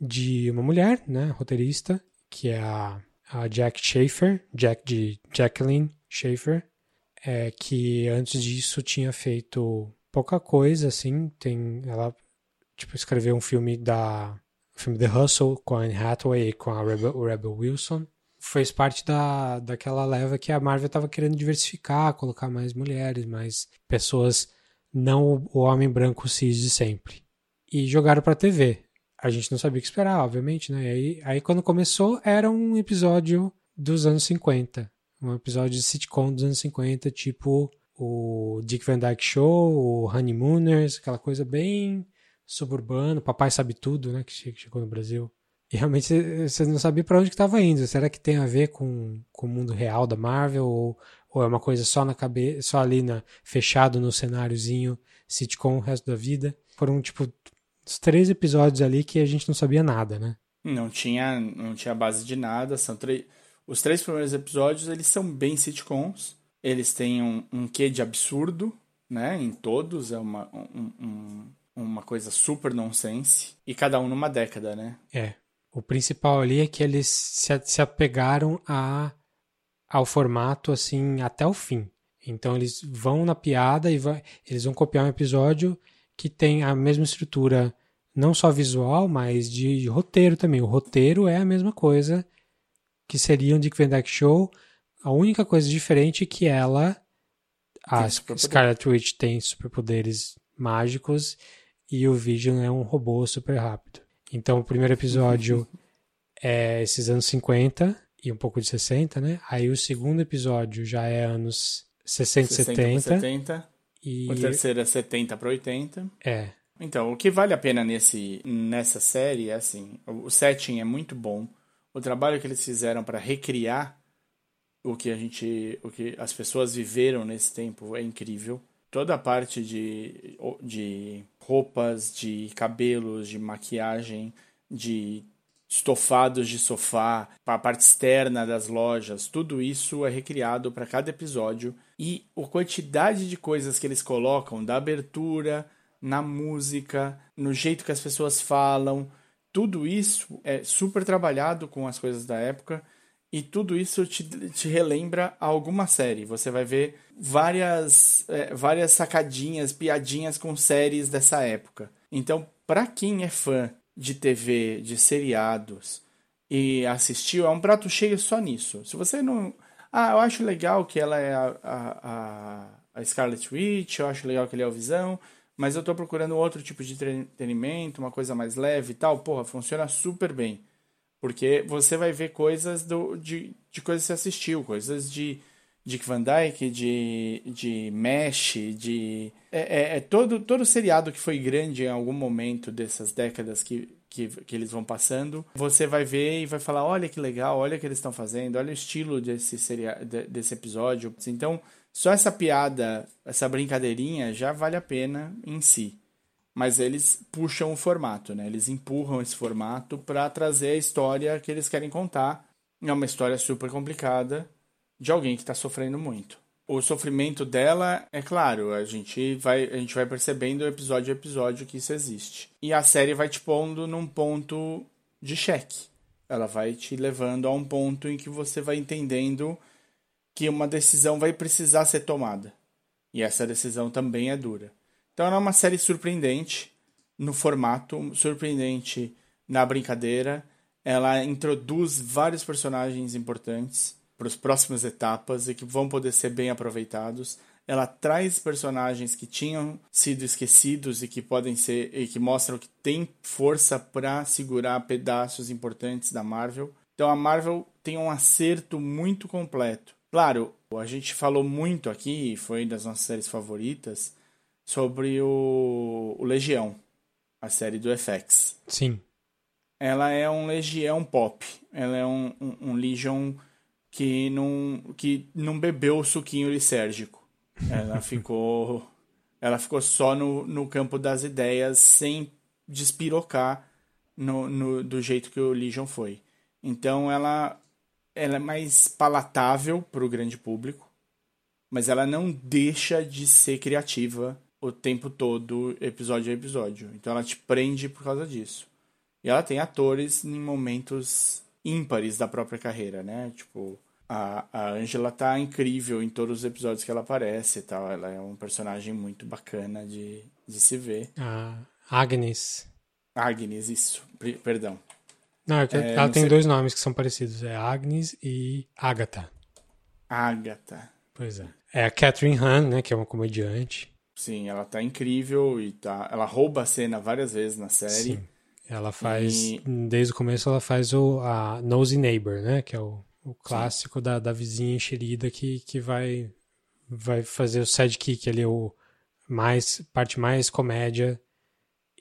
de uma mulher, né, roteirista, que é a, a Jack Schaefer, Jack de Jacqueline Schaefer, é, que antes disso tinha feito pouca coisa, assim. Tem, ela tipo, escreveu um filme da o filme The Hustle com a Anne Hathaway e com a Rebel, Rebel Wilson. Fez parte da, daquela leva que a Marvel estava querendo diversificar, colocar mais mulheres, mais pessoas, não o, homem branco cis de sempre. E jogaram pra TV. A gente não sabia o que esperar, obviamente, né? E aí, aí quando começou, era um episódio dos anos 50. Um episódio de sitcom dos anos 50, tipo o Dick Van Dyke Show, o Honeymooners, aquela coisa bem suburbano, Papai Sabe Tudo, né? Que che- que chegou no Brasil. E realmente você não sabia para onde que estava indo. Será que tem a ver com, com o mundo real da Marvel? Ou, ou é uma coisa só na cabeça, só ali na, fechado no cenáriozinho, sitcom o resto da vida? Foram, tipo, os três episódios ali que a gente não sabia nada, né? Não tinha, não tinha base de nada. São três. Os três primeiros episódios eles são bem sitcoms. Eles têm um, um quê de absurdo, né? Em todos é uma, um- um- uma coisa super nonsense e cada um numa década, né? É. O principal ali é que eles se, se apegaram a, ao formato assim até o fim. Então eles vão na piada e vai, eles vão copiar um episódio que tem a mesma estrutura, não só visual, mas de roteiro também. O roteiro é a mesma coisa que seria um Dick Van Dyke Show. A única coisa diferente é que ela, a. Scarlet Witch tem superpoderes mágicos e o Vision é um robô super rápido. Então o primeiro episódio é esses anos 50 e um pouco de 60, né? Aí o segundo episódio já é anos 60 e 60 por 70. 70. E O terceiro é 70 para 80. é, Então, o que vale a pena nesse, nessa série é assim: o setting é muito bom. O trabalho que eles fizeram para recriar o que a gente, o que as pessoas viveram nesse tempo é incrível. Toda a parte de, de roupas, de cabelos, de maquiagem, de estofados de sofá, a parte externa das lojas, tudo isso é recriado para cada episódio e a quantidade de coisas que eles colocam da abertura, na música, no jeito que as pessoas falam, tudo isso é super trabalhado com as coisas da época e tudo isso te, te relembra alguma série. Você vai ver várias, é, várias sacadinhas, piadinhas com séries dessa época. Então, para quem é fã de TV, de seriados e assistiu, é um prato cheio só nisso. Se você não. Ah, eu acho legal que ela é a, a, a, Scarlet Witch, eu acho legal que ele é o Visão, mas eu tô procurando outro tipo de entretenimento, uma coisa mais leve e tal. Porra, funciona super bem. Porque você vai ver coisas do, de, de coisas que você assistiu, coisas de Dick Van Dyke, de, de Mesh, de. É, é, é todo, todo seriado que foi grande em algum momento dessas décadas que, que, que eles vão passando. Você vai ver e vai falar: olha que legal, olha o que eles estão fazendo, olha o estilo desse, seria, de- desse episódio. Então, só essa piada, essa brincadeirinha já vale a pena em si mas eles puxam o formato, né? Eles empurram esse formato para trazer a história que eles querem contar. É uma história super complicada de alguém que está sofrendo muito. O sofrimento dela, é claro, a gente vai a gente vai percebendo episódio a episódio que isso existe. E a série vai te pondo num ponto de cheque. Ela vai te levando a um ponto em que você vai entendendo que uma decisão vai precisar ser tomada. E essa decisão também é dura. Então é uma série surpreendente no formato, surpreendente na brincadeira. Ela introduz vários personagens importantes para as próximas etapas e que vão poder ser bem aproveitados. Ela traz personagens que tinham sido esquecidos e que podem ser e que mostram que tem força para segurar pedaços importantes da Marvel. Então a Marvel tem um acerto muito completo. Claro, a gente falou muito aqui, foi das nossas séries favoritas, sobre o, o Legião, a série do FX. sim. Ela é um Legião pop. Ela é um, um, um Legion que não, que não bebeu o suquinho lisérgico. Ela ficou, ela ficou só no, no campo das ideias, sem despirocar no, no, do jeito que o Legion foi. Então ela, ela é mais palatável para o grande público, mas ela não deixa de ser criativa o tempo todo, episódio a episódio. Então ela te prende por causa disso. E ela tem atores em momentos ímpares da própria carreira, né? Tipo, a, a Angela tá incrível em todos os episódios que ela aparece e tal. Ela é um personagem muito bacana de, de se ver. A Agnes. Agnes, isso. Pre- Perdão. Não, é É, ela não tem sei- dois nomes que são parecidos. É Agnes e Agatha. Agatha. Pois é. É a Catherine Hahn, né? Que é uma comediante. Sim, ela tá incrível e tá. Ela rouba a cena várias vezes na série. Sim. Ela faz, E- desde o começo, ela faz o a Nosy Neighbor, né? Que é o, o clássico da, da vizinha enxerida que, que vai, vai fazer o sidekick ali, o mais, parte mais comédia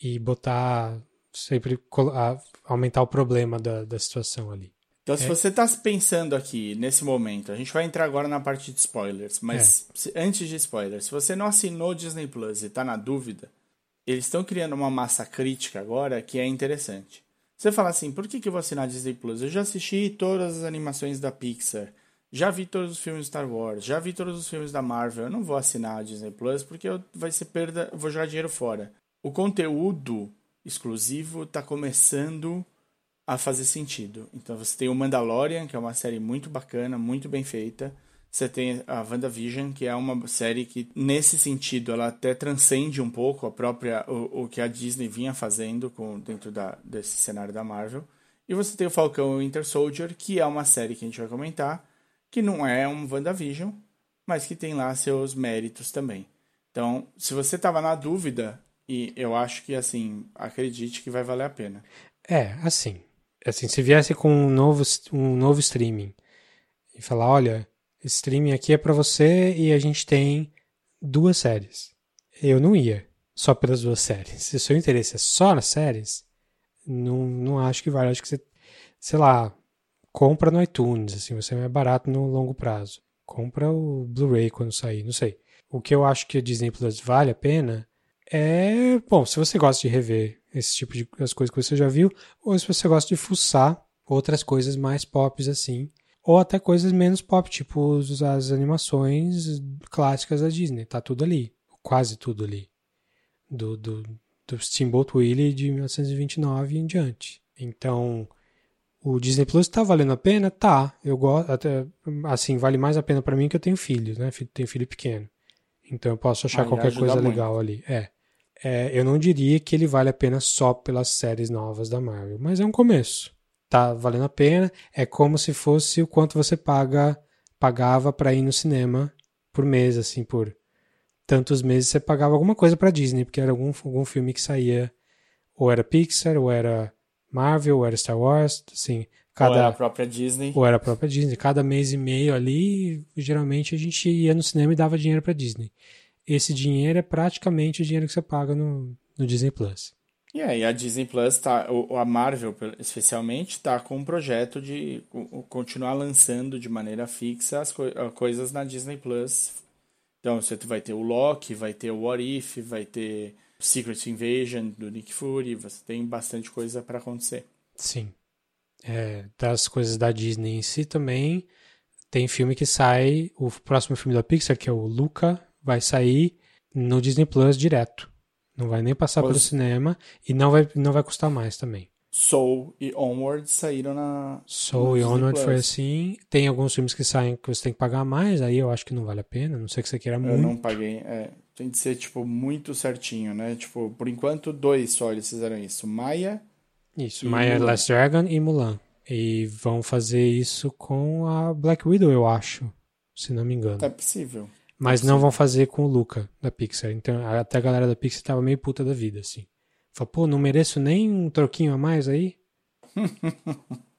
e botar sempre a- aumentar o problema da, da situação ali. Então, É. se você tá pensando aqui, nesse momento, a gente vai entrar agora na parte de spoilers, mas É. se- antes de spoilers, se você não assinou Disney Plus e tá na dúvida, eles estão criando uma massa crítica agora que é interessante. Você fala assim, por que, que eu vou assinar Disney Plus? Eu já assisti todas as animações da Pixar, já vi todos os filmes Star Wars, já vi todos os filmes da Marvel, eu não vou assinar a Disney Plus porque eu- vai ser perda, vou jogar dinheiro fora. O conteúdo exclusivo tá começando a fazer sentido. Então você tem o Mandalorian, que é uma série muito bacana, muito bem feita. Você tem a WandaVision, que é uma série que, nesse sentido, ela até transcende um pouco a própria o, o que a Disney vinha fazendo com, dentro da, desse cenário da Marvel. E você tem o Falcão e o Winter Soldier, que é uma série que a gente vai comentar, que não é um WandaVision, mas que tem lá seus méritos também. Então, se você estava na dúvida, e eu acho que, assim, acredite que vai valer a pena. É, assim. Assim, se viesse com um novo, um novo streaming e falar, olha, esse streaming aqui é pra você e a gente tem duas séries. Eu não ia só pelas duas séries. Se o seu interesse é só nas séries, não, não acho que vale. Acho que você, sei lá, compra no iTunes, assim, você é mais barato no longo prazo. Compra o Blu-ray quando sair, não sei. O que eu acho que a Disney Plus vale a pena é, bom, se você gosta de rever esse tipo de as coisas que você já viu, ou se você gosta de fuçar outras coisas mais pop assim, ou até coisas menos pop, tipo as animações clássicas da Disney, tá tudo ali, quase tudo ali. Do, do, do Steamboat Willie de 1929 em diante. Então, o Disney Plus tá valendo a pena? Tá. Eu gosto, até, assim, vale mais a pena pra mim que eu tenho filho, né? Tenho filho pequeno. Então eu posso achar qualquer coisa muito. legal ali. É. É, eu não diria que ele vale a pena só pelas séries novas da Marvel, mas é um começo. Tá valendo a pena. É como se fosse o quanto você paga pagava pra ir no cinema por mês, assim, por tantos meses você pagava alguma coisa pra Disney, porque era algum, algum filme que saía, ou era Pixar, ou era Marvel, ou era Star Wars, assim, Ou cada era a própria Disney. ou era a própria Disney. Cada mês e meio ali, geralmente a gente ia no cinema e dava dinheiro pra Disney. Esse dinheiro é praticamente o dinheiro que você paga no, no Disney Plus. E aí, a Disney Plus, tá, o- a Marvel especialmente, tá com um projeto de co- continuar lançando de maneira fixa as ah, coisas na Disney Plus. Então, você vai ter o Loki, vai ter o What If, vai ter Secret Invasion do Nick Fury, você tem bastante coisa para acontecer. Sim. É, das coisas da Disney em si também, tem filme que sai, o próximo filme da Pixar, que é o Luca, vai sair no Disney Plus direto. Não vai nem passar pelo Pois- cinema e não vai, não vai custar mais também. Soul e Onward saíram na. Soul e Onward foi Plus. assim. Tem alguns filmes que saem que você tem que pagar mais, aí eu acho que não vale a pena, não sei que você queira Eu muito. não paguei. É, tem que ser, tipo, muito certinho, né? Tipo, por enquanto, dois só eles fizeram isso. Maia Isso, My Mulan. Last Dragon e Mulan. E vão fazer isso com a Black Widow, eu acho, se não me engano. é possível. Mas não vão fazer com o Luca, da Pixar. Então, até a galera da Pixar tava meio puta da vida, assim. Falou, pô, não mereço nem um troquinho a mais aí?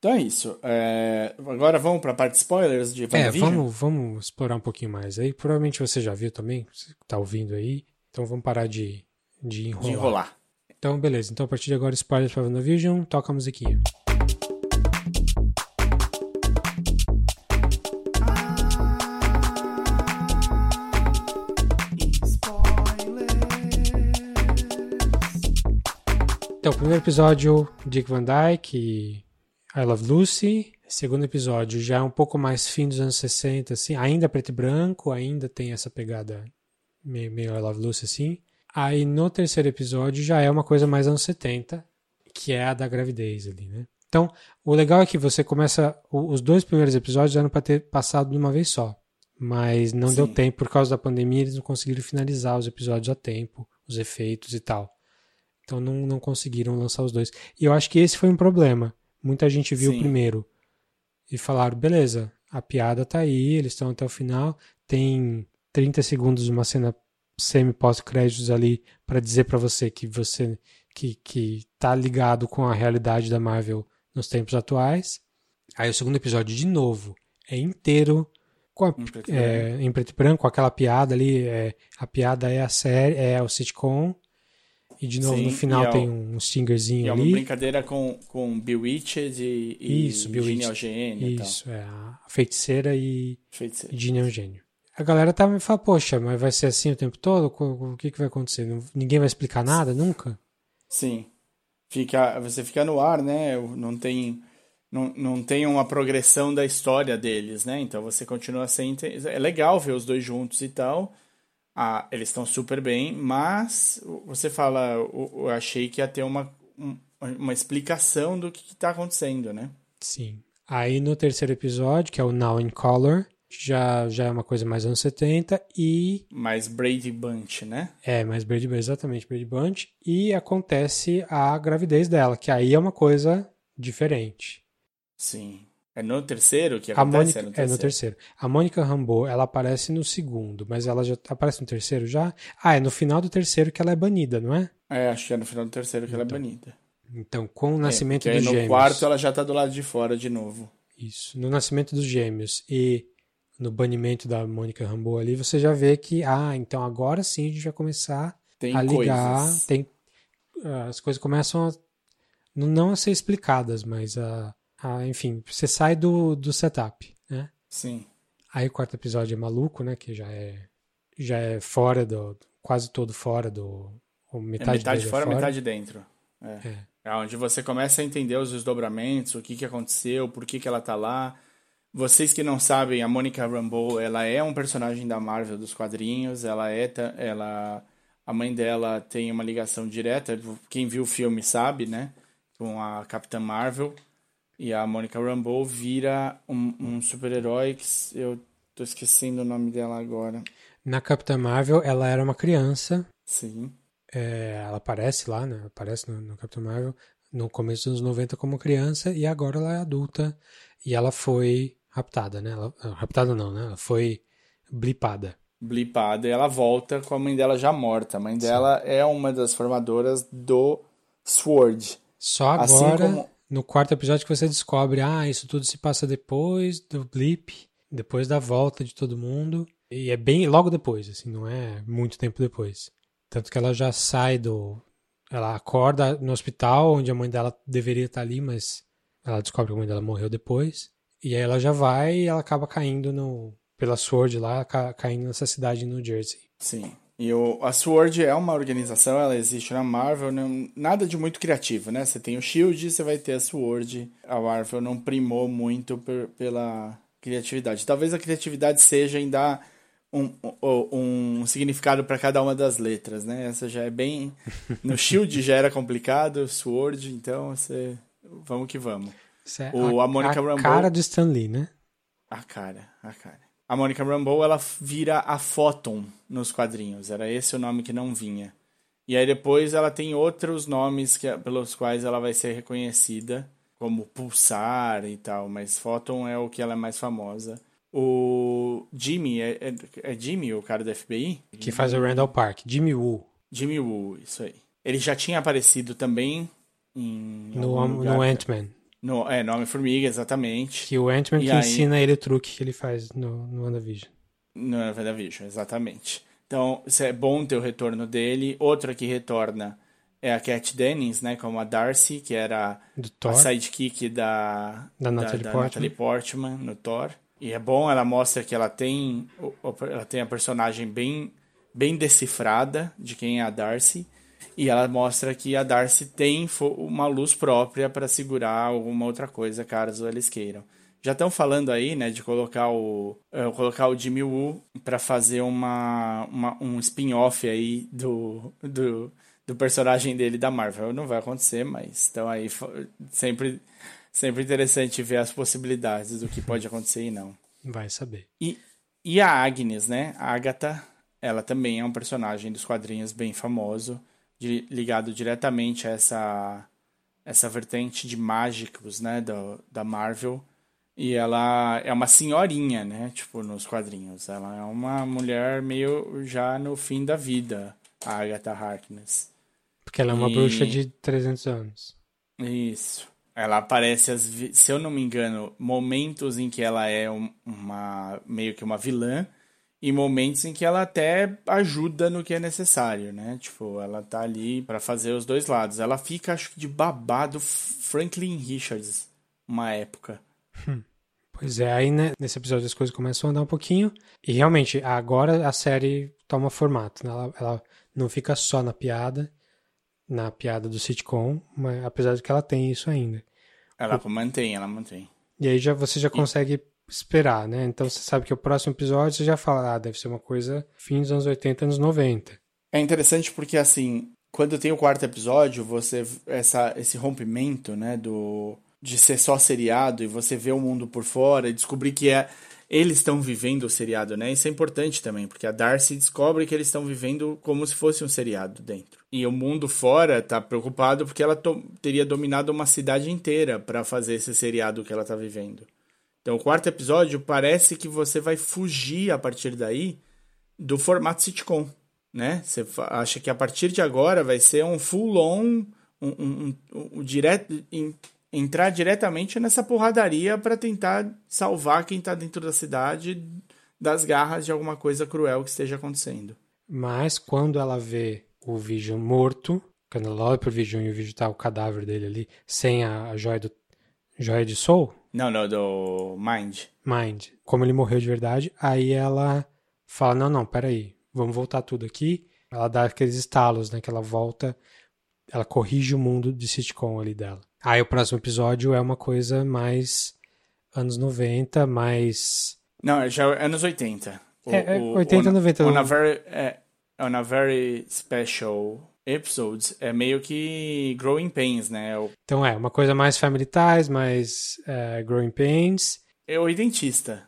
Então é isso. É, Agora vamos pra parte de spoilers de É, vamos, vamos explorar um pouquinho mais aí. Provavelmente você já viu também, você tá ouvindo aí. Então vamos parar de, de enrolar. de enrolar. Então, beleza. Então, a partir de agora, spoilers pra WandaVision. Toca a musiquinha. Então, primeiro episódio, Dick Van Dyke e I Love Lucy. Segundo episódio, já é um pouco mais fim dos anos 60, assim. Ainda preto e branco, ainda tem essa pegada meio, meio I Love Lucy, assim. Aí, no terceiro episódio, já é uma coisa mais anos 70, que é a da gravidez ali, né? Então, o legal é que você começa... Os dois primeiros episódios eram para ter passado de uma vez só. Mas não Sim. deu tempo por causa da pandemia, eles não conseguiram finalizar os episódios a tempo, os efeitos e tal. Então não, não conseguiram lançar os dois. E eu acho que esse foi um problema. Muita gente viu Sim. o primeiro e falaram: beleza, a piada tá aí, eles estão até o final. Tem 30 segundos uma cena semi-pós-créditos ali para dizer para você que você que, que tá ligado com a realidade da Marvel nos tempos atuais. Aí o segundo episódio, de novo, é inteiro com a, Em preto e é, em preto e branco, com aquela piada ali. É, a piada é a série, é o sitcom. E de novo, Sim, no final e é tem um stingerzinho E é uma ali. brincadeira com, com Bewitched e, e Isso, Bewitched. E tal. Isso, é a feiticeira e Feiticeiro. e um gênio. A galera tá me falando, poxa, mas vai ser assim o tempo todo? O que, que vai acontecer? Ninguém vai explicar nada nunca? Sim. Fica, você fica no ar, né? Não tem, não, não tem uma progressão da história deles, né? Então você continua sem. É legal ver os dois juntos e tal. Ah, eles estão super bem, mas você fala, eu, eu achei que ia ter uma, um- uma explicação do que está acontecendo, né? Sim. Aí no terceiro episódio, que é o Now in Color, já, já é uma coisa mais anos 70 e Mais Brady Bunch, né? é mais Brady Bunch, exatamente Brady Bunch, e acontece a gravidez dela, que aí é uma coisa diferente. Sim. É no terceiro que A acontece? Mônica, é no terceiro. A Mônica Rambeau, ela aparece no segundo, mas ela já aparece no terceiro já? Ah, é no final do terceiro que ela é banida, não é? É, acho que é no final do terceiro que ela é banida. Então, com o nascimento é, dos no gêmeos. quarto ela já tá do lado de fora de novo. Isso. No nascimento dos gêmeos e no banimento da Mônica Rambeau ali, você já vê que, ah, então agora sim a gente vai começar Tem a ligar. coisas. Tem, ah, as coisas começam a, não a ser explicadas, mas a, a enfim, você sai do, do setup, né? Sim. Aí o quarto episódio é maluco, né? Que já é, já é fora do. quase todo fora do. ou É Metade, metade é fora, metade dentro. É. É. É onde você começa a entender os desdobramentos, o que, que aconteceu, por que, que ela tá lá. Vocês que não sabem, a Monica Rambeau, ela é um personagem da Marvel dos quadrinhos, ela é ela a mãe dela tem uma ligação direta, quem viu o filme sabe, né, com a Capitã Marvel. E a Monica Rambeau vira um, um super-herói que eu tô esquecendo o nome dela agora. Na Capitã Marvel, ela era uma criança. Sim. é, ela aparece lá, né? Aparece no, no Capitã Marvel no começo dos anos 90 como criança e agora ela é adulta e ela foi raptada, né? Ela, raptada não, né? Ela foi blipada. blipada e ela volta com a mãe dela já morta. A mãe dela é uma das formadoras do Sword. Só Assim agora, como- no quarto episódio, que você descobre, ah, isso tudo se passa depois do blip, depois da volta de todo mundo. E é bem logo depois, assim, não é muito tempo depois. Tanto que ela já sai do. Ela acorda no hospital, onde a mãe dela deveria estar ali, mas ela descobre que a mãe dela morreu depois. E aí ela já vai e ela acaba caindo no. Pela Sword lá, ca- caindo nessa cidade no Jersey. Sim. E o, a Sword é uma organização, ela existe na Marvel, não, nada de muito criativo, né? Você tem o Shield, você vai ter a Sword. A Marvel não primou muito per- pela criatividade. Talvez a criatividade seja em dar um, um, um significado para cada uma das letras, né? Essa já é bem. No Shield já era complicado, Sword, então você. Vamos que vamos. É O- a Monica a Rambeau- cara do Stan Lee, né? A cara, a cara. A Monica Rambeau, ela vira a Photon nos quadrinhos. Era esse o nome que não vinha. E aí depois ela tem outros nomes que, pelos quais ela vai ser reconhecida, como Pulsar e tal, mas Photon é o que ela é mais famosa. O Jimmy, é, é, é Jimmy o cara do FBI? Que faz o Randall Park. Jimmy Woo. Jimmy Woo, isso aí. Ele já tinha aparecido também em No, no Ant-Man. No, é, no Homem-Formiga, exatamente. Que o Ant-Man que aí- ensina ele o truque que ele faz no, no WandaVision. No WandaVision, exatamente. Então, isso é bom ter o retorno dele. Outra que retorna é a Cat Dennings, né? Como a Darcy, que era a sidekick da, Da Natalie Portman. Natalie Portman no Thor. E é bom, ela mostra que ela tem, ela tem a personagem bem, bem decifrada de quem é a Darcy. E ela mostra que a Darcy tem uma luz própria para segurar alguma outra coisa, caso eles queiram. Já estão falando aí, né, de colocar o, eh, colocar o Jimmy Woo para fazer uma, uma- um spin-off aí do, do, do personagem dele da Marvel. Não vai acontecer, mas estão aí sempre, sempre interessante ver as possibilidades do que pode acontecer e não. Vai saber. E, e a Agnes, né? A Agatha, ela também é um personagem dos quadrinhos bem famoso, de- ligado diretamente a essa, essa vertente de mágicos, né? Do, da Marvel. E ela é uma senhorinha, né? Tipo, nos quadrinhos. Ela é uma mulher meio já no fim da vida, a Agatha Harkness. Porque ela é uma E- bruxa de 300 anos. Isso. Ela aparece, se eu não me engano, momentos em que ela é um- uma meio que uma vilã e momentos em que ela até ajuda no que é necessário, né? Tipo, ela tá ali para fazer os dois lados. Ela fica, acho que, de babado Franklin Richards, uma época. Pois é, aí né, nesse episódio as coisas começam a andar um pouquinho. E realmente, agora a série toma formato. Né? Ela, ela não fica só na piada, na piada do sitcom, mas apesar de que ela tem isso ainda. Ela mantém, ela mantém. E aí já, você já consegue esperar, né? Então você sabe que o próximo episódio você já fala, ah, deve ser uma coisa fim dos anos 80, anos 90. É interessante porque, assim, quando tem o quarto episódio, você essa, esse rompimento, né, do de ser só seriado e você ver o mundo por fora e descobrir que é eles estão vivendo o seriado, né? Isso é importante também, porque a Darcy descobre que eles estão vivendo como se fosse um seriado dentro. E o mundo fora tá preocupado porque ela teria dominado uma cidade inteira para fazer esse seriado que ela tá vivendo. Então, o quarto episódio parece que você vai fugir a partir daí do formato sitcom, né? Você acha que a partir de agora vai ser um full on, um, um, um, um direto, entrar diretamente nessa porradaria para tentar salvar quem tá dentro da cidade das garras de alguma coisa cruel que esteja acontecendo. Mas quando ela vê o Vision morto, quando ela olha pro Vision e o Vision tá o cadáver dele ali, sem a, a joia do joia de Soul? Não, não, do Mind. Mind. Como ele morreu de verdade, aí ela fala: "Não, não, peraí, vamos voltar tudo aqui". Ela dá aqueles estalos, né, que ela volta, ela corrige o mundo de sitcom ali dela. Aí o próximo episódio é uma coisa mais anos 90, mais. Não, já é anos 80. O, é, é 80, on, 90. On a, very, é, on a very special episodes, é meio que Growing Pains, né? O, então é, uma coisa mais Family Ties, mais uh, Growing Pains. É o Identista.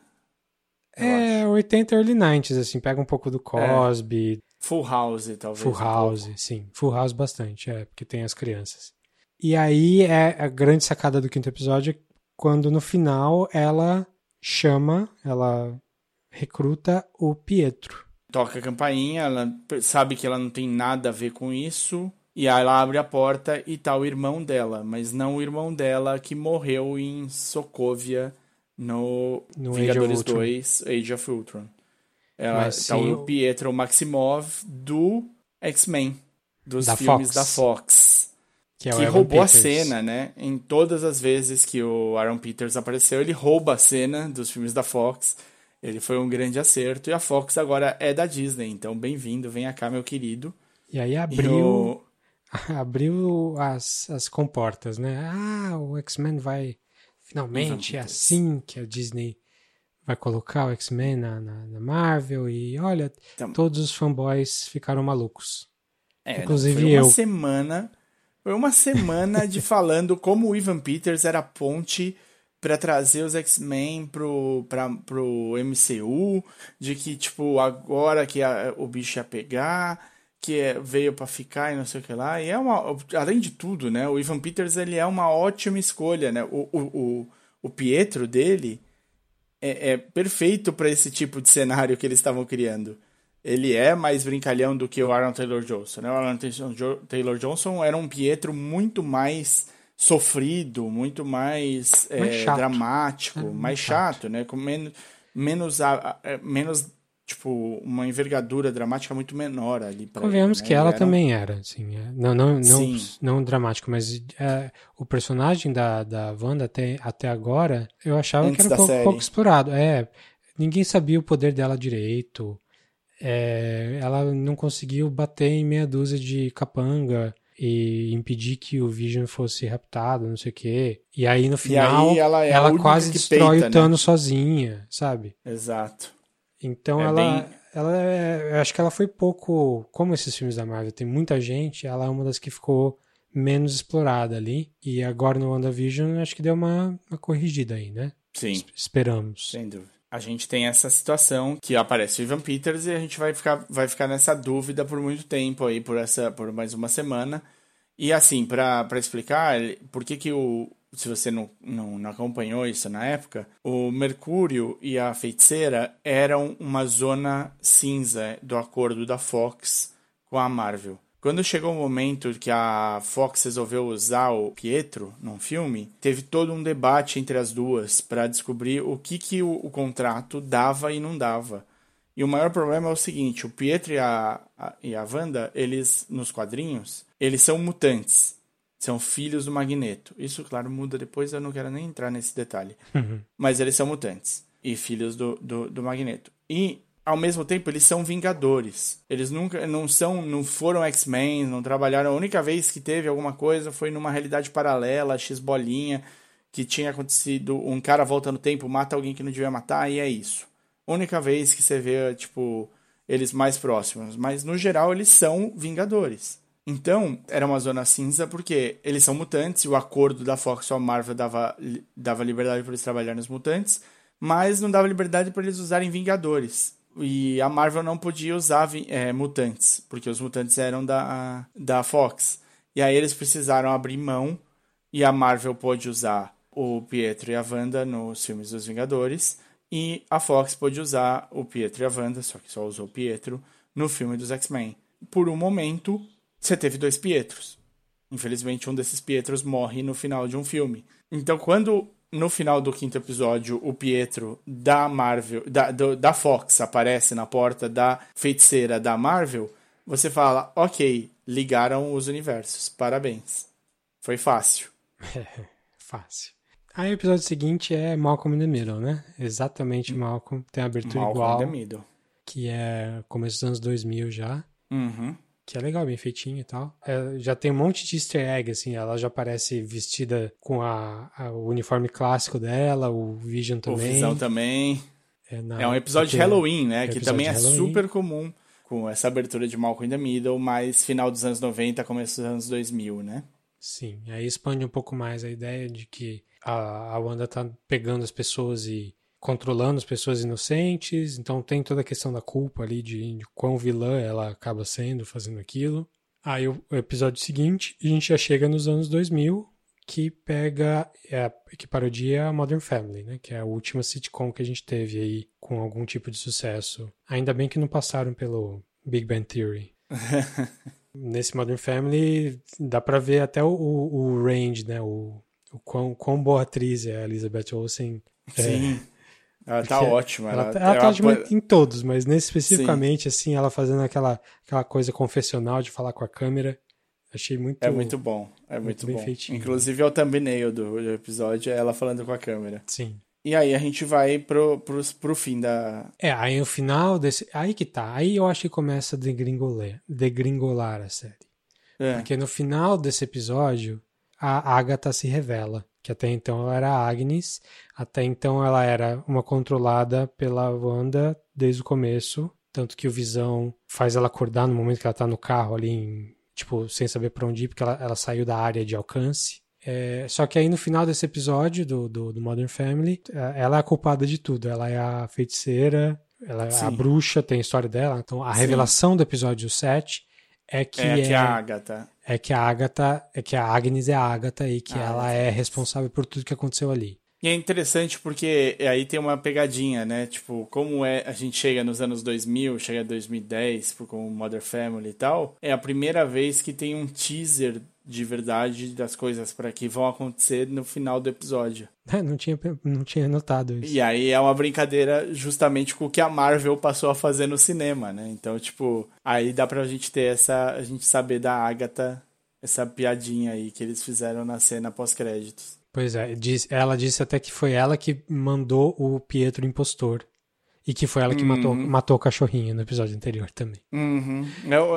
É, acho. 80 early 90s, assim, pega um pouco do Cosby. É. Full House, talvez. Full House, sim. Full House bastante, é, porque tem as crianças. E aí é a grande sacada do quinto episódio quando no final ela chama, ela recruta o Pietro. Toca a campainha, ela sabe que ela não tem nada a ver com isso. E aí ela abre a porta e tá o irmão dela, mas não o irmão dela que morreu em Sokovia no, no Vingadores Age 2, Age of Ultron. Ela Mas tá o Pietro Maximov do X-Men, dos Da filmes Fox. da Fox. Que, é que roubou a Peters. cena, né? Em todas as vezes que o Aaron Peters apareceu, ele rouba a cena dos filmes da Fox. Ele foi um grande acerto. E a Fox agora é da Disney. Então, bem-vindo, venha cá, meu querido. E aí E abriu, o- abriu as, as comportas, né? Ah, o X-Men vai. Finalmente é assim que a Disney vai colocar o X-Men na, na, na Marvel. E olha, Então- todos os fanboys ficaram malucos. É, Inclusive foi uma eu. semana. Foi uma semana de falando como o Ivan Peters era a ponte pra trazer os X-Men pro, pro MCU, de que, tipo, agora que a- o bicho ia pegar, que é- veio pra ficar e não sei o que lá. E é uma. Além de tudo, né? O Ivan Peters ele é uma ótima escolha, né? O, o, o, o Pietro dele é, é perfeito pra esse tipo de cenário que eles estavam criando ele é mais brincalhão do que o Aaron Taylor Johnson. Né? O Aaron Taylor Johnson era um Pietro muito mais sofrido, muito mais, é, Mais chato. dramático, É, mais mais chato, né? Com menos, menos, a- a- é, menos tipo uma envergadura dramática muito menor ali. Pra Convenhamos né? que ela era também era, assim, é, não, não, não, Sim. não dramático, mas é, o personagem da, da Wanda até, até agora, eu achava Antes que era um pouco, pouco explorado. É, ninguém sabia o poder dela direito, é, ela não conseguiu bater em meia dúzia de capanga e impedir que o Vision fosse raptado, não sei o quê. E aí no final aí ela é a única quase destrói peita, o né? Thanos sozinha, sabe? Exato. Então É ela, bem- ela é- eu acho que ela foi pouco, como esses filmes da Marvel tem muita gente, ela é uma das que ficou menos explorada ali. E agora no WandaVision acho que deu uma, uma corrigida aí, né? Sim. Es- Esperamos. Sem dúvida. A gente tem essa situação que aparece o Ivan Peters e a gente vai ficar, vai ficar nessa dúvida por muito tempo aí, por, essa, por mais uma semana. E assim, pra explicar, por que que o... Se você não, não, não acompanhou isso na época, o Mercúrio e a Feiticeira eram uma zona cinza do acordo da Fox com a Marvel. Quando chegou o momento que a Fox resolveu usar o Pietro num filme, teve todo um debate entre as duas para descobrir o que, que o, o contrato dava e não dava. E o maior problema é o seguinte, o Pietro e a, a, e a Wanda, eles, nos quadrinhos, eles são mutantes. São filhos do Magneto. Isso, claro, muda depois, eu não quero nem entrar nesse detalhe. Mas eles são mutantes. E filhos do, do, do Magneto. E, ao mesmo tempo, eles são vingadores. Eles nunca não são, não foram X-Men, não trabalharam. A única vez que teve alguma coisa foi numa realidade paralela, X-bolinha, que tinha acontecido. Um cara volta no tempo, mata alguém que não devia matar, e é isso. Única vez que você vê, tipo, eles mais próximos. Mas, no geral, eles são vingadores. Então, era uma zona cinza porque eles são mutantes e o acordo da Fox com a Marvel dava, dava liberdade para eles trabalharem nos mutantes, mas não dava liberdade para eles usarem Vingadores. E a Marvel não podia usar é, mutantes, porque os mutantes eram da, da Fox. E aí eles precisaram abrir mão e a Marvel pôde usar o Pietro e a Wanda nos filmes dos Vingadores e a Fox pôde usar o Pietro e a Wanda, só que só usou o Pietro, no filme dos X-Men. Por um momento, você teve dois Pietros. Infelizmente, um desses Pietros morre no final de um filme. Então, quando no final do quinto episódio o Pietro da Marvel, da, do, da Fox aparece na porta da feiticeira da Marvel, você fala: Ok, ligaram os universos, parabéns. Foi fácil. Fácil. Aí o episódio seguinte é Malcolm in the Middle, né? Exatamente Malcolm. Tem a abertura Malcolm igual, in the Middle. que é começo dos anos 2000 já. Uhum. Que é legal, bem feitinho e tal. É, já tem um monte de easter egg, assim. Ela já aparece vestida com a, a- o uniforme clássico dela, o Vision O também. Visão também. É, na- É um episódio de Halloween, né? é que também é super comum com essa abertura de Malcolm in the Middle, mas final dos anos 90, começo dos anos 2000, né? Sim, aí expande um pouco mais a ideia de que a, a Wanda tá pegando as pessoas e controlando as pessoas inocentes, então tem toda a questão da culpa ali de, de quão vilã ela acaba sendo fazendo aquilo. Aí o, o episódio seguinte, a gente já chega nos anos 2000, que pega, é, que parodia a Modern Family, né? Que é a última sitcom que a gente teve aí com algum tipo de sucesso. Ainda bem que não passaram pelo Big Bang Theory. Nesse Modern Family dá pra ver até o, o, o range, né? O, o quão, quão boa atriz é a Elizabeth Olsen. Sim. Ela tá ótima. Ela, Ela, tá- ela tá ela ótima pô- em todos, mas nesse especificamente, assim, ela fazendo aquela, aquela coisa confessional de falar com a câmera. Achei muito. É muito bom. É muito muito, bem bom. feitinho. Inclusive é o thumbnail do, do episódio, é ela falando com a câmera. Sim. E aí a gente vai pro, pro, pro fim da. É, aí no final desse. Aí que tá. Aí eu acho que começa a degringolar, degringolar a série. É, Porque no final desse episódio, a Agatha se revela. Que até então ela era a Agnes, até então ela era uma controlada pela Wanda desde o começo. Tanto que o Visão faz ela acordar no momento que ela tá no carro ali, em- tipo, sem saber pra onde ir, porque ela, ela saiu da área de alcance. É, só que aí no final desse episódio do, do, do Modern Family, é, ela é a culpada de tudo. Ela é a feiticeira, ela é a bruxa, tem a história dela. Então a Sim. revelação do episódio 7 é que é, é, que a Agatha. É que a Agatha, é que a Agnes é a Agatha e que A ela é responsável por tudo que aconteceu ali. E é interessante porque aí tem uma pegadinha, né? Tipo, como é a gente chega nos anos 2000, chega a 2010, por- com Mother Family e tal, é a primeira vez que tem um teaser de verdade das coisas para que vão acontecer no final do episódio. Não tinha, não tinha notado isso. E aí é uma brincadeira justamente com o que a Marvel passou a fazer no cinema, né? Então, tipo, aí dá pra gente ter essa. A gente saber da Agatha, essa piadinha aí que eles fizeram na cena pós-créditos. Pois é, diz- ela disse até que foi ela que mandou o Pietro impostor. E que foi ela que matou, matou o cachorrinho no episódio anterior também. Uhum.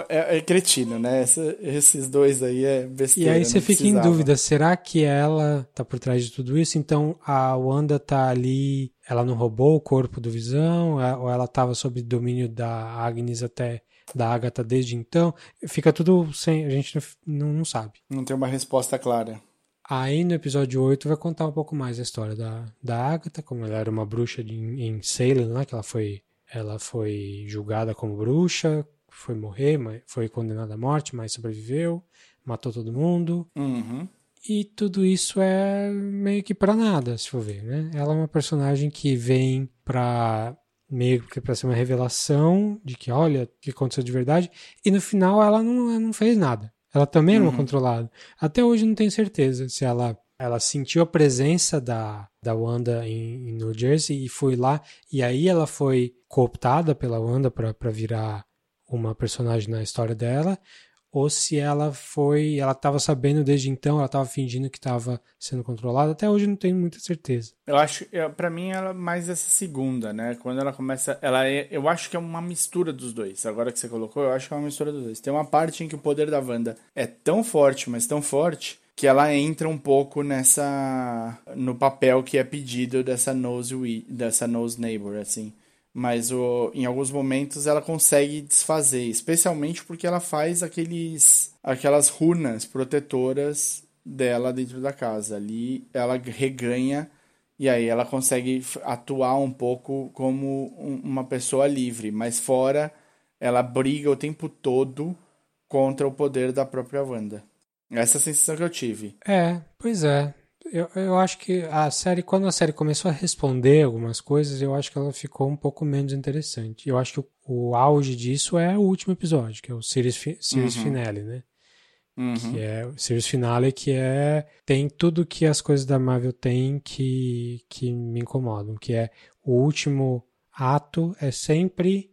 É, é- é cretino, né? Essa- esses dois aí é E besteira. aí não você fica em precisava. dúvida, será que ela tá por trás de tudo isso? Então a Wanda tá ali, ela não roubou o corpo do Visão, a- ou ela tava sob domínio da Agnes até da Agatha desde então? Fica tudo sem, a gente não, não sabe. Não tem uma resposta clara. Aí no episódio 8 vai contar um pouco mais a história da, da Agatha, como ela era uma bruxa de, em Salem, né? Que ela foi, ela foi julgada como bruxa, foi morrer, mas foi condenada à morte, mas sobreviveu, matou todo mundo. Uhum. E tudo isso é meio que pra nada, se for ver, né? Ela é uma personagem que vem pra meio que pra ser uma revelação de que, olha, o que aconteceu de verdade, e no final ela não, ela não fez nada. Ela também era uma controlada. Até hoje não tenho certeza se ela ela sentiu a presença da, da Wanda em, em New Jersey e foi lá. E aí ela foi cooptada pela Wanda para virar uma personagem na história dela ou se ela foi, ela estava sabendo desde então, ela estava fingindo que estava sendo controlada. Até hoje não tenho muita certeza. Eu acho, para mim ela é mais essa segunda, né? Quando ela começa, ela é, eu acho que é uma mistura dos dois. Agora que você colocou, eu acho que é uma mistura dos dois. Tem uma parte em que o poder da Wanda é tão forte, mas tão forte que ela entra um pouco nessa no papel que é pedido dessa nose dessa nose neighbor assim mas o, em alguns momentos ela consegue desfazer, especialmente porque ela faz aqueles aquelas runas protetoras dela dentro da casa. Ali ela reganha e aí ela consegue atuar um pouco como uma pessoa livre, mas fora ela briga o tempo todo contra o poder da própria Wanda. Essa é a sensação que eu tive. É, pois é. Eu, eu acho que a série, quando a série começou a responder algumas coisas, eu acho que ela ficou um pouco menos interessante. Eu acho que o, o auge disso é o último episódio, que é o series, series uhum. finale, né? Uhum. Que é o series finale, que é tem tudo que as coisas da Marvel têm que que me incomodam, que é o último ato é sempre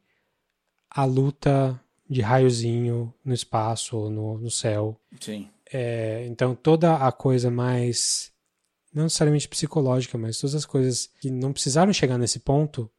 a luta de raiozinho no espaço ou no, no céu. Sim. É, então toda a coisa mais não necessariamente psicológica, mas todas as coisas que não precisaram chegar nesse ponto,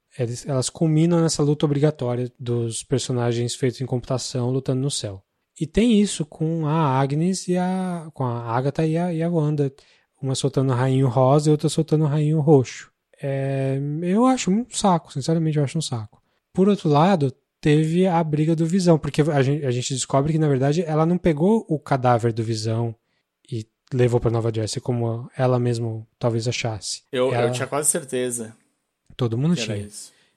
elas culminam nessa luta obrigatória dos personagens feitos em computação lutando no céu. E tem isso com a Agnes e a. com a Agatha e a, e a Wanda. Uma soltando o rainho rosa e outra soltando o rainho roxo. É, eu acho um saco, sinceramente eu acho um saco. Por outro lado, teve a briga do Visão, porque a gente, a gente descobre que, na verdade, ela não pegou o cadáver do Visão levou para Nova Jersey, como ela mesmo talvez achasse. Eu, ela... eu tinha quase certeza. Todo mundo tinha.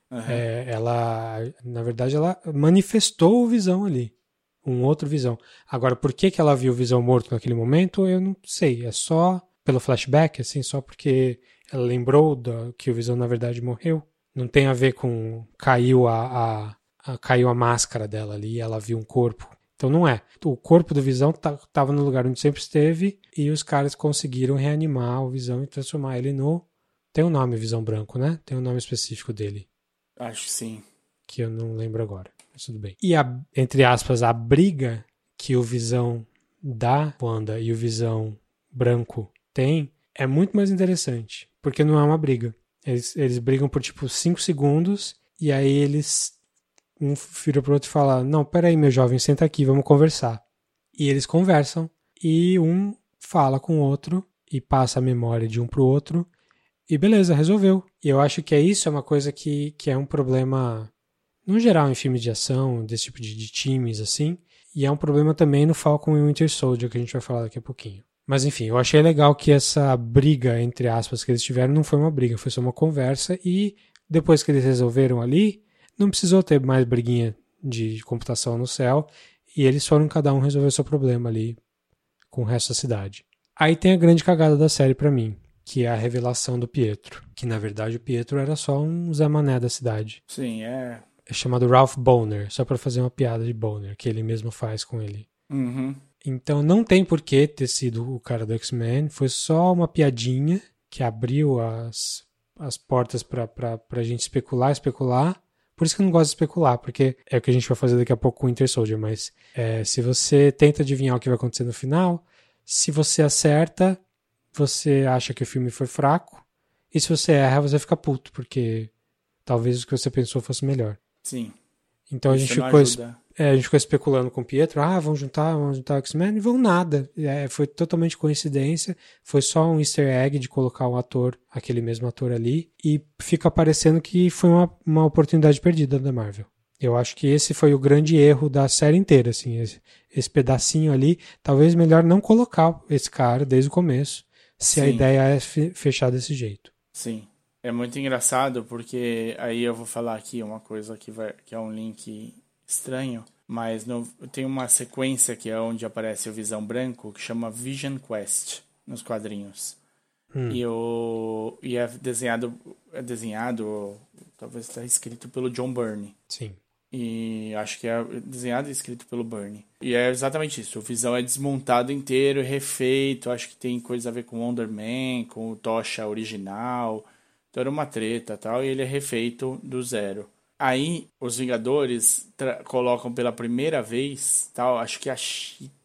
Uhum. É, ela, na verdade, ela manifestou o Visão ali. Um outro Visão. Agora, por que, que ela viu o Visão morto naquele momento, eu não sei. É só pelo flashback, assim, só porque ela lembrou do, que o Visão, na verdade, morreu. Não tem a ver com caiu a, a, a caiu a máscara dela ali e ela viu um corpo então não é. O corpo do Visão estava tá, no lugar onde sempre esteve e os caras conseguiram reanimar o Visão e transformar ele no. Tem um nome, Visão Branco, né? Tem um nome específico dele. Acho que sim. Que eu não lembro agora. Mas tudo bem. E a, entre aspas, a briga que o Visão da Wanda e o Visão Branco tem é muito mais interessante. Porque não é uma briga. Eles, eles brigam por tipo 5 segundos e aí eles um vira pro outro e fala: Não, peraí, meu jovem, senta aqui, vamos conversar. E eles conversam, e um fala com o outro e passa a memória de um pro outro, e beleza, resolveu. E eu acho que é isso, é uma coisa que, que é um problema, no geral, em filmes de ação, desse tipo de, de times, assim, e é um problema também no Falcon e Winter Soldier, que a gente vai falar daqui a pouquinho. Mas enfim, eu achei legal que essa briga, entre aspas, que eles tiveram não foi uma briga, foi só uma conversa, e depois que eles resolveram ali, não precisou ter mais briguinha de computação no céu e eles foram cada um resolver o seu problema ali com o resto da cidade. Aí tem a grande cagada da série para mim, que é a revelação do Pietro, que na verdade o Pietro era só um Zé Mané da cidade. Sim, é. É chamado Ralph Boner, só para fazer uma piada de Boner, que ele mesmo faz com ele. Uhum. Então não tem por que ter sido o cara do X-Men, foi só uma piadinha que abriu as, as portas para a gente especular, especular, por isso que eu não gosto de especular, porque é o que a gente vai fazer daqui a pouco com o Winter Soldier, mas é, se você tenta adivinhar o que vai acontecer no final, se você acerta, você acha que o filme foi fraco, e se você erra, você fica puto, porque talvez o que você pensou fosse melhor. Sim. Então a gente, ficou, é, a gente ficou especulando com o Pietro, ah, vamos juntar, vamos juntar o X-Men, e vão nada. É, foi totalmente coincidência, foi só um easter egg de colocar um ator, aquele mesmo ator ali, e fica parecendo que foi uma, uma oportunidade perdida da Marvel. Eu acho que esse foi o grande erro da série inteira, assim, esse, esse pedacinho ali, talvez melhor não colocar esse cara desde o começo, se Sim. a ideia é fechar desse jeito. Sim. É muito engraçado porque aí eu vou falar aqui uma coisa que, vai, que é um link estranho, mas no, tem uma sequência que é onde aparece o Visão Branco que chama Vision Quest nos quadrinhos. Hum. E, o, e é desenhado, é desenhado, talvez está escrito pelo John Byrne. Sim. E acho que é desenhado e escrito pelo Bernie. E é exatamente isso. O Visão é desmontado inteiro, refeito. Acho que tem coisa a ver com Wonder Man, com o Tocha original. Então era uma treta tal. E ele é refeito do zero. Aí os Vingadores colocam pela primeira vez, tal, acho que a,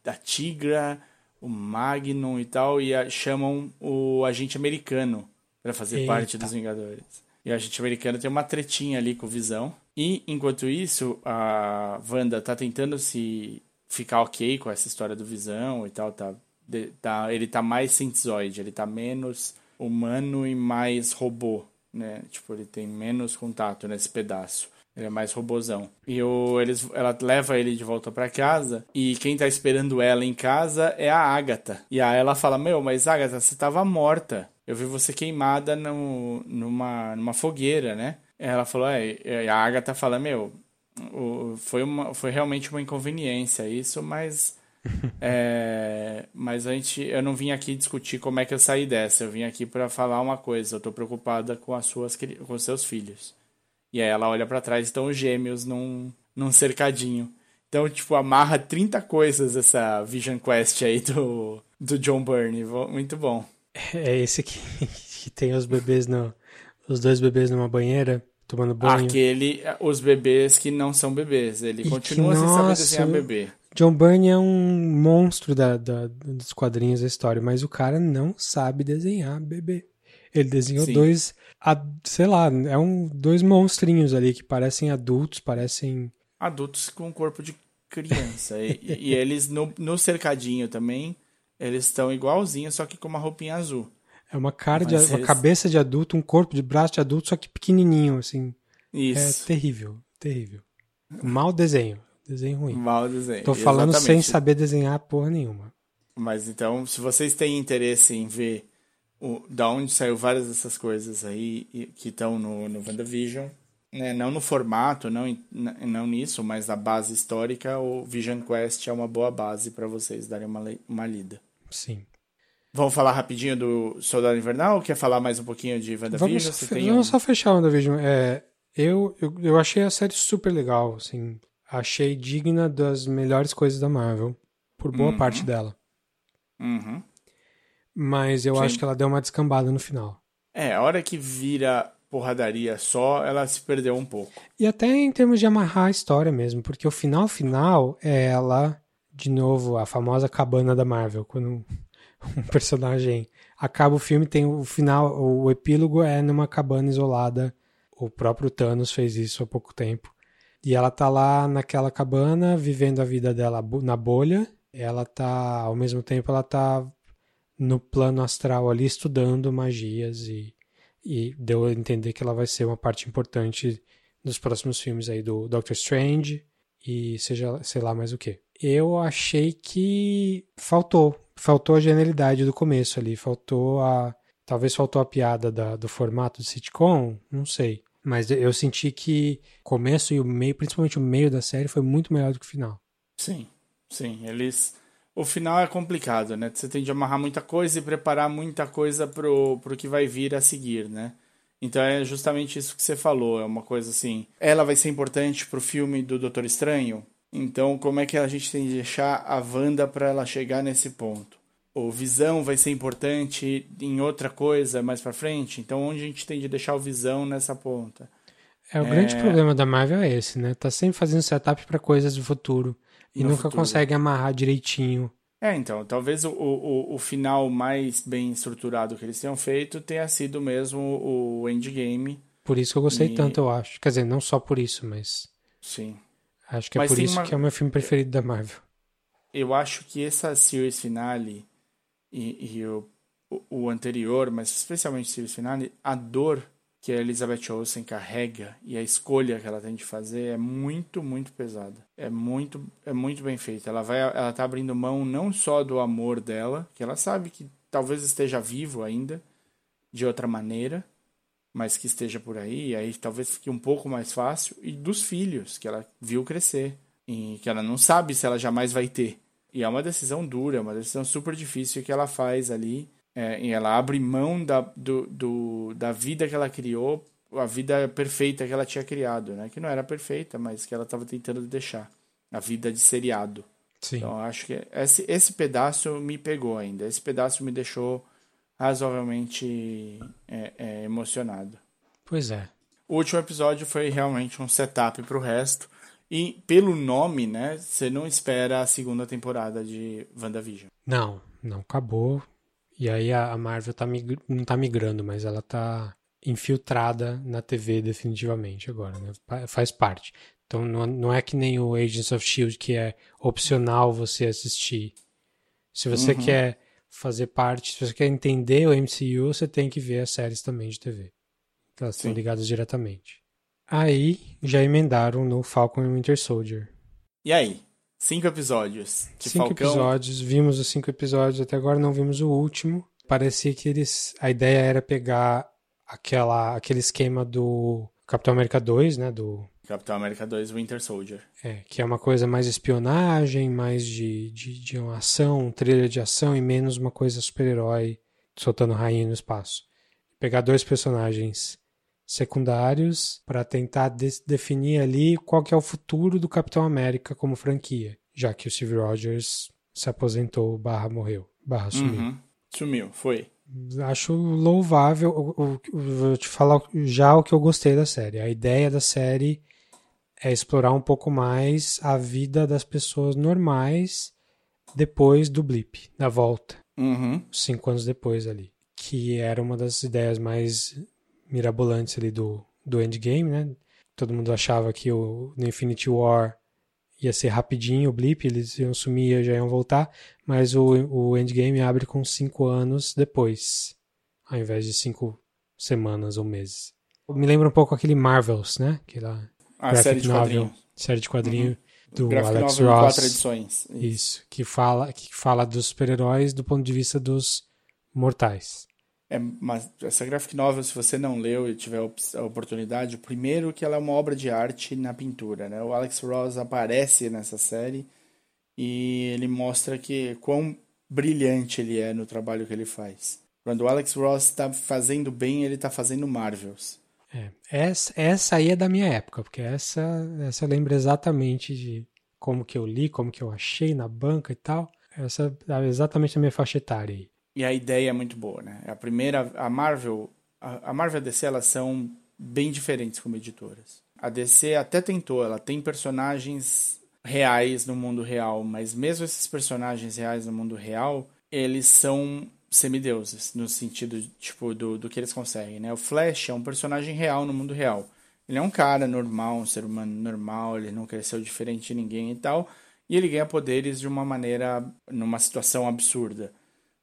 a Tigra, o Magnum e tal, e a, chamam o agente americano para fazer Eita. parte dos Vingadores. E o agente americano tem uma tretinha ali com o Visão. E enquanto isso, a Wanda tá tentando se ficar ok com essa história do Visão e tal, tá, de, tá ele tá mais synthesoid, ele tá menos humano e mais robô, né? Tipo, ele tem menos contato nesse pedaço. Ele é mais robozão. E o, eles, ela leva ele de volta para casa. E quem tá esperando ela em casa é a Agatha. E aí ela fala: Meu, mas Agatha, você tava morta. Eu vi você queimada no, numa, numa fogueira, né? Ela falou: É, a Agatha fala: Meu, o, foi, uma, foi realmente uma inconveniência isso, mas. é, mas a gente, eu não vim aqui discutir como é que eu saí dessa. Eu vim aqui para falar uma coisa. Eu tô preocupada com as suas, com os seus filhos. E aí ela olha para trás estão os gêmeos num, num cercadinho. Então, tipo, amarra 30 coisas essa Vision Quest aí do, do John Byrne. Muito bom. É esse que, que tem os bebês no. Os dois bebês numa banheira tomando banho. Aquele, os bebês que não são bebês. Ele e continua que, sem saber desenhar bebê. John Byrne é um monstro da, da, dos quadrinhos da história, mas o cara não sabe desenhar bebê. Ele desenhou Sim. dois, sei lá, é um, dois monstrinhos ali que parecem adultos, parecem. Adultos com corpo de criança. e, e, eles no, no cercadinho também, eles estão igualzinhos, só que com uma roupinha azul. É uma cara de, eles... uma cabeça de adulto, um corpo de braço de adulto, só que pequenininho, assim. Isso. É terrível, terrível. Mal desenho, desenho ruim. Mal desenho. Tô falando Exatamente. sem saber desenhar porra nenhuma. Mas então, se vocês têm interesse em ver o, da onde saiu várias dessas coisas aí que estão no, no WandaVision. Né? Não no formato, não, não nisso, mas na base histórica, o Vision Quest é uma boa base para vocês darem uma, uma lida. Sim. Vamos falar rapidinho do Soldado Invernal? Quer falar mais um pouquinho de WandaVision? Vamos, Você tem vamos um... só fechar o WandaVision. É, eu, eu, eu achei a série super legal, assim. Achei digna das melhores coisas da Marvel, por boa uhum. parte dela. Uhum. Mas eu Sim. acho que ela deu uma descambada no final. É, a hora que vira porradaria só, ela se perdeu um pouco. E até em termos de amarrar a história mesmo, porque o final final é ela, de novo, a famosa cabana da Marvel, quando um personagem acaba o filme, tem o final, o epílogo é numa cabana isolada. O próprio Thanos fez isso há pouco tempo. E ela tá lá naquela cabana, vivendo a vida dela na bolha. Ela tá, ao mesmo tempo, ela tá no plano astral ali estudando magias e, e deu a entender que ela vai ser uma parte importante dos próximos filmes aí do Doctor Strange e seja, sei lá mais o que. Eu achei que faltou, faltou a genialidade do começo ali, faltou a talvez faltou a piada da, do formato de sitcom, não sei. Mas eu senti que o começo e o meio, principalmente o meio da série, foi muito melhor do que o final. Sim, sim. Eles o final é complicado, né? Você tem de amarrar muita coisa e preparar muita coisa pro, pro que vai vir a seguir, né? Então é justamente isso que você falou, é uma coisa assim. Ela vai ser importante pro filme do Doutor Estranho. Então, como é que a gente tem de deixar a Wanda para ela chegar nesse ponto? O Visão vai ser importante em outra coisa mais para frente. Então, onde a gente tem de deixar o Visão nessa ponta? É, o é... grande problema da Marvel é esse, né? Tá sempre fazendo setup para coisas do futuro. E nunca futuro. consegue amarrar direitinho. É, então, talvez o, o, o final mais bem estruturado que eles tenham feito tenha sido mesmo o Endgame. Por isso que eu gostei e... tanto, eu acho. Quer dizer, não só por isso, mas. Sim. Acho que é mas por isso uma... que é o meu filme preferido da Marvel. Eu acho que essa series finale e, e o, o anterior, mas especialmente a series finale, a dor que a Elizabeth Olsen carrega e a escolha que ela tem de fazer é muito, muito pesada. É muito, é muito bem feita. Ela vai, ela tá abrindo mão não só do amor dela, que ela sabe que talvez esteja vivo ainda de outra maneira, mas que esteja por aí, aí talvez fique um pouco mais fácil, e dos filhos que ela viu crescer e que ela não sabe se ela jamais vai ter. E é uma decisão dura, é uma decisão super difícil que ela faz ali é, e ela abre mão da, do, do, da vida que ela criou a vida perfeita que ela tinha criado, né? Que não era perfeita, mas que ela estava tentando deixar. A vida de seriado. Sim. Então, acho que esse, esse pedaço me pegou ainda. Esse pedaço me deixou razoavelmente é, é, emocionado. Pois é. O último episódio foi realmente um setup para o resto. E pelo nome, né, você não espera a segunda temporada de WandaVision. Não, não acabou. E aí a Marvel tá mig- não tá migrando, mas ela tá infiltrada na TV definitivamente agora, né? Faz parte. Então não, é que nem o Agents of Shield que é opcional você assistir. Se você quer fazer parte, se você quer entender o MCU, você tem que ver as séries também de TV. Elas estão ligadas diretamente. Aí já emendaram no Falcon e Winter Soldier. E aí? Cinco episódios de cinco Falcão. episódios, vimos os cinco episódios, até agora não vimos o último. Parecia que eles. A ideia era pegar aquela, aquele esquema do Capitão América 2, né? Do, Capitão América 2 Winter Soldier. é, que é uma coisa mais espionagem, mais de, de, de uma ação, um trailer de ação, e menos uma coisa super-herói soltando rainha no espaço. Pegar dois personagens secundários para tentar definir ali qual que é o futuro do Capitão América como franquia, já que o Steve Rogers se aposentou barra morreu, barra sumiu. Uhum. Sumiu, foi. Acho louvável, vou te falar já o que eu gostei da série. A ideia da série é explorar um pouco mais a vida das pessoas normais depois do blip, da volta Uhum. cinco anos depois ali. Que era uma das ideias mais mirabolantes ali do, do Endgame, né? Todo mundo achava que o, no Infinity War ia ser rapidinho o blip, eles iam sumir e já iam voltar, mas o, o Endgame abre com cinco anos depois, ao invés de cinco semanas ou meses. Me lembra um pouco aquele Marvels, né? Aquela A série de novel, quadrinhos. série de quadrinho do Graphic Alex novel Ross. quatro edições. Isso, que fala, que fala dos super-heróis do ponto de vista dos mortais. É, mas essa graphic novel, se você não leu e tiver a oportunidade, primeiro que ela é uma obra de arte na pintura, né? O Alex Ross aparece nessa série e ele mostra que quão brilhante ele é no trabalho que ele faz. Quando o Alex Ross está fazendo bem, ele está fazendo Marvels. É, essa, essa aí é da minha época, porque essa, essa eu lembro exatamente de como que eu li, como que eu achei na banca e tal. Essa é exatamente a minha faixa etária aí. E a ideia é muito boa, né? A primeira, a Marvel, a, a Marvel e a DC, elas são bem diferentes como editoras. A DC até tentou, ela tem personagens reais no mundo real, mas mesmo esses personagens reais no mundo real, eles são semideuses, no sentido, tipo, do, do que eles conseguem, né? O Flash é um personagem real no mundo real. Ele é um cara normal, um ser humano normal, ele não cresceu diferente de ninguém e tal, e ele ganha poderes de uma maneira, numa situação absurda.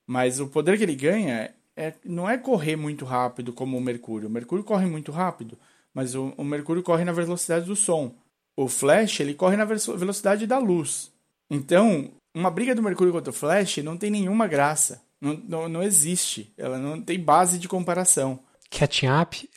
Mas o poder que ele ganha é, não é correr muito rápido como o Mercúrio. O Mercúrio corre muito rápido, mas o, o Mercúrio corre na velocidade do som. O Flash, ele corre na velocidade da luz. Então, uma briga do Mercúrio contra o Flash não tem nenhuma graça. Não, não, não existe. Ela não tem base de comparação. Catching Up.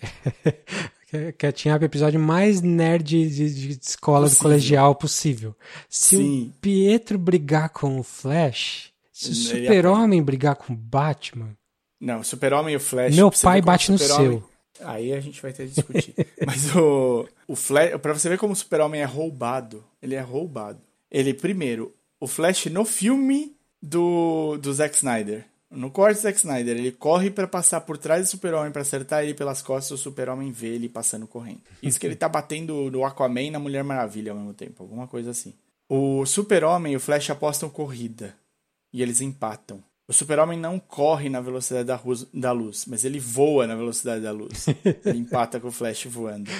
Catching Up é o episódio mais nerd de, de escola Possível. colegial possível. Se Sim. o Pietro brigar com o Flash, se Super-Homem brigar com Batman, Não, o Super-Homem e o Flash. meu pai bate no seu. Aí a gente vai ter que discutir. Mas o, o Flash, pra você ver como o Super-Homem é roubado, ele é roubado. Ele, primeiro, o Flash no filme do, do Zack Snyder. No corte do Zack Snyder, ele corre pra passar por trás do Super-Homem pra acertar ele pelas costas, o Super-Homem vê ele passando correndo. Isso que ele tá batendo no Aquaman e na Mulher Maravilha ao mesmo tempo, alguma coisa assim. O Super-Homem e o Flash apostam corrida e eles empatam. O super-homem não corre na velocidade da, da luz, mas ele voa na velocidade da luz. Ele empata com o Flash voando.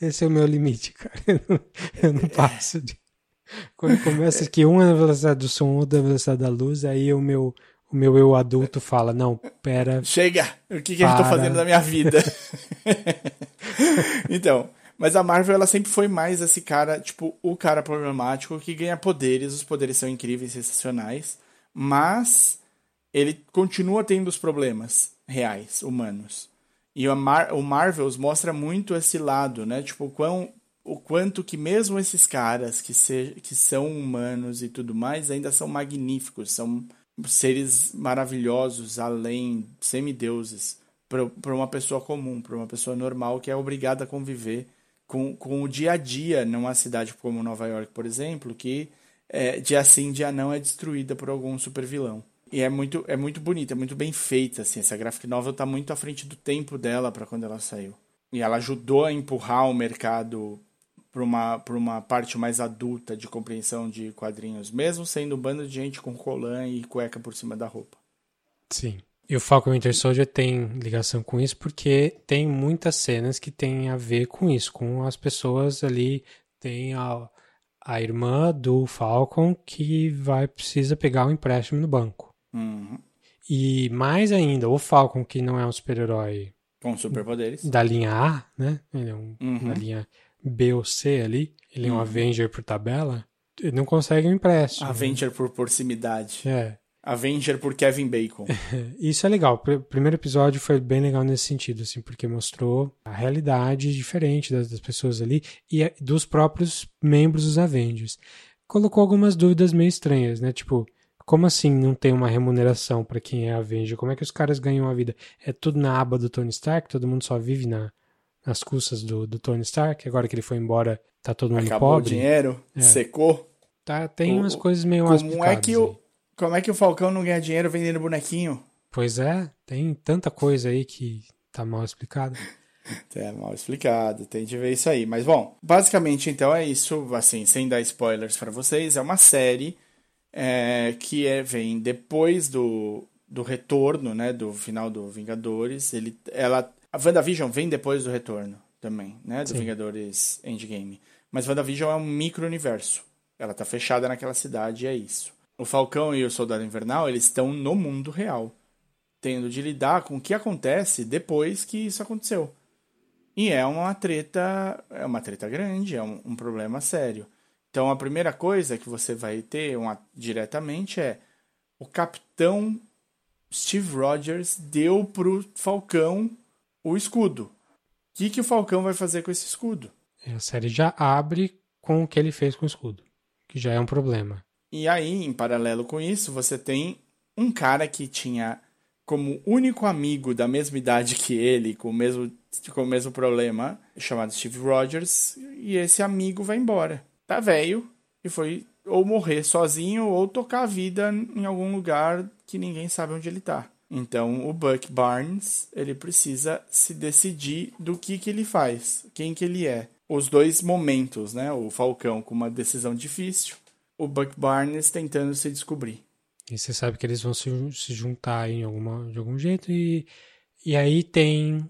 Esse é o meu limite, cara. Eu não, eu não passo de. Quando começa que um é na velocidade do som, outro é na velocidade da luz, aí o meu, o meu eu adulto fala: Não, pera. Chega! O que, que eu Para. fazendo da minha vida? então, mas a Marvel, ela sempre foi mais esse cara, tipo, o cara problemático que ganha poderes, os poderes são incríveis, sensacionais, mas ele continua tendo os problemas reais, humanos. E o, Mar o Marvels mostra muito esse lado, né? Tipo, o, quão, o quanto que mesmo esses caras que, se, que são humanos e tudo mais ainda são magníficos, são seres maravilhosos, além, semideuses. para uma pessoa comum, para uma pessoa normal que é obrigada a conviver com, com o dia a dia numa cidade como Nova York, por exemplo, que é, dia sim, dia não é destruída por algum supervilão. E é muito, é muito bonita, é muito bem feita, assim, essa graphic novel está muito à frente do tempo dela para quando ela saiu. E ela ajudou a empurrar o mercado para uma, uma parte mais adulta de compreensão de quadrinhos, mesmo sendo um bando de gente com colã e cueca por cima da roupa. Sim. E o Falcon Winter Soldier tem ligação com isso porque tem muitas cenas que têm a ver com isso, com as pessoas ali. Tem a, a irmã do Falcon que vai precisa pegar um empréstimo no banco. Uhum. E mais ainda, o Falcon, que não é um super-herói com superpoderes da linha A, né? Ele é um, uhum. da linha B ou C ali. Ele é um uhum. Avenger por tabela. Ele não consegue um empréstimo. Avenger né? por proximidade. É. Avenger por Kevin Bacon. Isso é legal. O primeiro episódio foi bem legal nesse sentido, assim, porque mostrou a realidade diferente das, das pessoas ali e dos próprios membros dos Avengers. Colocou algumas dúvidas meio estranhas, né? Tipo, como assim não tem uma remuneração para quem é Avenger? Como é que os caras ganham a vida? É tudo na aba do Tony Stark? Todo mundo só vive na, nas custas do, do Tony Stark? Agora que ele foi embora, tá todo mundo Acabou pobre? Acabou o dinheiro? É. Secou? Tá, tem o, umas coisas meio Como é que o como é que o Falcão não ganha dinheiro vendendo bonequinho? Pois é, tem tanta coisa aí que tá mal explicado. É mal explicado, tem de ver isso aí. Mas bom, basicamente então é isso, assim, sem dar spoilers para vocês, é uma série é, que é, vem depois do, do retorno, né, do final do Vingadores. Ele, ela, a WandaVision vem depois do retorno também, né, do Sim. Vingadores Endgame. Mas WandaVision é um micro-universo. Ela tá fechada naquela cidade e é isso o Falcão e o Soldado Invernal, eles estão no mundo real, tendo de lidar com o que acontece depois que isso aconteceu. E é uma treta, é uma treta grande, é um, um problema sério. Então a primeira coisa que você vai ter uma, diretamente é o Capitão Steve Rogers deu pro Falcão o escudo. O que, que o Falcão vai fazer com esse escudo? A série já abre com o que ele fez com o escudo, que já é um problema. E aí, em paralelo com isso, você tem um cara que tinha como único amigo da mesma idade que ele, com o mesmo, com o mesmo problema, chamado Steve Rogers, e esse amigo vai embora. Tá velho e foi ou morrer sozinho ou tocar a vida em algum lugar que ninguém sabe onde ele tá. Então o Buck Barnes, ele precisa se decidir do que que ele faz, quem que ele é. Os dois momentos, né? O Falcão com uma decisão difícil o Buck Barnes tentando se descobrir. E você sabe que eles vão se, se juntar em alguma, de algum jeito e, e aí tem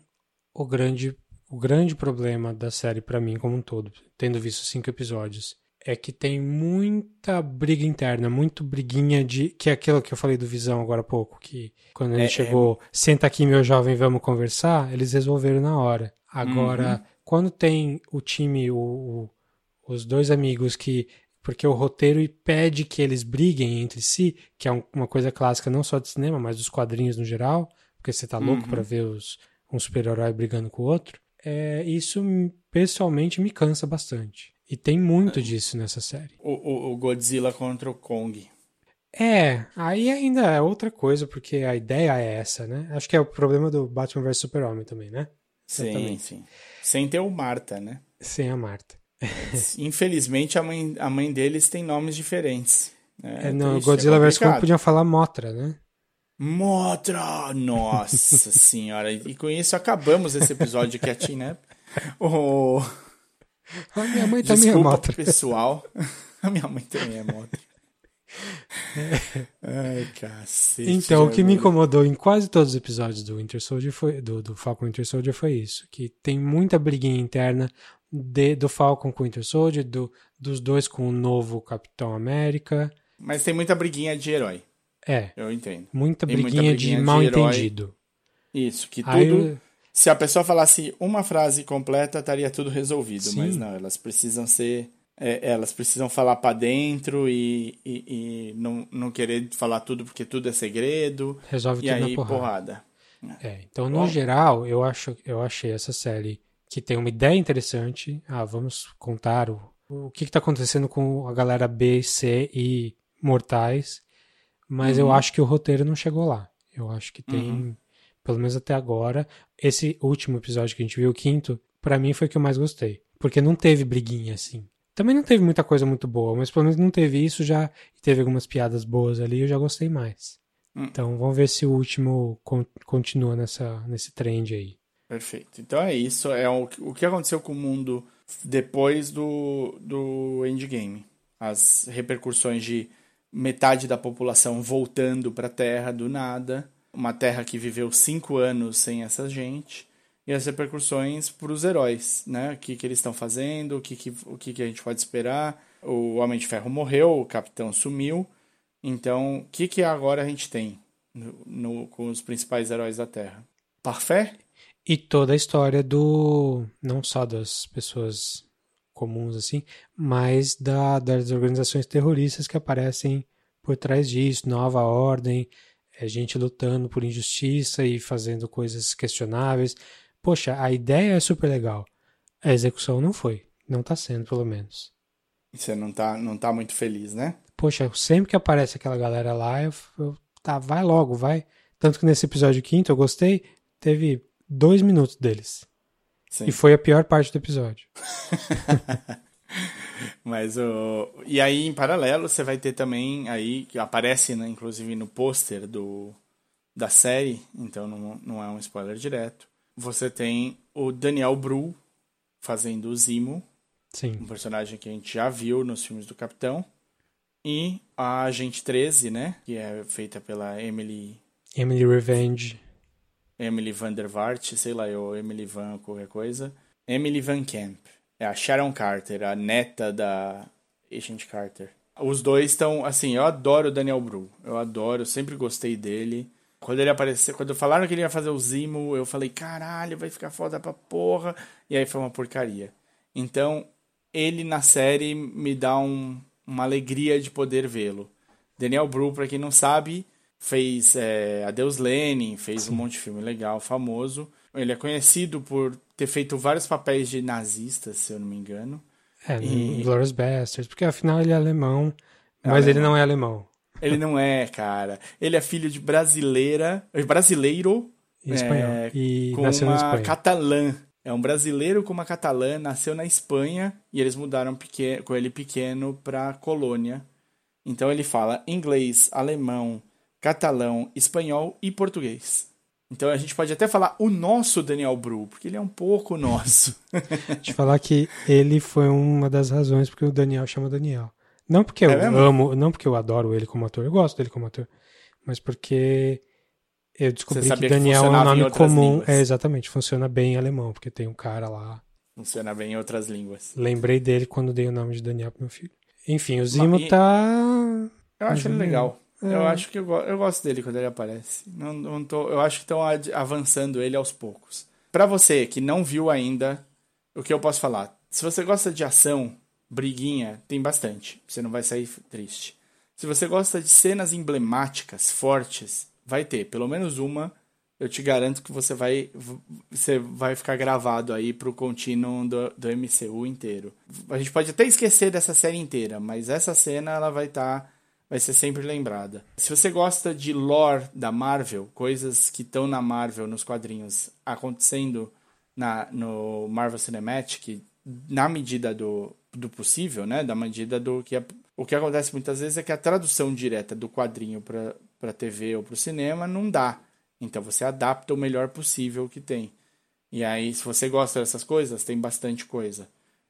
o grande, o grande problema da série para mim como um todo, tendo visto cinco episódios, é que tem muita briga interna, muito briguinha de que é aquilo que eu falei do Visão agora há pouco, que quando ele é, chegou, é... senta aqui meu jovem, vamos conversar, eles resolveram na hora. Agora, uhum. quando tem o time, o, o, os dois amigos que porque o roteiro pede que eles briguem entre si, que é uma coisa clássica não só de cinema, mas dos quadrinhos no geral, porque você tá louco uhum. para ver os, um super-herói brigando com o outro. É, isso pessoalmente me cansa bastante. E tem muito disso nessa série. O, o, o Godzilla contra o Kong. É, aí ainda é outra coisa, porque a ideia é essa, né? Acho que é o problema do Batman vs Super-Homem também, né? Sim, sim. Sem ter o Marta, né? Sem a Marta. Infelizmente, a mãe, a mãe deles tem nomes diferentes. É, é no Godzilla vs Kong podiam falar Motra, né? Motra! Nossa senhora! E com isso acabamos esse episódio aqui, né? Oh... A minha mãe também Desculpa, é Motra. pessoal. A minha mãe também é Motra. Ai, cacete. Então, o que me incomodou em quase todos os episódios do Winter Soldier foi, do, do Falcon Winter Soldier foi isso. Que tem muita briguinha interna, de, do Falcon com o Winter Soldier, do, dos dois com o novo Capitão América. Mas tem muita briguinha de herói. É. Eu entendo. Muita briguinha, muita briguinha, de mal entendido. Isso, que tudo. Eu... Se a pessoa falasse uma frase completa, estaria tudo resolvido. Sim. Mas não, elas precisam ser. É, elas precisam falar para dentro e, e, e, não, não querer falar tudo porque tudo é segredo. Resolve e tudo aí, na porrada. porrada. É, então, no Bom, geral, eu, acho, eu achei essa série que tem uma ideia interessante. Ah, vamos contar o, o que está acontecendo com a galera B, C e Mortais. Mas uhum. eu acho que o roteiro não chegou lá. Eu acho que tem. Uhum. pelo menos até agora, esse último episódio que a gente viu, o quinto, pra mim foi o que eu mais gostei. Porque não teve briguinha assim. Também não teve muita coisa muito boa, mas pelo menos não teve isso já. E teve algumas piadas boas ali, eu já gostei mais. Hum. Então vamos ver se o último con- continua nessa, nesse trend aí. Perfeito. Então é isso. É o, o que aconteceu com o mundo depois do, do endgame. As repercussões de metade da população voltando para a Terra do nada. Uma Terra que viveu cinco anos sem essa gente. E as repercussões para os heróis, né? O que, que eles estão fazendo, o, que, que, o que, que a gente pode esperar. O Homem de Ferro morreu, o Capitão sumiu. Então, o que, que agora a gente tem no, no- com os principais heróis da Terra? Parfait? E toda a história do. não só das pessoas comuns assim, mas da, das organizações terroristas que aparecem por trás disso, nova ordem, é, gente lutando por injustiça e fazendo coisas questionáveis. Poxa, a ideia é super legal. A execução não foi. Não tá sendo, pelo menos. Você não tá, não tá muito feliz, né? Poxa, sempre que aparece aquela galera lá, eu, eu- tá, vai logo, vai. Tanto que nesse episódio quinto eu gostei, teve dois minutos deles. Sim. E foi a pior parte do episódio. Mas o. E aí, em paralelo, você vai ter também aí, que aparece, né, inclusive no pôster do da série, então não, não é um spoiler direto. Você tem o Daniel Bru fazendo o Zimo, Sim. um personagem que a gente já viu nos filmes do Capitão. E a Agente 13, né? Que é feita pela Emily Emily Revenge. Emily Van der Vaart, sei lá, eu, Emily Van qualquer coisa. Emily Van Camp. É a Sharon Carter, a neta da Agent Carter. Os dois estão, assim, eu adoro o Daniel Bru. Eu adoro, eu sempre gostei dele. Quando ele apareceu, quando falaram que ele ia fazer o Zimo, eu falei, caralho, vai ficar foda pra porra. E aí foi uma porcaria. Então, ele na série me dá um, uma alegria de poder vê-lo. Daniel Bru, pra quem não sabe, fez é, Adeus Lenin, fez um monte de filme legal, famoso. Ele é conhecido por ter feito vários papéis de nazista, se eu não me engano. É, E- Glorious Bastards, porque afinal ele é alemão, mas alemão. ele não é alemão. Ele não é, cara. Ele é filho de brasileira, brasileiro E espanhol. é, E com nasceu na uma Espanha. catalã. É um brasileiro com uma catalã, nasceu na Espanha e eles mudaram pequeno, com ele pequeno pra colônia. Então ele fala inglês, alemão, catalão, espanhol e português. Então a gente pode até falar o nosso Daniel Bru, porque ele é um pouco nosso. Te falar que ele foi uma das razões porque o Daniel chama Daniel. Não porque eu É amo, não porque eu adoro ele como ator, eu gosto dele como ator, mas porque eu descobri que sabia que Daniel é um nome comum. línguas. É, exatamente, funciona bem em alemão, porque tem um cara lá. Funciona bem em outras línguas. Lembrei dele quando dei o nome de Daniel pro meu filho. Enfim, o Zimo e- tá. Eu acho ele legal. É. Eu acho que eu, eu gosto dele quando ele aparece. Não, não tô, eu acho que estão avançando ele aos poucos. Pra você que não viu ainda, o que eu posso falar? Se você gosta de ação, briguinha, tem bastante. Você não vai sair triste. Se você gosta de cenas emblemáticas, fortes, vai ter pelo menos uma. Eu te garanto que você vai, você vai ficar gravado aí pro contínuo do, do MCU inteiro. A gente pode até esquecer dessa série inteira, mas essa cena ela vai estar vai ser sempre lembrada. Se você gosta de lore da Marvel, coisas que estão na Marvel, nos quadrinhos, acontecendo na, no Marvel Cinematic, na medida do, do possível, né? Da medida do que... o que acontece muitas vezes é que a tradução direta do quadrinho para TV ou para o cinema não dá. Então você adapta o melhor possível que tem. E aí, se você gosta dessas coisas, tem bastante coisa.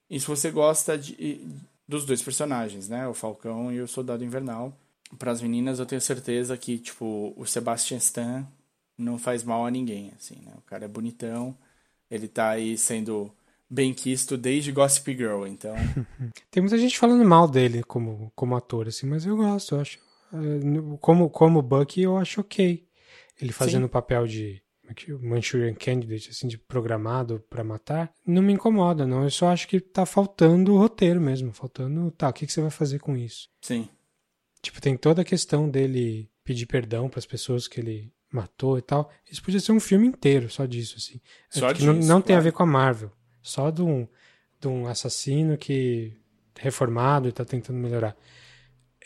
E se você gosta de, dos dois personagens, né? O Falcão e o Soldado Invernal. Para as meninas, eu tenho certeza que, tipo, o Sebastian Stan não faz mal a ninguém, assim, né? O cara é bonitão, ele tá aí sendo bem quisto desde Gossip Girl, então... Tem muita gente falando mal dele como, como ator, assim, mas eu gosto, eu acho. eh, Como, como Bucky, eu acho ok. Ele fazendo o papel de como é que- Manchurian Candidate, assim, de programado pra matar, não me incomoda, não. Eu só acho que tá faltando o roteiro mesmo. Faltando, tá, o que, que você vai fazer com isso? Sim. Tipo, tem toda a questão dele pedir perdão pras pessoas que ele matou e tal. Isso podia ser um filme inteiro só disso, assim. Só que não, disso, não tem a claro. ver com a Marvel. Só de um, de um assassino que reformado e tá tentando melhorar.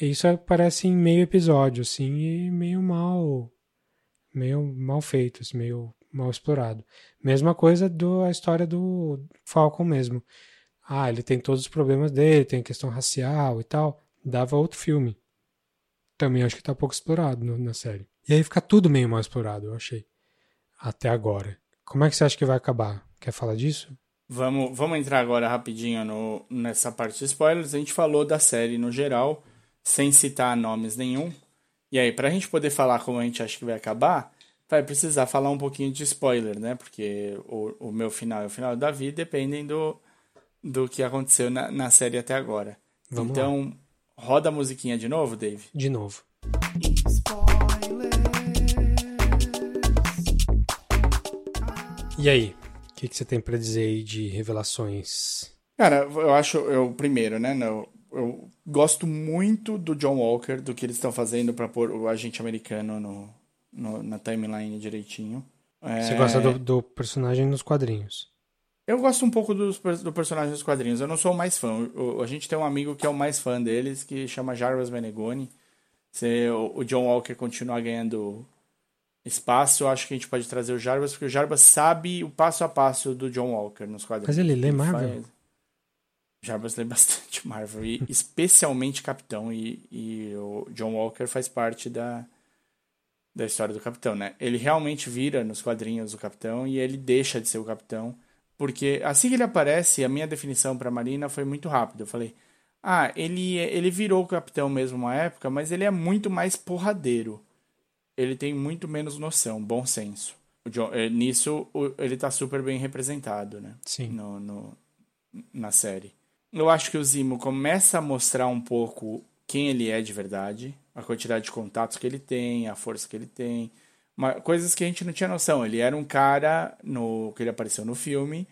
Isso aparece em meio episódio, assim, e meio mal meio mal feito, assim, meio mal explorado. Mesma coisa da história do Falcon mesmo. Ah, ele tem todos os problemas dele, tem questão racial e tal. Dava outro filme. Também acho que tá pouco explorado no, na série. E aí fica tudo meio mal explorado, eu achei. Até agora. Como é que você acha que vai acabar? Quer falar disso? Vamos, vamos entrar agora rapidinho no, nessa parte de spoilers. A gente falou da série no geral, sem citar nomes nenhum. E aí, pra gente poder falar como a gente acha que vai acabar, vai precisar falar um pouquinho de spoiler, né? Porque o, o meu final e o final da vida dependem do, do que aconteceu na, na série até agora. Vamos então, roda a musiquinha de novo, Dave. De novo. E aí? O que, que você tem pra dizer aí de revelações? Cara, eu acho, eu primeiro, né? Eu, eu gosto muito do John Walker, do que eles estão fazendo pra pôr o agente americano no, no- na timeline direitinho. Você É, gosta do, do personagem nos quadrinhos? Eu gosto um pouco per- do personagem dos quadrinhos. Eu não sou o mais fã. O- a gente tem um amigo que é o mais fã deles, que chama Jarvis Menegoni. Se o, o John Walker continuar ganhando espaço, eu acho que a gente pode trazer o Jarvis, porque o Jarvis sabe o passo a passo do John Walker nos quadrinhos. Mas ele lê Marvel? faz- Jarvis lê bastante Marvel, e especialmente Capitão. E, e o John Walker faz parte da, da história do Capitão, né? Ele realmente vira nos quadrinhos o Capitão e ele deixa de ser o Capitão. Porque assim que ele aparece, a minha definição pra Marina foi muito rápida. Eu falei, ah, ele, ele virou o Capitão mesmo uma época, mas ele é muito mais porradeiro. Ele tem muito menos noção, bom senso. O John- eh, nisso, ele tá super bem representado, né? Sim. no, no- na série. Eu acho que o Zimo começa a mostrar um pouco quem ele é de verdade, a quantidade de contatos que ele tem, a força que ele tem, uma- coisas que a gente não tinha noção. Ele era um cara, no que ele apareceu no filme,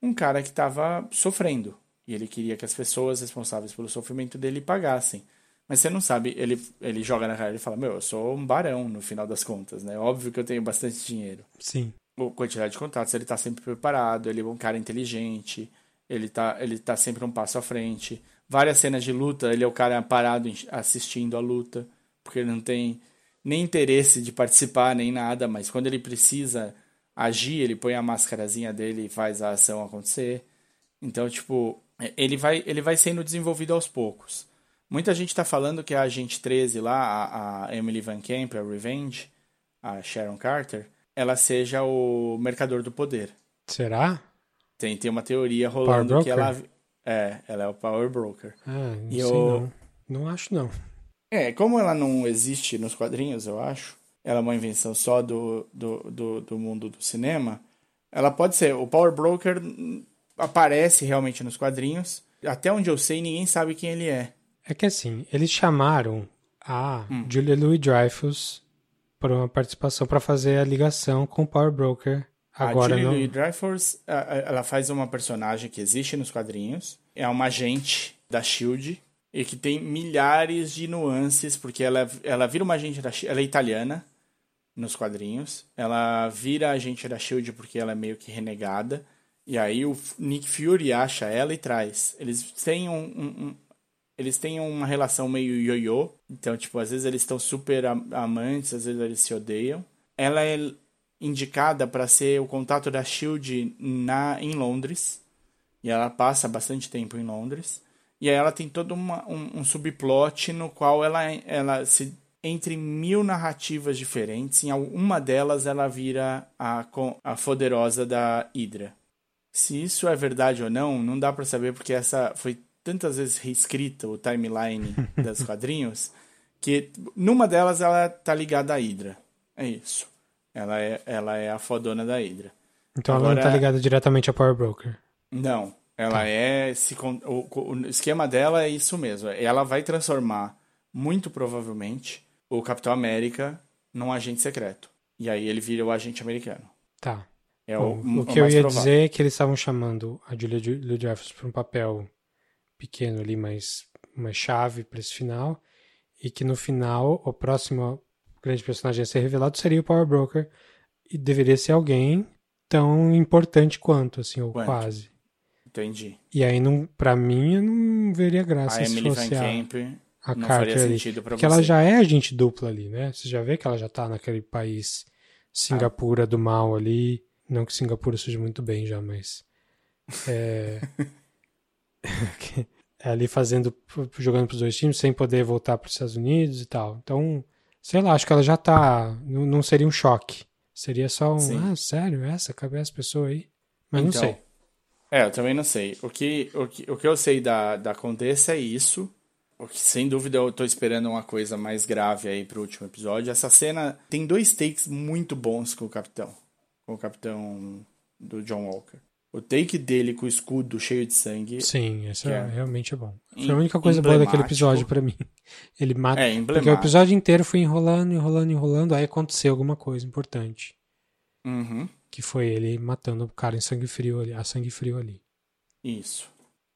um cara que estava sofrendo. E ele queria que as pessoas responsáveis pelo sofrimento dele pagassem. Mas você não sabe, ele, ele joga na cara e fala: Meu, eu sou um barão no final das contas, né? Óbvio que eu tenho bastante dinheiro Sim. a quantidade de contatos, ele tá sempre preparado, ele é um cara inteligente, ele tá, ele tá sempre um passo à frente. Várias cenas de luta, ele é o cara parado assistindo a luta, porque ele não tem nem interesse de participar, nem nada, mas quando ele precisa agir, ele põe a máscarazinha dele e faz a ação acontecer. Então, tipo, ele vai, ele vai sendo desenvolvido aos poucos. Muita gente tá falando que a Agente 13 lá, a, a Emily Van Camp, a Revenge, a Sharon Carter, ela seja o mercador do poder. Será? Tem, tem uma teoria rolando Power que ela é, ela é o Power Broker. Ah, não E sei eu- não. Não acho não. É, como ela não existe nos quadrinhos, eu acho, ela é uma invenção só do, do, do, do mundo do cinema, ela pode ser. O Power Broker aparece realmente nos quadrinhos. Até onde eu sei, ninguém sabe quem ele é. É que assim, eles chamaram a Hum. Julia Louis-Dreyfus para uma participação para fazer a ligação com o Power Broker. Agora a Julie não. A- ela faz uma personagem que existe nos quadrinhos. É uma agente da SHIELD e que tem milhares de nuances, porque ela, ela vira uma agente da SHIELD, ela é italiana nos quadrinhos. Ela vira agente da SHIELD porque ela é meio que renegada. E aí o Nick Fury acha ela e traz. Eles têm um, um- um- eles têm uma relação meio ioiô. Então, tipo, às vezes eles estão super am- amantes, às vezes eles se odeiam. Ela é indicada para ser o contato da Shield na em Londres. E ela passa bastante tempo em Londres. E aí ela tem todo uma- um, um subplot no qual ela, ela se entre mil narrativas diferentes, em uma delas ela vira a, a poderosa da Hydra. Se isso é verdade ou não, não dá pra saber porque essa foi tantas vezes reescrita o timeline dos quadrinhos que numa delas ela tá ligada à Hydra. É isso. Ela é, ela é a fodona da Hydra. Então ela não Agora- tá ligada diretamente a Power Broker. Não, ela é esse con- o, o esquema dela é isso mesmo. Ela vai transformar muito provavelmente o Capitão América num agente secreto. E aí ele vira o agente americano. Tá. É Bom, o, o o que eu mais ia provável. dizer é que eles estavam chamando a Julia Louis-Dreyfus para um papel pequeno ali, mas uma chave para esse final, e que no final o próximo grande personagem a ser revelado seria o Power Broker, e deveria ser alguém tão importante quanto, assim, ou Quanto? quase. Entendi. E aí, não, pra mim, eu não veria graça A se Emily Van fosse a, Camp a não Carter faria ali. pra Porque ela já é agente dupla ali, né? Você já vê que ela já tá naquele país Singapura do mal ali. Não que Singapura seja muito bem já, mas. É. é ali fazendo. jogando pros dois times sem poder voltar para os Estados Unidos e tal. Então, sei lá, acho que ela já tá. Não, não seria um choque. Seria só um. Sim. Ah, sério? Essa? Cabe essa pessoa aí? Mas Então, não sei. É, eu também não sei. O que, o que, o que eu sei da, da Condessa é isso. O que, sem dúvida, eu tô esperando uma coisa mais grave aí pro último episódio. Essa cena tem dois takes muito bons com o capitão. Com o capitão do John Walker. O take dele com o escudo cheio de sangue. Sim, esse é, é realmente é bom. Foi a única coisa boa daquele episódio pra mim. Ele mata. É, Porque o episódio inteiro foi enrolando, enrolando, enrolando, aí aconteceu alguma coisa importante. Uhum, Que foi ele matando o cara em sangue frio ali, a sangue frio ali. isso.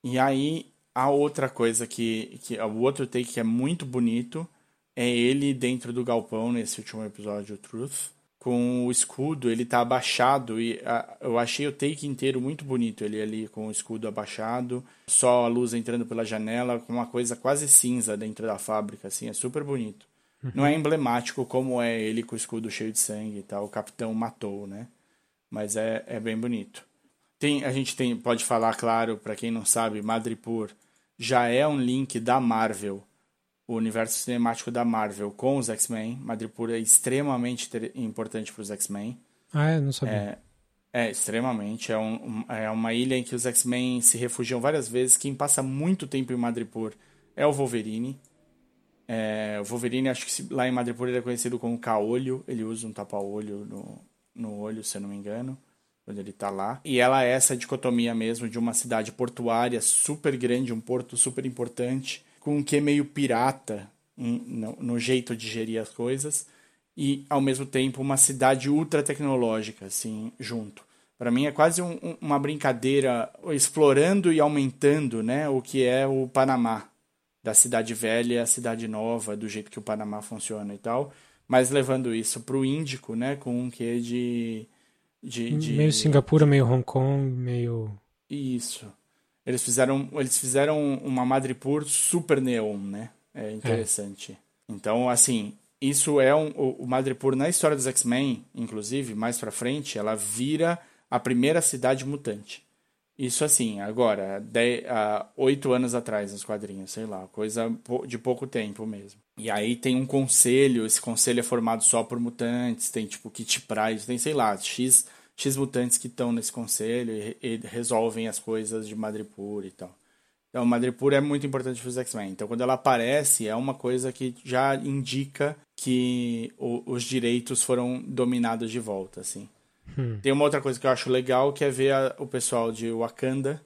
E aí, a outra coisa que, que. O outro take que é muito bonito é ele dentro do galpão nesse último episódio, Truth. Com o escudo, ele tá abaixado e ah, eu achei o take inteiro muito bonito. Ele ali com o escudo abaixado, só a luz entrando pela janela, com uma coisa quase cinza dentro da fábrica, assim, é super bonito. Não é emblemático como é ele com o escudo cheio de sangue e tal. O capitão matou, né? Mas é, é bem bonito. Tem, a gente tem, pode falar, claro, para quem não sabe, Madripoor já é um link da Marvel, o universo cinemático da Marvel com os X-Men. Madripoor é extremamente importante para os X-Men. Ah, é? Não sabia. É, é, extremamente. É, um, é uma ilha em que os X-Men se refugiam várias vezes. Quem passa muito tempo em Madripoor é o Wolverine. É, o Wolverine, acho que lá em Madripoor ele é conhecido como caolho. Ele usa um tapa-olho no, no olho, se eu não me engano, quando ele tá lá. E ela é essa dicotomia mesmo de uma cidade portuária super grande, um porto super importante, com um que meio pirata em- no, no jeito de gerir as coisas e ao mesmo tempo uma cidade ultra tecnológica assim junto. Para mim é quase um- um- uma brincadeira explorando e aumentando, né, o que é o Panamá, da cidade velha à cidade nova, do jeito que o Panamá funciona e tal, mas levando isso para o Índico, né, com um quê de de, de Meio Singapura, meio Hong Kong, meio. isso. Eles fizeram, eles fizeram uma Madripoor super neon, né? É interessante. Então, assim, isso é um, o, Madripoor na história dos X-Men, inclusive, mais pra frente, ela vira a primeira cidade mutante. Isso assim, agora, oito anos atrás nos quadrinhos, sei lá, coisa de pouco tempo mesmo. E aí tem um conselho, esse conselho é formado só por mutantes, tem tipo Kit Pride, tem sei lá, X, X mutantes que estão nesse conselho e, e resolvem as coisas de Madripoor e tal. Então, Madripoor é muito importante para os X-Men. Então, quando ela aparece, é uma coisa que já indica que o- os direitos foram dominados de volta, assim. Tem uma outra coisa que eu acho legal, que é ver a- o pessoal de Wakanda.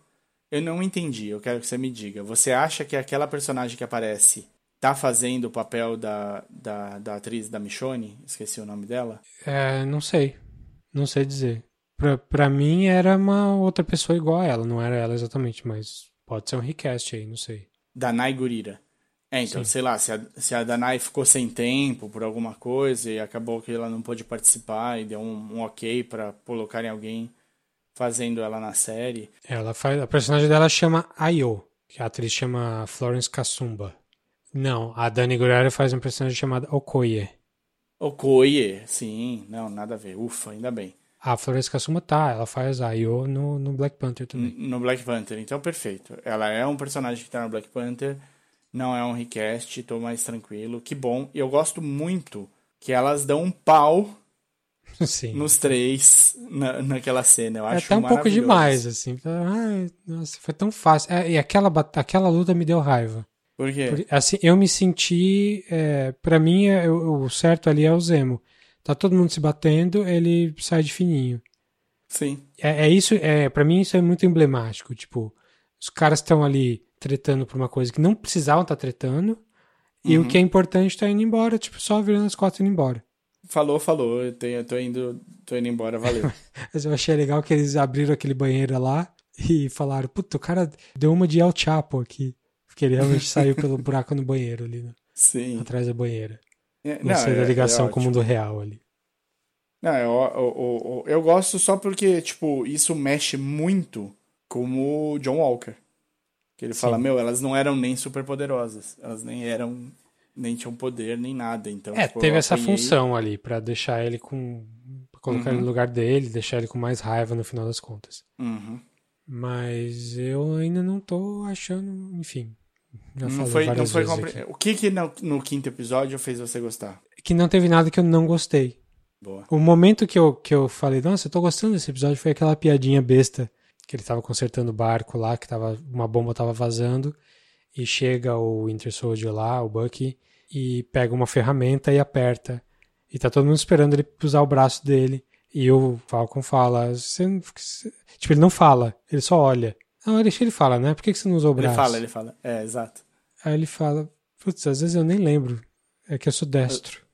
Eu não entendi, eu quero que você me diga. Você acha que aquela personagem que aparece tá fazendo o papel da, da, da atriz da Michonne? Esqueci o nome dela. É, não sei. Não sei dizer. Pra, pra mim era uma outra pessoa igual a ela. Não era ela exatamente, mas pode ser um recast aí, não sei. Danai Gurira. É, então, sei lá, se a, se a Danai ficou sem tempo por alguma coisa e acabou que ela não pôde participar e deu um, um ok pra colocarem alguém fazendo ela na série. Ela faz. A personagem dela chama Ayo, que a atriz chama Florence Kasumba. Não, a Dani Guerrero faz uma personagem chamada Okoye. Okoye, sim, não, nada a ver. Ufa, ainda bem. A Florence Kasumba tá, ela faz a Ayo no, no Black Panther também. No Black Panther, então perfeito. Ela é um personagem que tá no Black Panther, não é um recast, tô mais tranquilo, que bom. E eu gosto muito que elas dão um pau Sim. nos três na, naquela cena. Eu É acho até um pouco demais, assim. Ai, nossa, foi tão fácil. É, e aquela, aquela luta me deu raiva. Por quê? Assim, eu me senti. É, para mim, é, o, certo ali é o Zemo. Tá todo mundo se batendo, ele sai de fininho. Sim. É, é isso, é, para mim isso é muito emblemático. Tipo, os caras estão ali tretando por uma coisa que não precisavam estar tretando. E o que é importante tá indo embora, tipo, só virando as costas e indo embora. Falou, falou. Eu, tenho, eu tô, indo, tô indo embora, valeu. Mas eu achei legal que eles abriram aquele banheiro lá e falaram, puta, o cara deu uma de El Chapo aqui. Porque ele realmente saiu pelo buraco no banheiro ali, né? Sim. atrás da banheira. É, Gostei da é- ligação é com o mundo real ali. Não, eu, eu, eu, eu gosto só porque, tipo, isso mexe muito com o John Walker. Que ele fala, Sim. meu, elas não eram nem super poderosas. Elas nem eram, nem tinham poder, nem nada. Então, É, tipo, teve essa apanhei- função ali, pra deixar ele com colocar ele no lugar dele, deixar ele com mais raiva no final das contas. Uhum. Mas eu ainda não tô achando, enfim. Já Não foi, não foi compre-. O que que no, no quinto episódio fez você gostar? Que não teve nada que eu não gostei. Boa. O momento que eu, que eu falei, nossa, eu tô gostando desse episódio, foi aquela piadinha besta que ele tava consertando o barco lá, que tava, uma bomba tava vazando, e chega o Winter Soldier lá, o Bucky, e pega uma ferramenta e aperta. E tá todo mundo esperando ele usar o braço dele. E o Falcon fala, você não- você- tipo, ele não fala, ele só olha. Não, ele, ele fala, né? Por que, que você não usou o Ele braço? fala, ele fala. É, exato. Aí ele fala, putz, às vezes eu nem lembro. É que eu sou destro.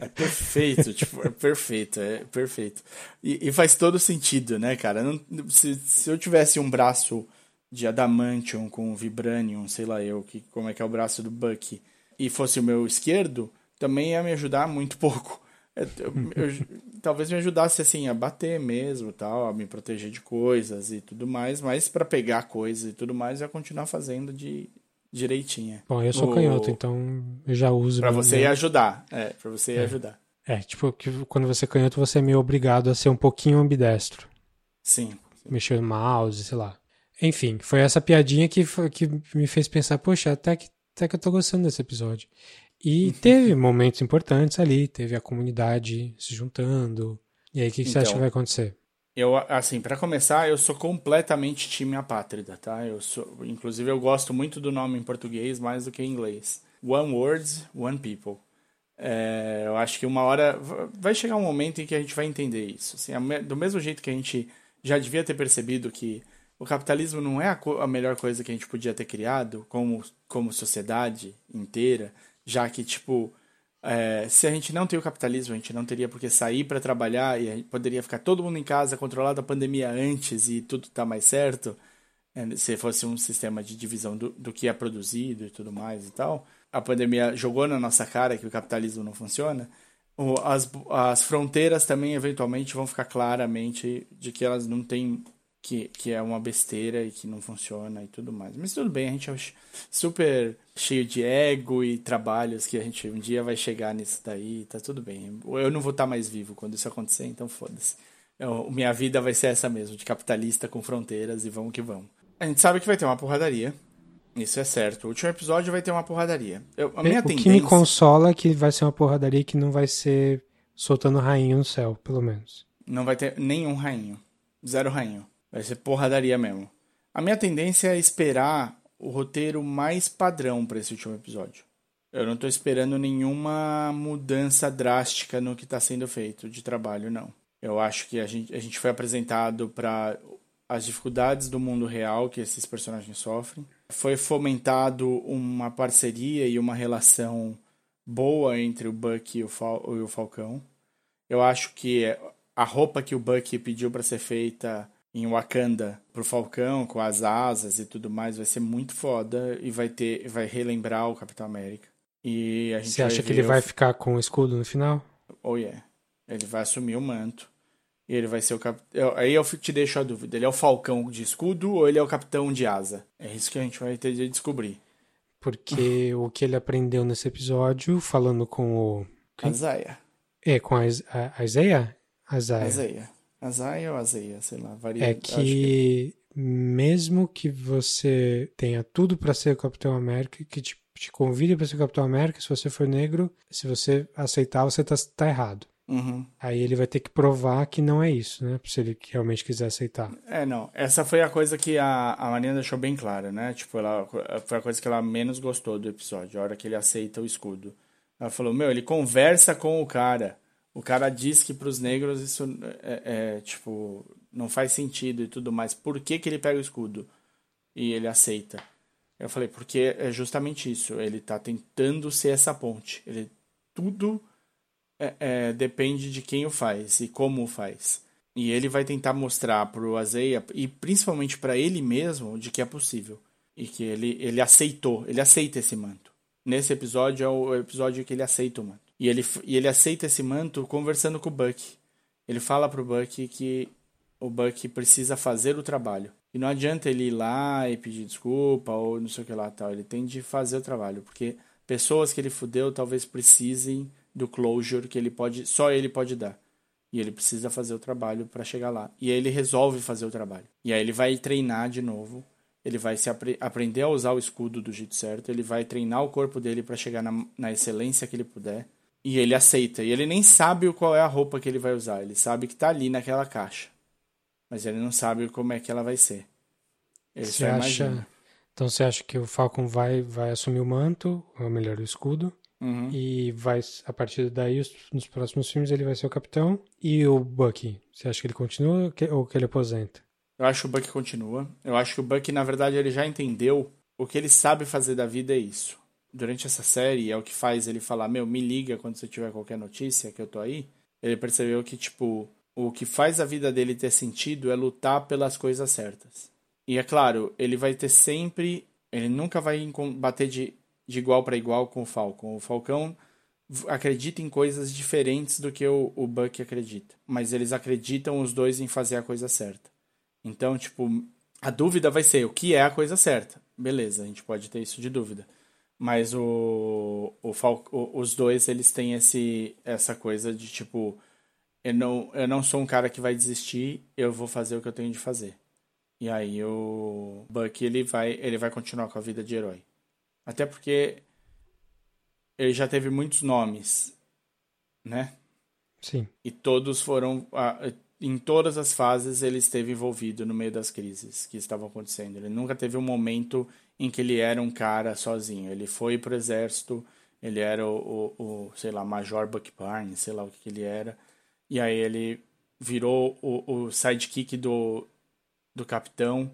É perfeito, tipo, é perfeito, é perfeito. E, e faz todo sentido, né, cara? Não- se, se eu tivesse um braço de adamantium com vibranium, sei lá eu, que, como é que é o braço do Bucky, e fosse o meu esquerdo, também ia me ajudar muito pouco. É, eu- eu- talvez me ajudasse, assim, a bater mesmo, tal, a me proteger de coisas e tudo mais, mas para pegar coisas e tudo mais, eu ia continuar fazendo de direitinha. Bom, eu sou O- canhoto, então eu já uso. Pra você ia ajudar, é, pra você É. ajudar. É, tipo, que quando você é canhoto, você é meio obrigado a ser um pouquinho ambidestro. Sim. Mexer no mouse, sei lá. Enfim, foi essa piadinha que, foi- que me fez pensar, poxa, até que, até que eu tô gostando desse episódio. E teve momentos importantes ali, teve a comunidade se juntando. E aí, o que, que você acha Então. que vai acontecer? Eu, assim, pra começar, eu sou completamente time apátrida, tá? Eu sou, inclusive, eu gosto muito do nome em português mais do que em inglês. One Words, One People. É, eu acho que uma hora vai chegar um momento em que a gente vai entender isso. Assim, me- do mesmo jeito que a gente já devia ter percebido que o capitalismo não é a, a melhor coisa que a gente podia ter criado como, como sociedade inteira, já que, tipo, é, se a gente não tem o capitalismo, a gente não teria por que sair para trabalhar e poderia ficar todo mundo em casa, controlado a pandemia antes e tudo tá mais certo. é, Se fosse um sistema de divisão do, do que é produzido e tudo mais e tal. A pandemia jogou na nossa cara que o capitalismo não funciona. As, as fronteiras também, eventualmente, vão ficar claramente de que elas não têm. Que, que é uma besteira e que não funciona e tudo mais. Mas tudo bem, a gente é super cheio de ego e trabalhos que a gente um dia vai chegar nisso daí, tá tudo bem. Eu não vou estar mais vivo quando isso acontecer, então foda-se. Minha vida vai ser essa mesmo, de capitalista com fronteiras e vamos que vamos. A gente sabe que vai ter uma porradaria. Isso é certo. O último episódio vai ter uma porradaria. Eu, a minha o que me tendência. consola é que vai ser uma porradaria que não vai ser soltando rainho no céu, pelo menos. Não vai ter nenhum rainho. Zero rainho. Vai ser porradaria mesmo. A minha tendência é esperar o roteiro mais padrão para esse último episódio. Eu não tô esperando nenhuma mudança drástica no que tá sendo feito de trabalho, não. Eu acho que a gente, a gente foi apresentado para as dificuldades do mundo real que esses personagens sofrem. Foi fomentado uma parceria e uma relação boa entre o Buck e o, Fal e o Falcão. Eu acho que a roupa que o Bucky pediu para ser feita em Wakanda pro Falcão, com as asas e tudo mais, vai ser muito foda e vai ter, vai relembrar o Capitão América. E a gente Você acha que ele ver vai o- ficar com o escudo no final? Oh yeah. Ele vai assumir o manto. E ele vai ser o capitão. Aí eu te deixo a dúvida: ele é o Falcão de escudo ou ele é o capitão de asa? É isso que a gente vai ter de descobrir. Porque o que ele aprendeu nesse episódio, falando com o. Quem? Azaia. É, com a, Is- a, a Isaiah? Isaiah. Azaia. Azaia ou Azeia, sei lá. Varia. É acho que mesmo que você tenha tudo pra ser o Capitão América, que te, te convide pra ser o Capitão América, se você for negro, se você aceitar, você tá, tá errado. Uhum. Aí ele vai ter que provar que não é isso, né? Se ele realmente quiser aceitar. É, não. Essa foi a coisa que a, a Marina deixou bem clara, né? Tipo, ela, foi a coisa que ela menos gostou do episódio, a hora que ele aceita o escudo. Ela falou, meu, ele conversa com o cara. O cara diz que pros negros isso é, é, tipo, não faz sentido e tudo mais. Por que, que ele pega o escudo? E ele aceita. Eu falei, porque é justamente isso. Ele tá tentando ser essa ponte. Ele tudo é, é, depende de quem o faz e como o faz. E ele vai tentar mostrar pro Azeia e principalmente para ele mesmo de que é possível e que ele ele aceitou, ele aceita esse manto. Nesse episódio é o episódio que ele aceita o manto. E ele e ele aceita esse manto conversando com o Buck. Ele fala pro Buck que o Buck precisa fazer o trabalho. E não adianta ele ir lá e pedir desculpa ou não sei o que lá tal. Ele tem de fazer o trabalho, porque pessoas que ele fudeu talvez precisem do closure que ele pode, só ele pode dar. E ele precisa fazer o trabalho para chegar lá. E aí ele resolve fazer o trabalho. E aí ele vai treinar de novo. Ele vai se apre aprender a usar o escudo do jeito certo. Ele vai treinar o corpo dele para chegar na, na excelência que ele puder. E ele aceita. E ele nem sabe qual é a roupa que ele vai usar. Ele sabe que tá ali naquela caixa. Mas ele não sabe como é que ela vai ser. Ele Você só acha... Então você acha que o Falcon vai, vai assumir o manto, ou melhor, o escudo, Uhum. e vai, a partir daí, os- nos próximos filmes, ele vai ser o capitão. E o Bucky, você acha que ele continua ou que, ou que ele aposenta? Eu acho que o Buck continua. Eu acho que o Buck, na verdade, ele já entendeu o que ele sabe fazer da vida é isso. Durante essa série, é o que faz ele falar: Meu, me liga quando você tiver qualquer notícia que eu tô aí. Ele percebeu que, tipo, o que faz a vida dele ter sentido é lutar pelas coisas certas. E é claro, ele vai ter sempre. Ele nunca vai bater de, de igual para igual com o Falcon. O Falcão acredita em coisas diferentes do que o, o Buck acredita. Mas eles acreditam os dois em fazer a coisa certa. Então, tipo, a dúvida vai ser o que é a coisa certa. Beleza, a gente pode ter isso de dúvida. Mas o, o, o- os dois, eles têm esse, essa coisa de tipo, eu não, eu não sou um cara que vai desistir, eu vou fazer o que eu tenho de fazer. E aí o Buck, ele vai, ele vai continuar com a vida de herói. Até porque ele já teve muitos nomes, né? Sim. E todos foram. Em todas as fases ele esteve envolvido no meio das crises que estavam acontecendo. Ele nunca teve um momento em que ele era um cara sozinho. Ele foi pro exército, ele era o, o, o, sei lá, Major Buck Barnes, sei lá o que, que ele era. E aí ele virou o, o sidekick do, do capitão,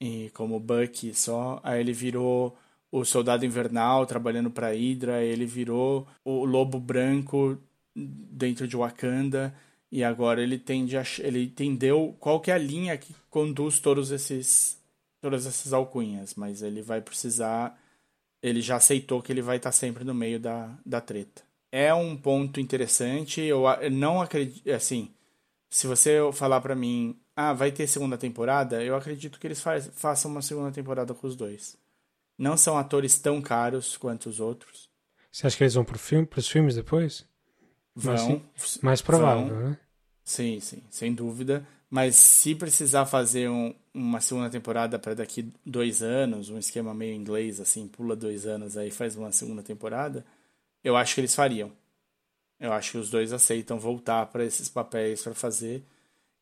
e como Buck só. Aí ele virou o soldado invernal trabalhando para Hydra, ele virou o lobo branco dentro de Wakanda e agora ele tende a, ele entendeu qual que é a linha que conduz todos esses todas essas alcunhas, mas ele vai precisar ele já aceitou que ele vai estar sempre no meio da, da treta. É um ponto interessante, eu não acredito, assim, se você falar pra mim, ah, vai ter segunda temporada, eu acredito que eles faz, façam uma segunda temporada com os dois. Não são atores tão caros quanto os outros. Você acha que eles vão pro filme, pros filmes depois? Vão. Mais provável, vão. né? Sim, sim, sem dúvida. Mas se precisar fazer um- uma segunda temporada para daqui dois anos, um esquema meio inglês, assim, pula dois anos aí faz uma segunda temporada, eu acho que eles fariam. Eu acho que os dois aceitam voltar para esses papéis para fazer.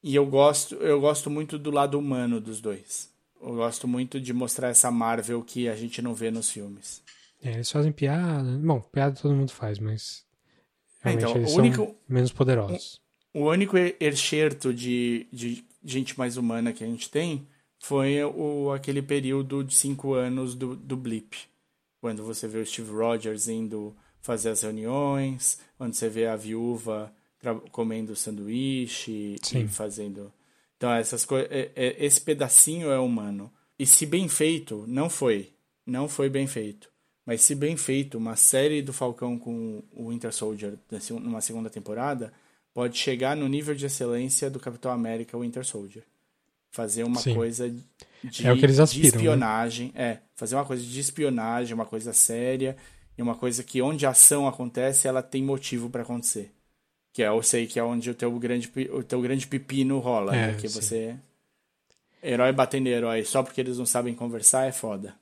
E eu gosto, eu gosto muito do lado humano dos dois. Eu gosto muito de mostrar essa Marvel que a gente não vê nos filmes. É, eles fazem piada. Bom, piada todo mundo faz, mas. É, Realmente então, eles o único- menos poderosos. O único enxerto de, de gente mais humana que a gente tem foi o, aquele período de cinco anos do, do Blip. Quando você vê o Steve Rogers indo fazer as reuniões, quando você vê a viúva comendo sanduíche Sim. e fazendo. Então, essas coisas. Esse pedacinho é humano. E se bem feito, não foi. Não foi bem feito. Mas se bem feito, uma série do Falcão com o Winter Soldier numa segunda temporada pode chegar no nível de excelência do Capitão América Winter Soldier. Fazer uma Sim. coisa de, É o que eles de aspiram, né? espionagem. É, fazer uma coisa de espionagem, uma coisa séria e uma coisa que onde a ação acontece, ela tem motivo para acontecer. Que é, eu sei que é onde o teu grande, o teu grande pepino rola, É, né? Que sim. você herói batendo herói só porque eles não sabem conversar é foda.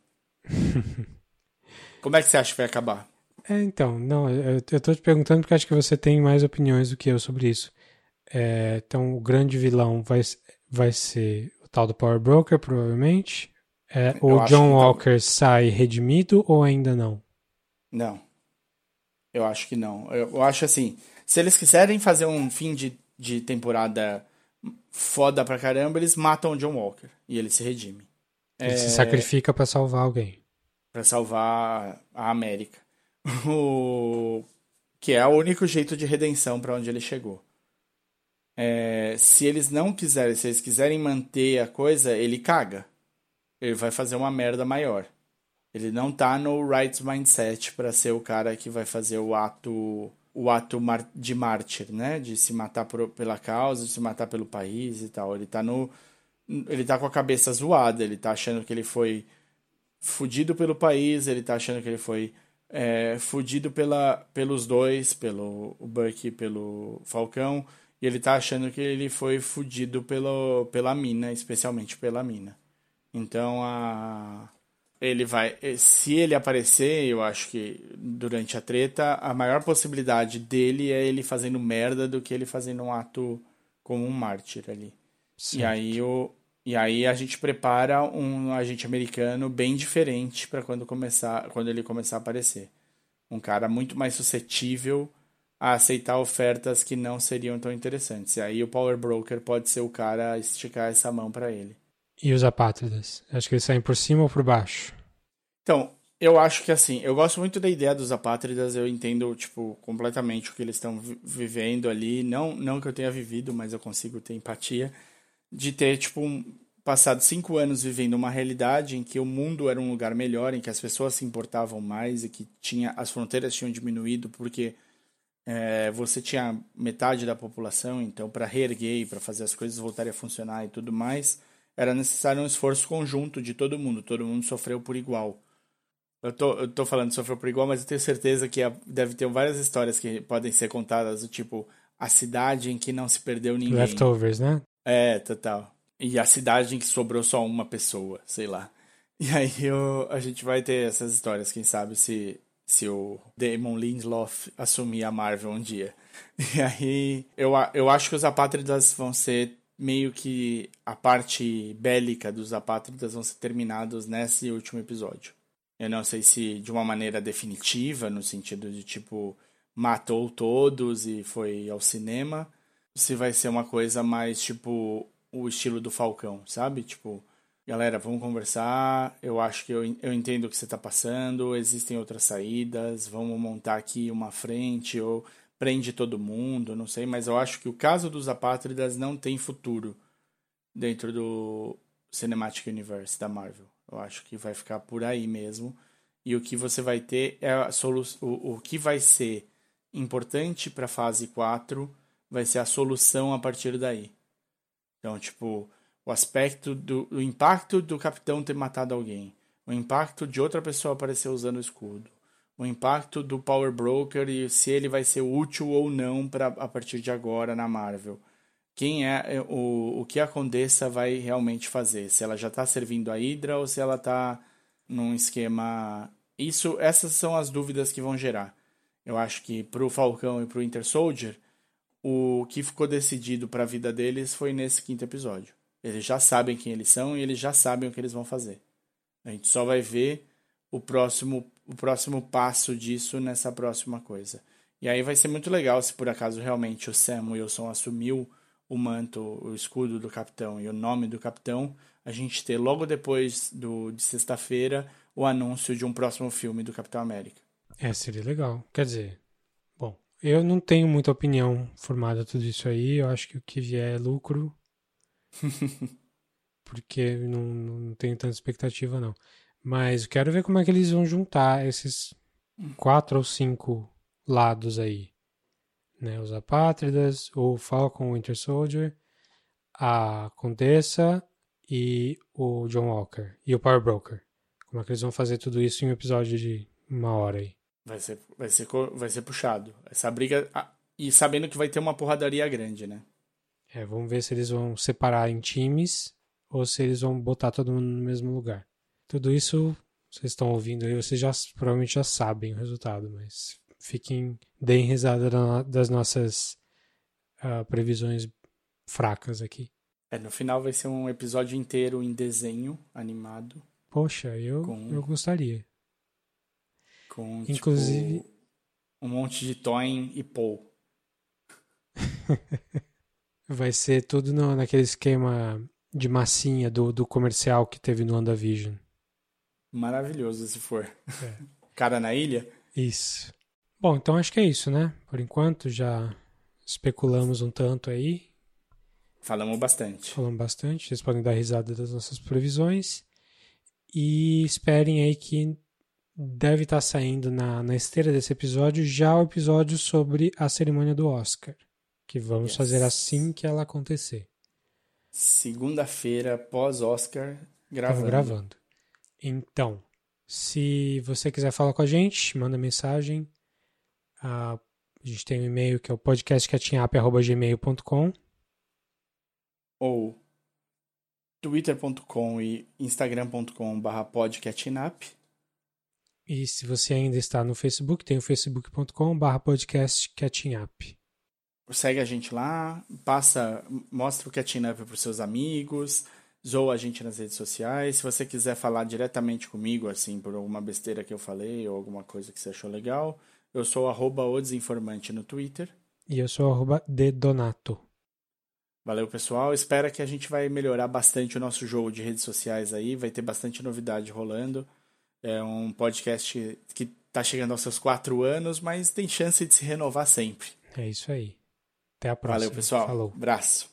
Como é que você acha que vai acabar? É, então, não, eu, eu tô te perguntando porque acho que você tem mais opiniões do que eu sobre isso. É, então, o grande vilão vai, vai ser o tal do Power Broker, provavelmente. É, Eu o acho John que não. Walker sai redimido ou ainda não? Não. Eu acho que não. Eu, eu acho assim, se eles quiserem fazer um fim de, de temporada foda pra caramba, eles matam o John Walker e ele se redime. Ele É. se sacrifica pra salvar alguém. Pra salvar a América. O... Que é o único jeito de redenção pra onde ele chegou. É, se eles não quiserem, se eles quiserem manter a coisa, ele caga. Ele vai fazer uma merda maior. Ele não tá no right mindset pra ser o cara que vai fazer o ato o ato de mártir, né? De se matar por- pela causa, de se matar pelo país e tal. Ele tá no ele tá com a cabeça zoada, ele tá achando que ele foi fudido pelo país, ele tá achando que ele foi é, fudido pela, pelos dois, pelo Bucky e pelo Falcão, E ele tá achando que ele foi fudido pelo, pela mina, especialmente pela mina. Então a. Ele vai. Se ele aparecer, eu acho que durante a treta, a maior possibilidade dele é ele fazendo merda do que ele fazendo um ato como um mártir ali. E aí, o, e aí a gente prepara um agente americano bem diferente para quando começar, quando ele começar a aparecer. Um cara muito mais suscetível a aceitar ofertas que não seriam tão interessantes. E aí o Power Broker pode ser o cara a esticar essa mão para ele. E os apátridas? Acho que eles saem por cima ou por baixo? Então, eu acho que assim, eu gosto muito da ideia dos apátridas, eu entendo, tipo, completamente o que eles estão vi vivendo ali. Não, não que eu tenha vivido, mas eu consigo ter empatia. De ter, tipo, passado cinco anos vivendo uma realidade em que o mundo era um lugar melhor, em que as pessoas se importavam mais e que tinha, as fronteiras tinham diminuído porque é, você tinha metade da população, então para reerguer, para fazer as coisas voltarem a funcionar e tudo mais, era necessário um esforço conjunto de todo mundo, todo mundo sofreu por igual. Eu tô, eu tô falando sofreu por igual, mas eu tenho certeza que deve ter várias histórias que podem ser contadas, do tipo, a cidade em que não se perdeu ninguém. Leftovers, né? É, total. E a cidade em que sobrou só uma pessoa, sei lá. E aí eu, a gente vai ter essas histórias, quem sabe se se o Damon Lindelof assumir a Marvel um dia. E aí, eu, eu acho que os apátridas vão ser meio que a parte bélica dos apátridas vão ser terminados nesse último episódio. Eu não sei se de uma maneira definitiva, no sentido de tipo, matou todos e foi ao cinema, se vai ser uma coisa mais tipo o estilo do Falcão, sabe? Tipo, galera, vamos conversar. Eu acho que eu, eu entendo o que você está passando. Existem outras saídas. Vamos montar aqui uma frente ou prende todo mundo, não sei. Mas eu acho que o caso dos apátridas não tem futuro dentro do Cinematic Universe da Marvel. Eu acho que vai ficar por aí mesmo. E o que você vai ter é a solução. O, o que vai ser importante para a fase 4 vai ser a solução a partir daí. Então, tipo, o aspecto do o impacto do capitão ter matado alguém, o impacto de outra pessoa aparecer usando o escudo, o impacto do Power Broker e se ele vai ser útil ou não para a partir de agora na Marvel. Quem é, é o, o que a Condessa vai realmente fazer? Se ela já está servindo a Hydra ou se ela está num esquema. Isso, essas são as dúvidas que vão gerar. Eu acho que para o Falcão e para o Inter Soldier, o que ficou decidido para a vida deles foi nesse quinto episódio. Eles já sabem quem eles são e eles já sabem o que eles vão fazer. A gente só vai ver o próximo, o próximo passo disso nessa próxima coisa. E aí vai ser muito legal se por acaso realmente o Sam Wilson assumiu o manto, o escudo do capitão e o nome do capitão, a gente ter logo depois do, de sexta-feira o anúncio de um próximo filme do Capitão América. É, seria legal. Quer dizer, eu não tenho muita opinião formada tudo isso aí. Eu acho que o que vier é lucro porque não, não tenho tanta expectativa, não. Mas quero ver como é que eles vão juntar esses quatro ou cinco lados aí. Né? Os Apátridas, o Falcon Winter Soldier, a Condessa e o John Walker. E o Power Broker. Como é que eles vão fazer tudo isso em um episódio de uma hora aí? Vai ser, vai ser, vai ser puxado. Essa briga. E sabendo que vai ter uma porradaria grande, né? É, vamos ver se eles vão separar em times ou se eles vão botar todo mundo no mesmo lugar. Tudo isso vocês estão ouvindo aí, vocês já provavelmente já sabem o resultado, mas fiquem, deem risada das nossas uh, previsões fracas aqui. É, no final vai ser um episódio inteiro em desenho animado. Poxa, eu, com, eu gostaria. Com, Inclusive, tipo, um monte de Toyn e Paul. Vai ser tudo no, naquele esquema de massinha do, do comercial que teve no WandaVision. Maravilhoso se for. É. Cara na ilha? Isso. Bom, então acho que é isso, né? Por enquanto já especulamos um tanto aí. Falamos bastante. Falamos bastante. Vocês podem dar risada das nossas previsões. E esperem aí que deve estar saindo na, na esteira desse episódio já o episódio sobre a cerimônia do Oscar que vamos yes. fazer assim que ela acontecer. Segunda-feira, pós-Oscar, gravando. Gravando. Então, se você quiser falar com a gente, manda mensagem. Uh, A gente tem um e-mail que é o podcastcatchingup.gmail.com ou twitter.com e instagram.com barra. E se você ainda está no Facebook, tem o facebook.com barra podcastcatchingup. Segue a gente lá, passa, mostra o Catching Up para os seus amigos, zoa a gente nas redes sociais. Se você quiser falar diretamente comigo, assim, por alguma besteira que eu falei ou alguma coisa que você achou legal, eu sou arroba o desinformante no Twitter. E eu sou arroba dedonato. Valeu, pessoal. Espero que a gente vai melhorar bastante o nosso jogo de redes sociais aí. Vai ter bastante novidade rolando. É um podcast que está chegando aos seus quatro anos, mas tem chance de se renovar sempre. É isso aí. Até a próxima. Valeu, pessoal. Falou. Abraço.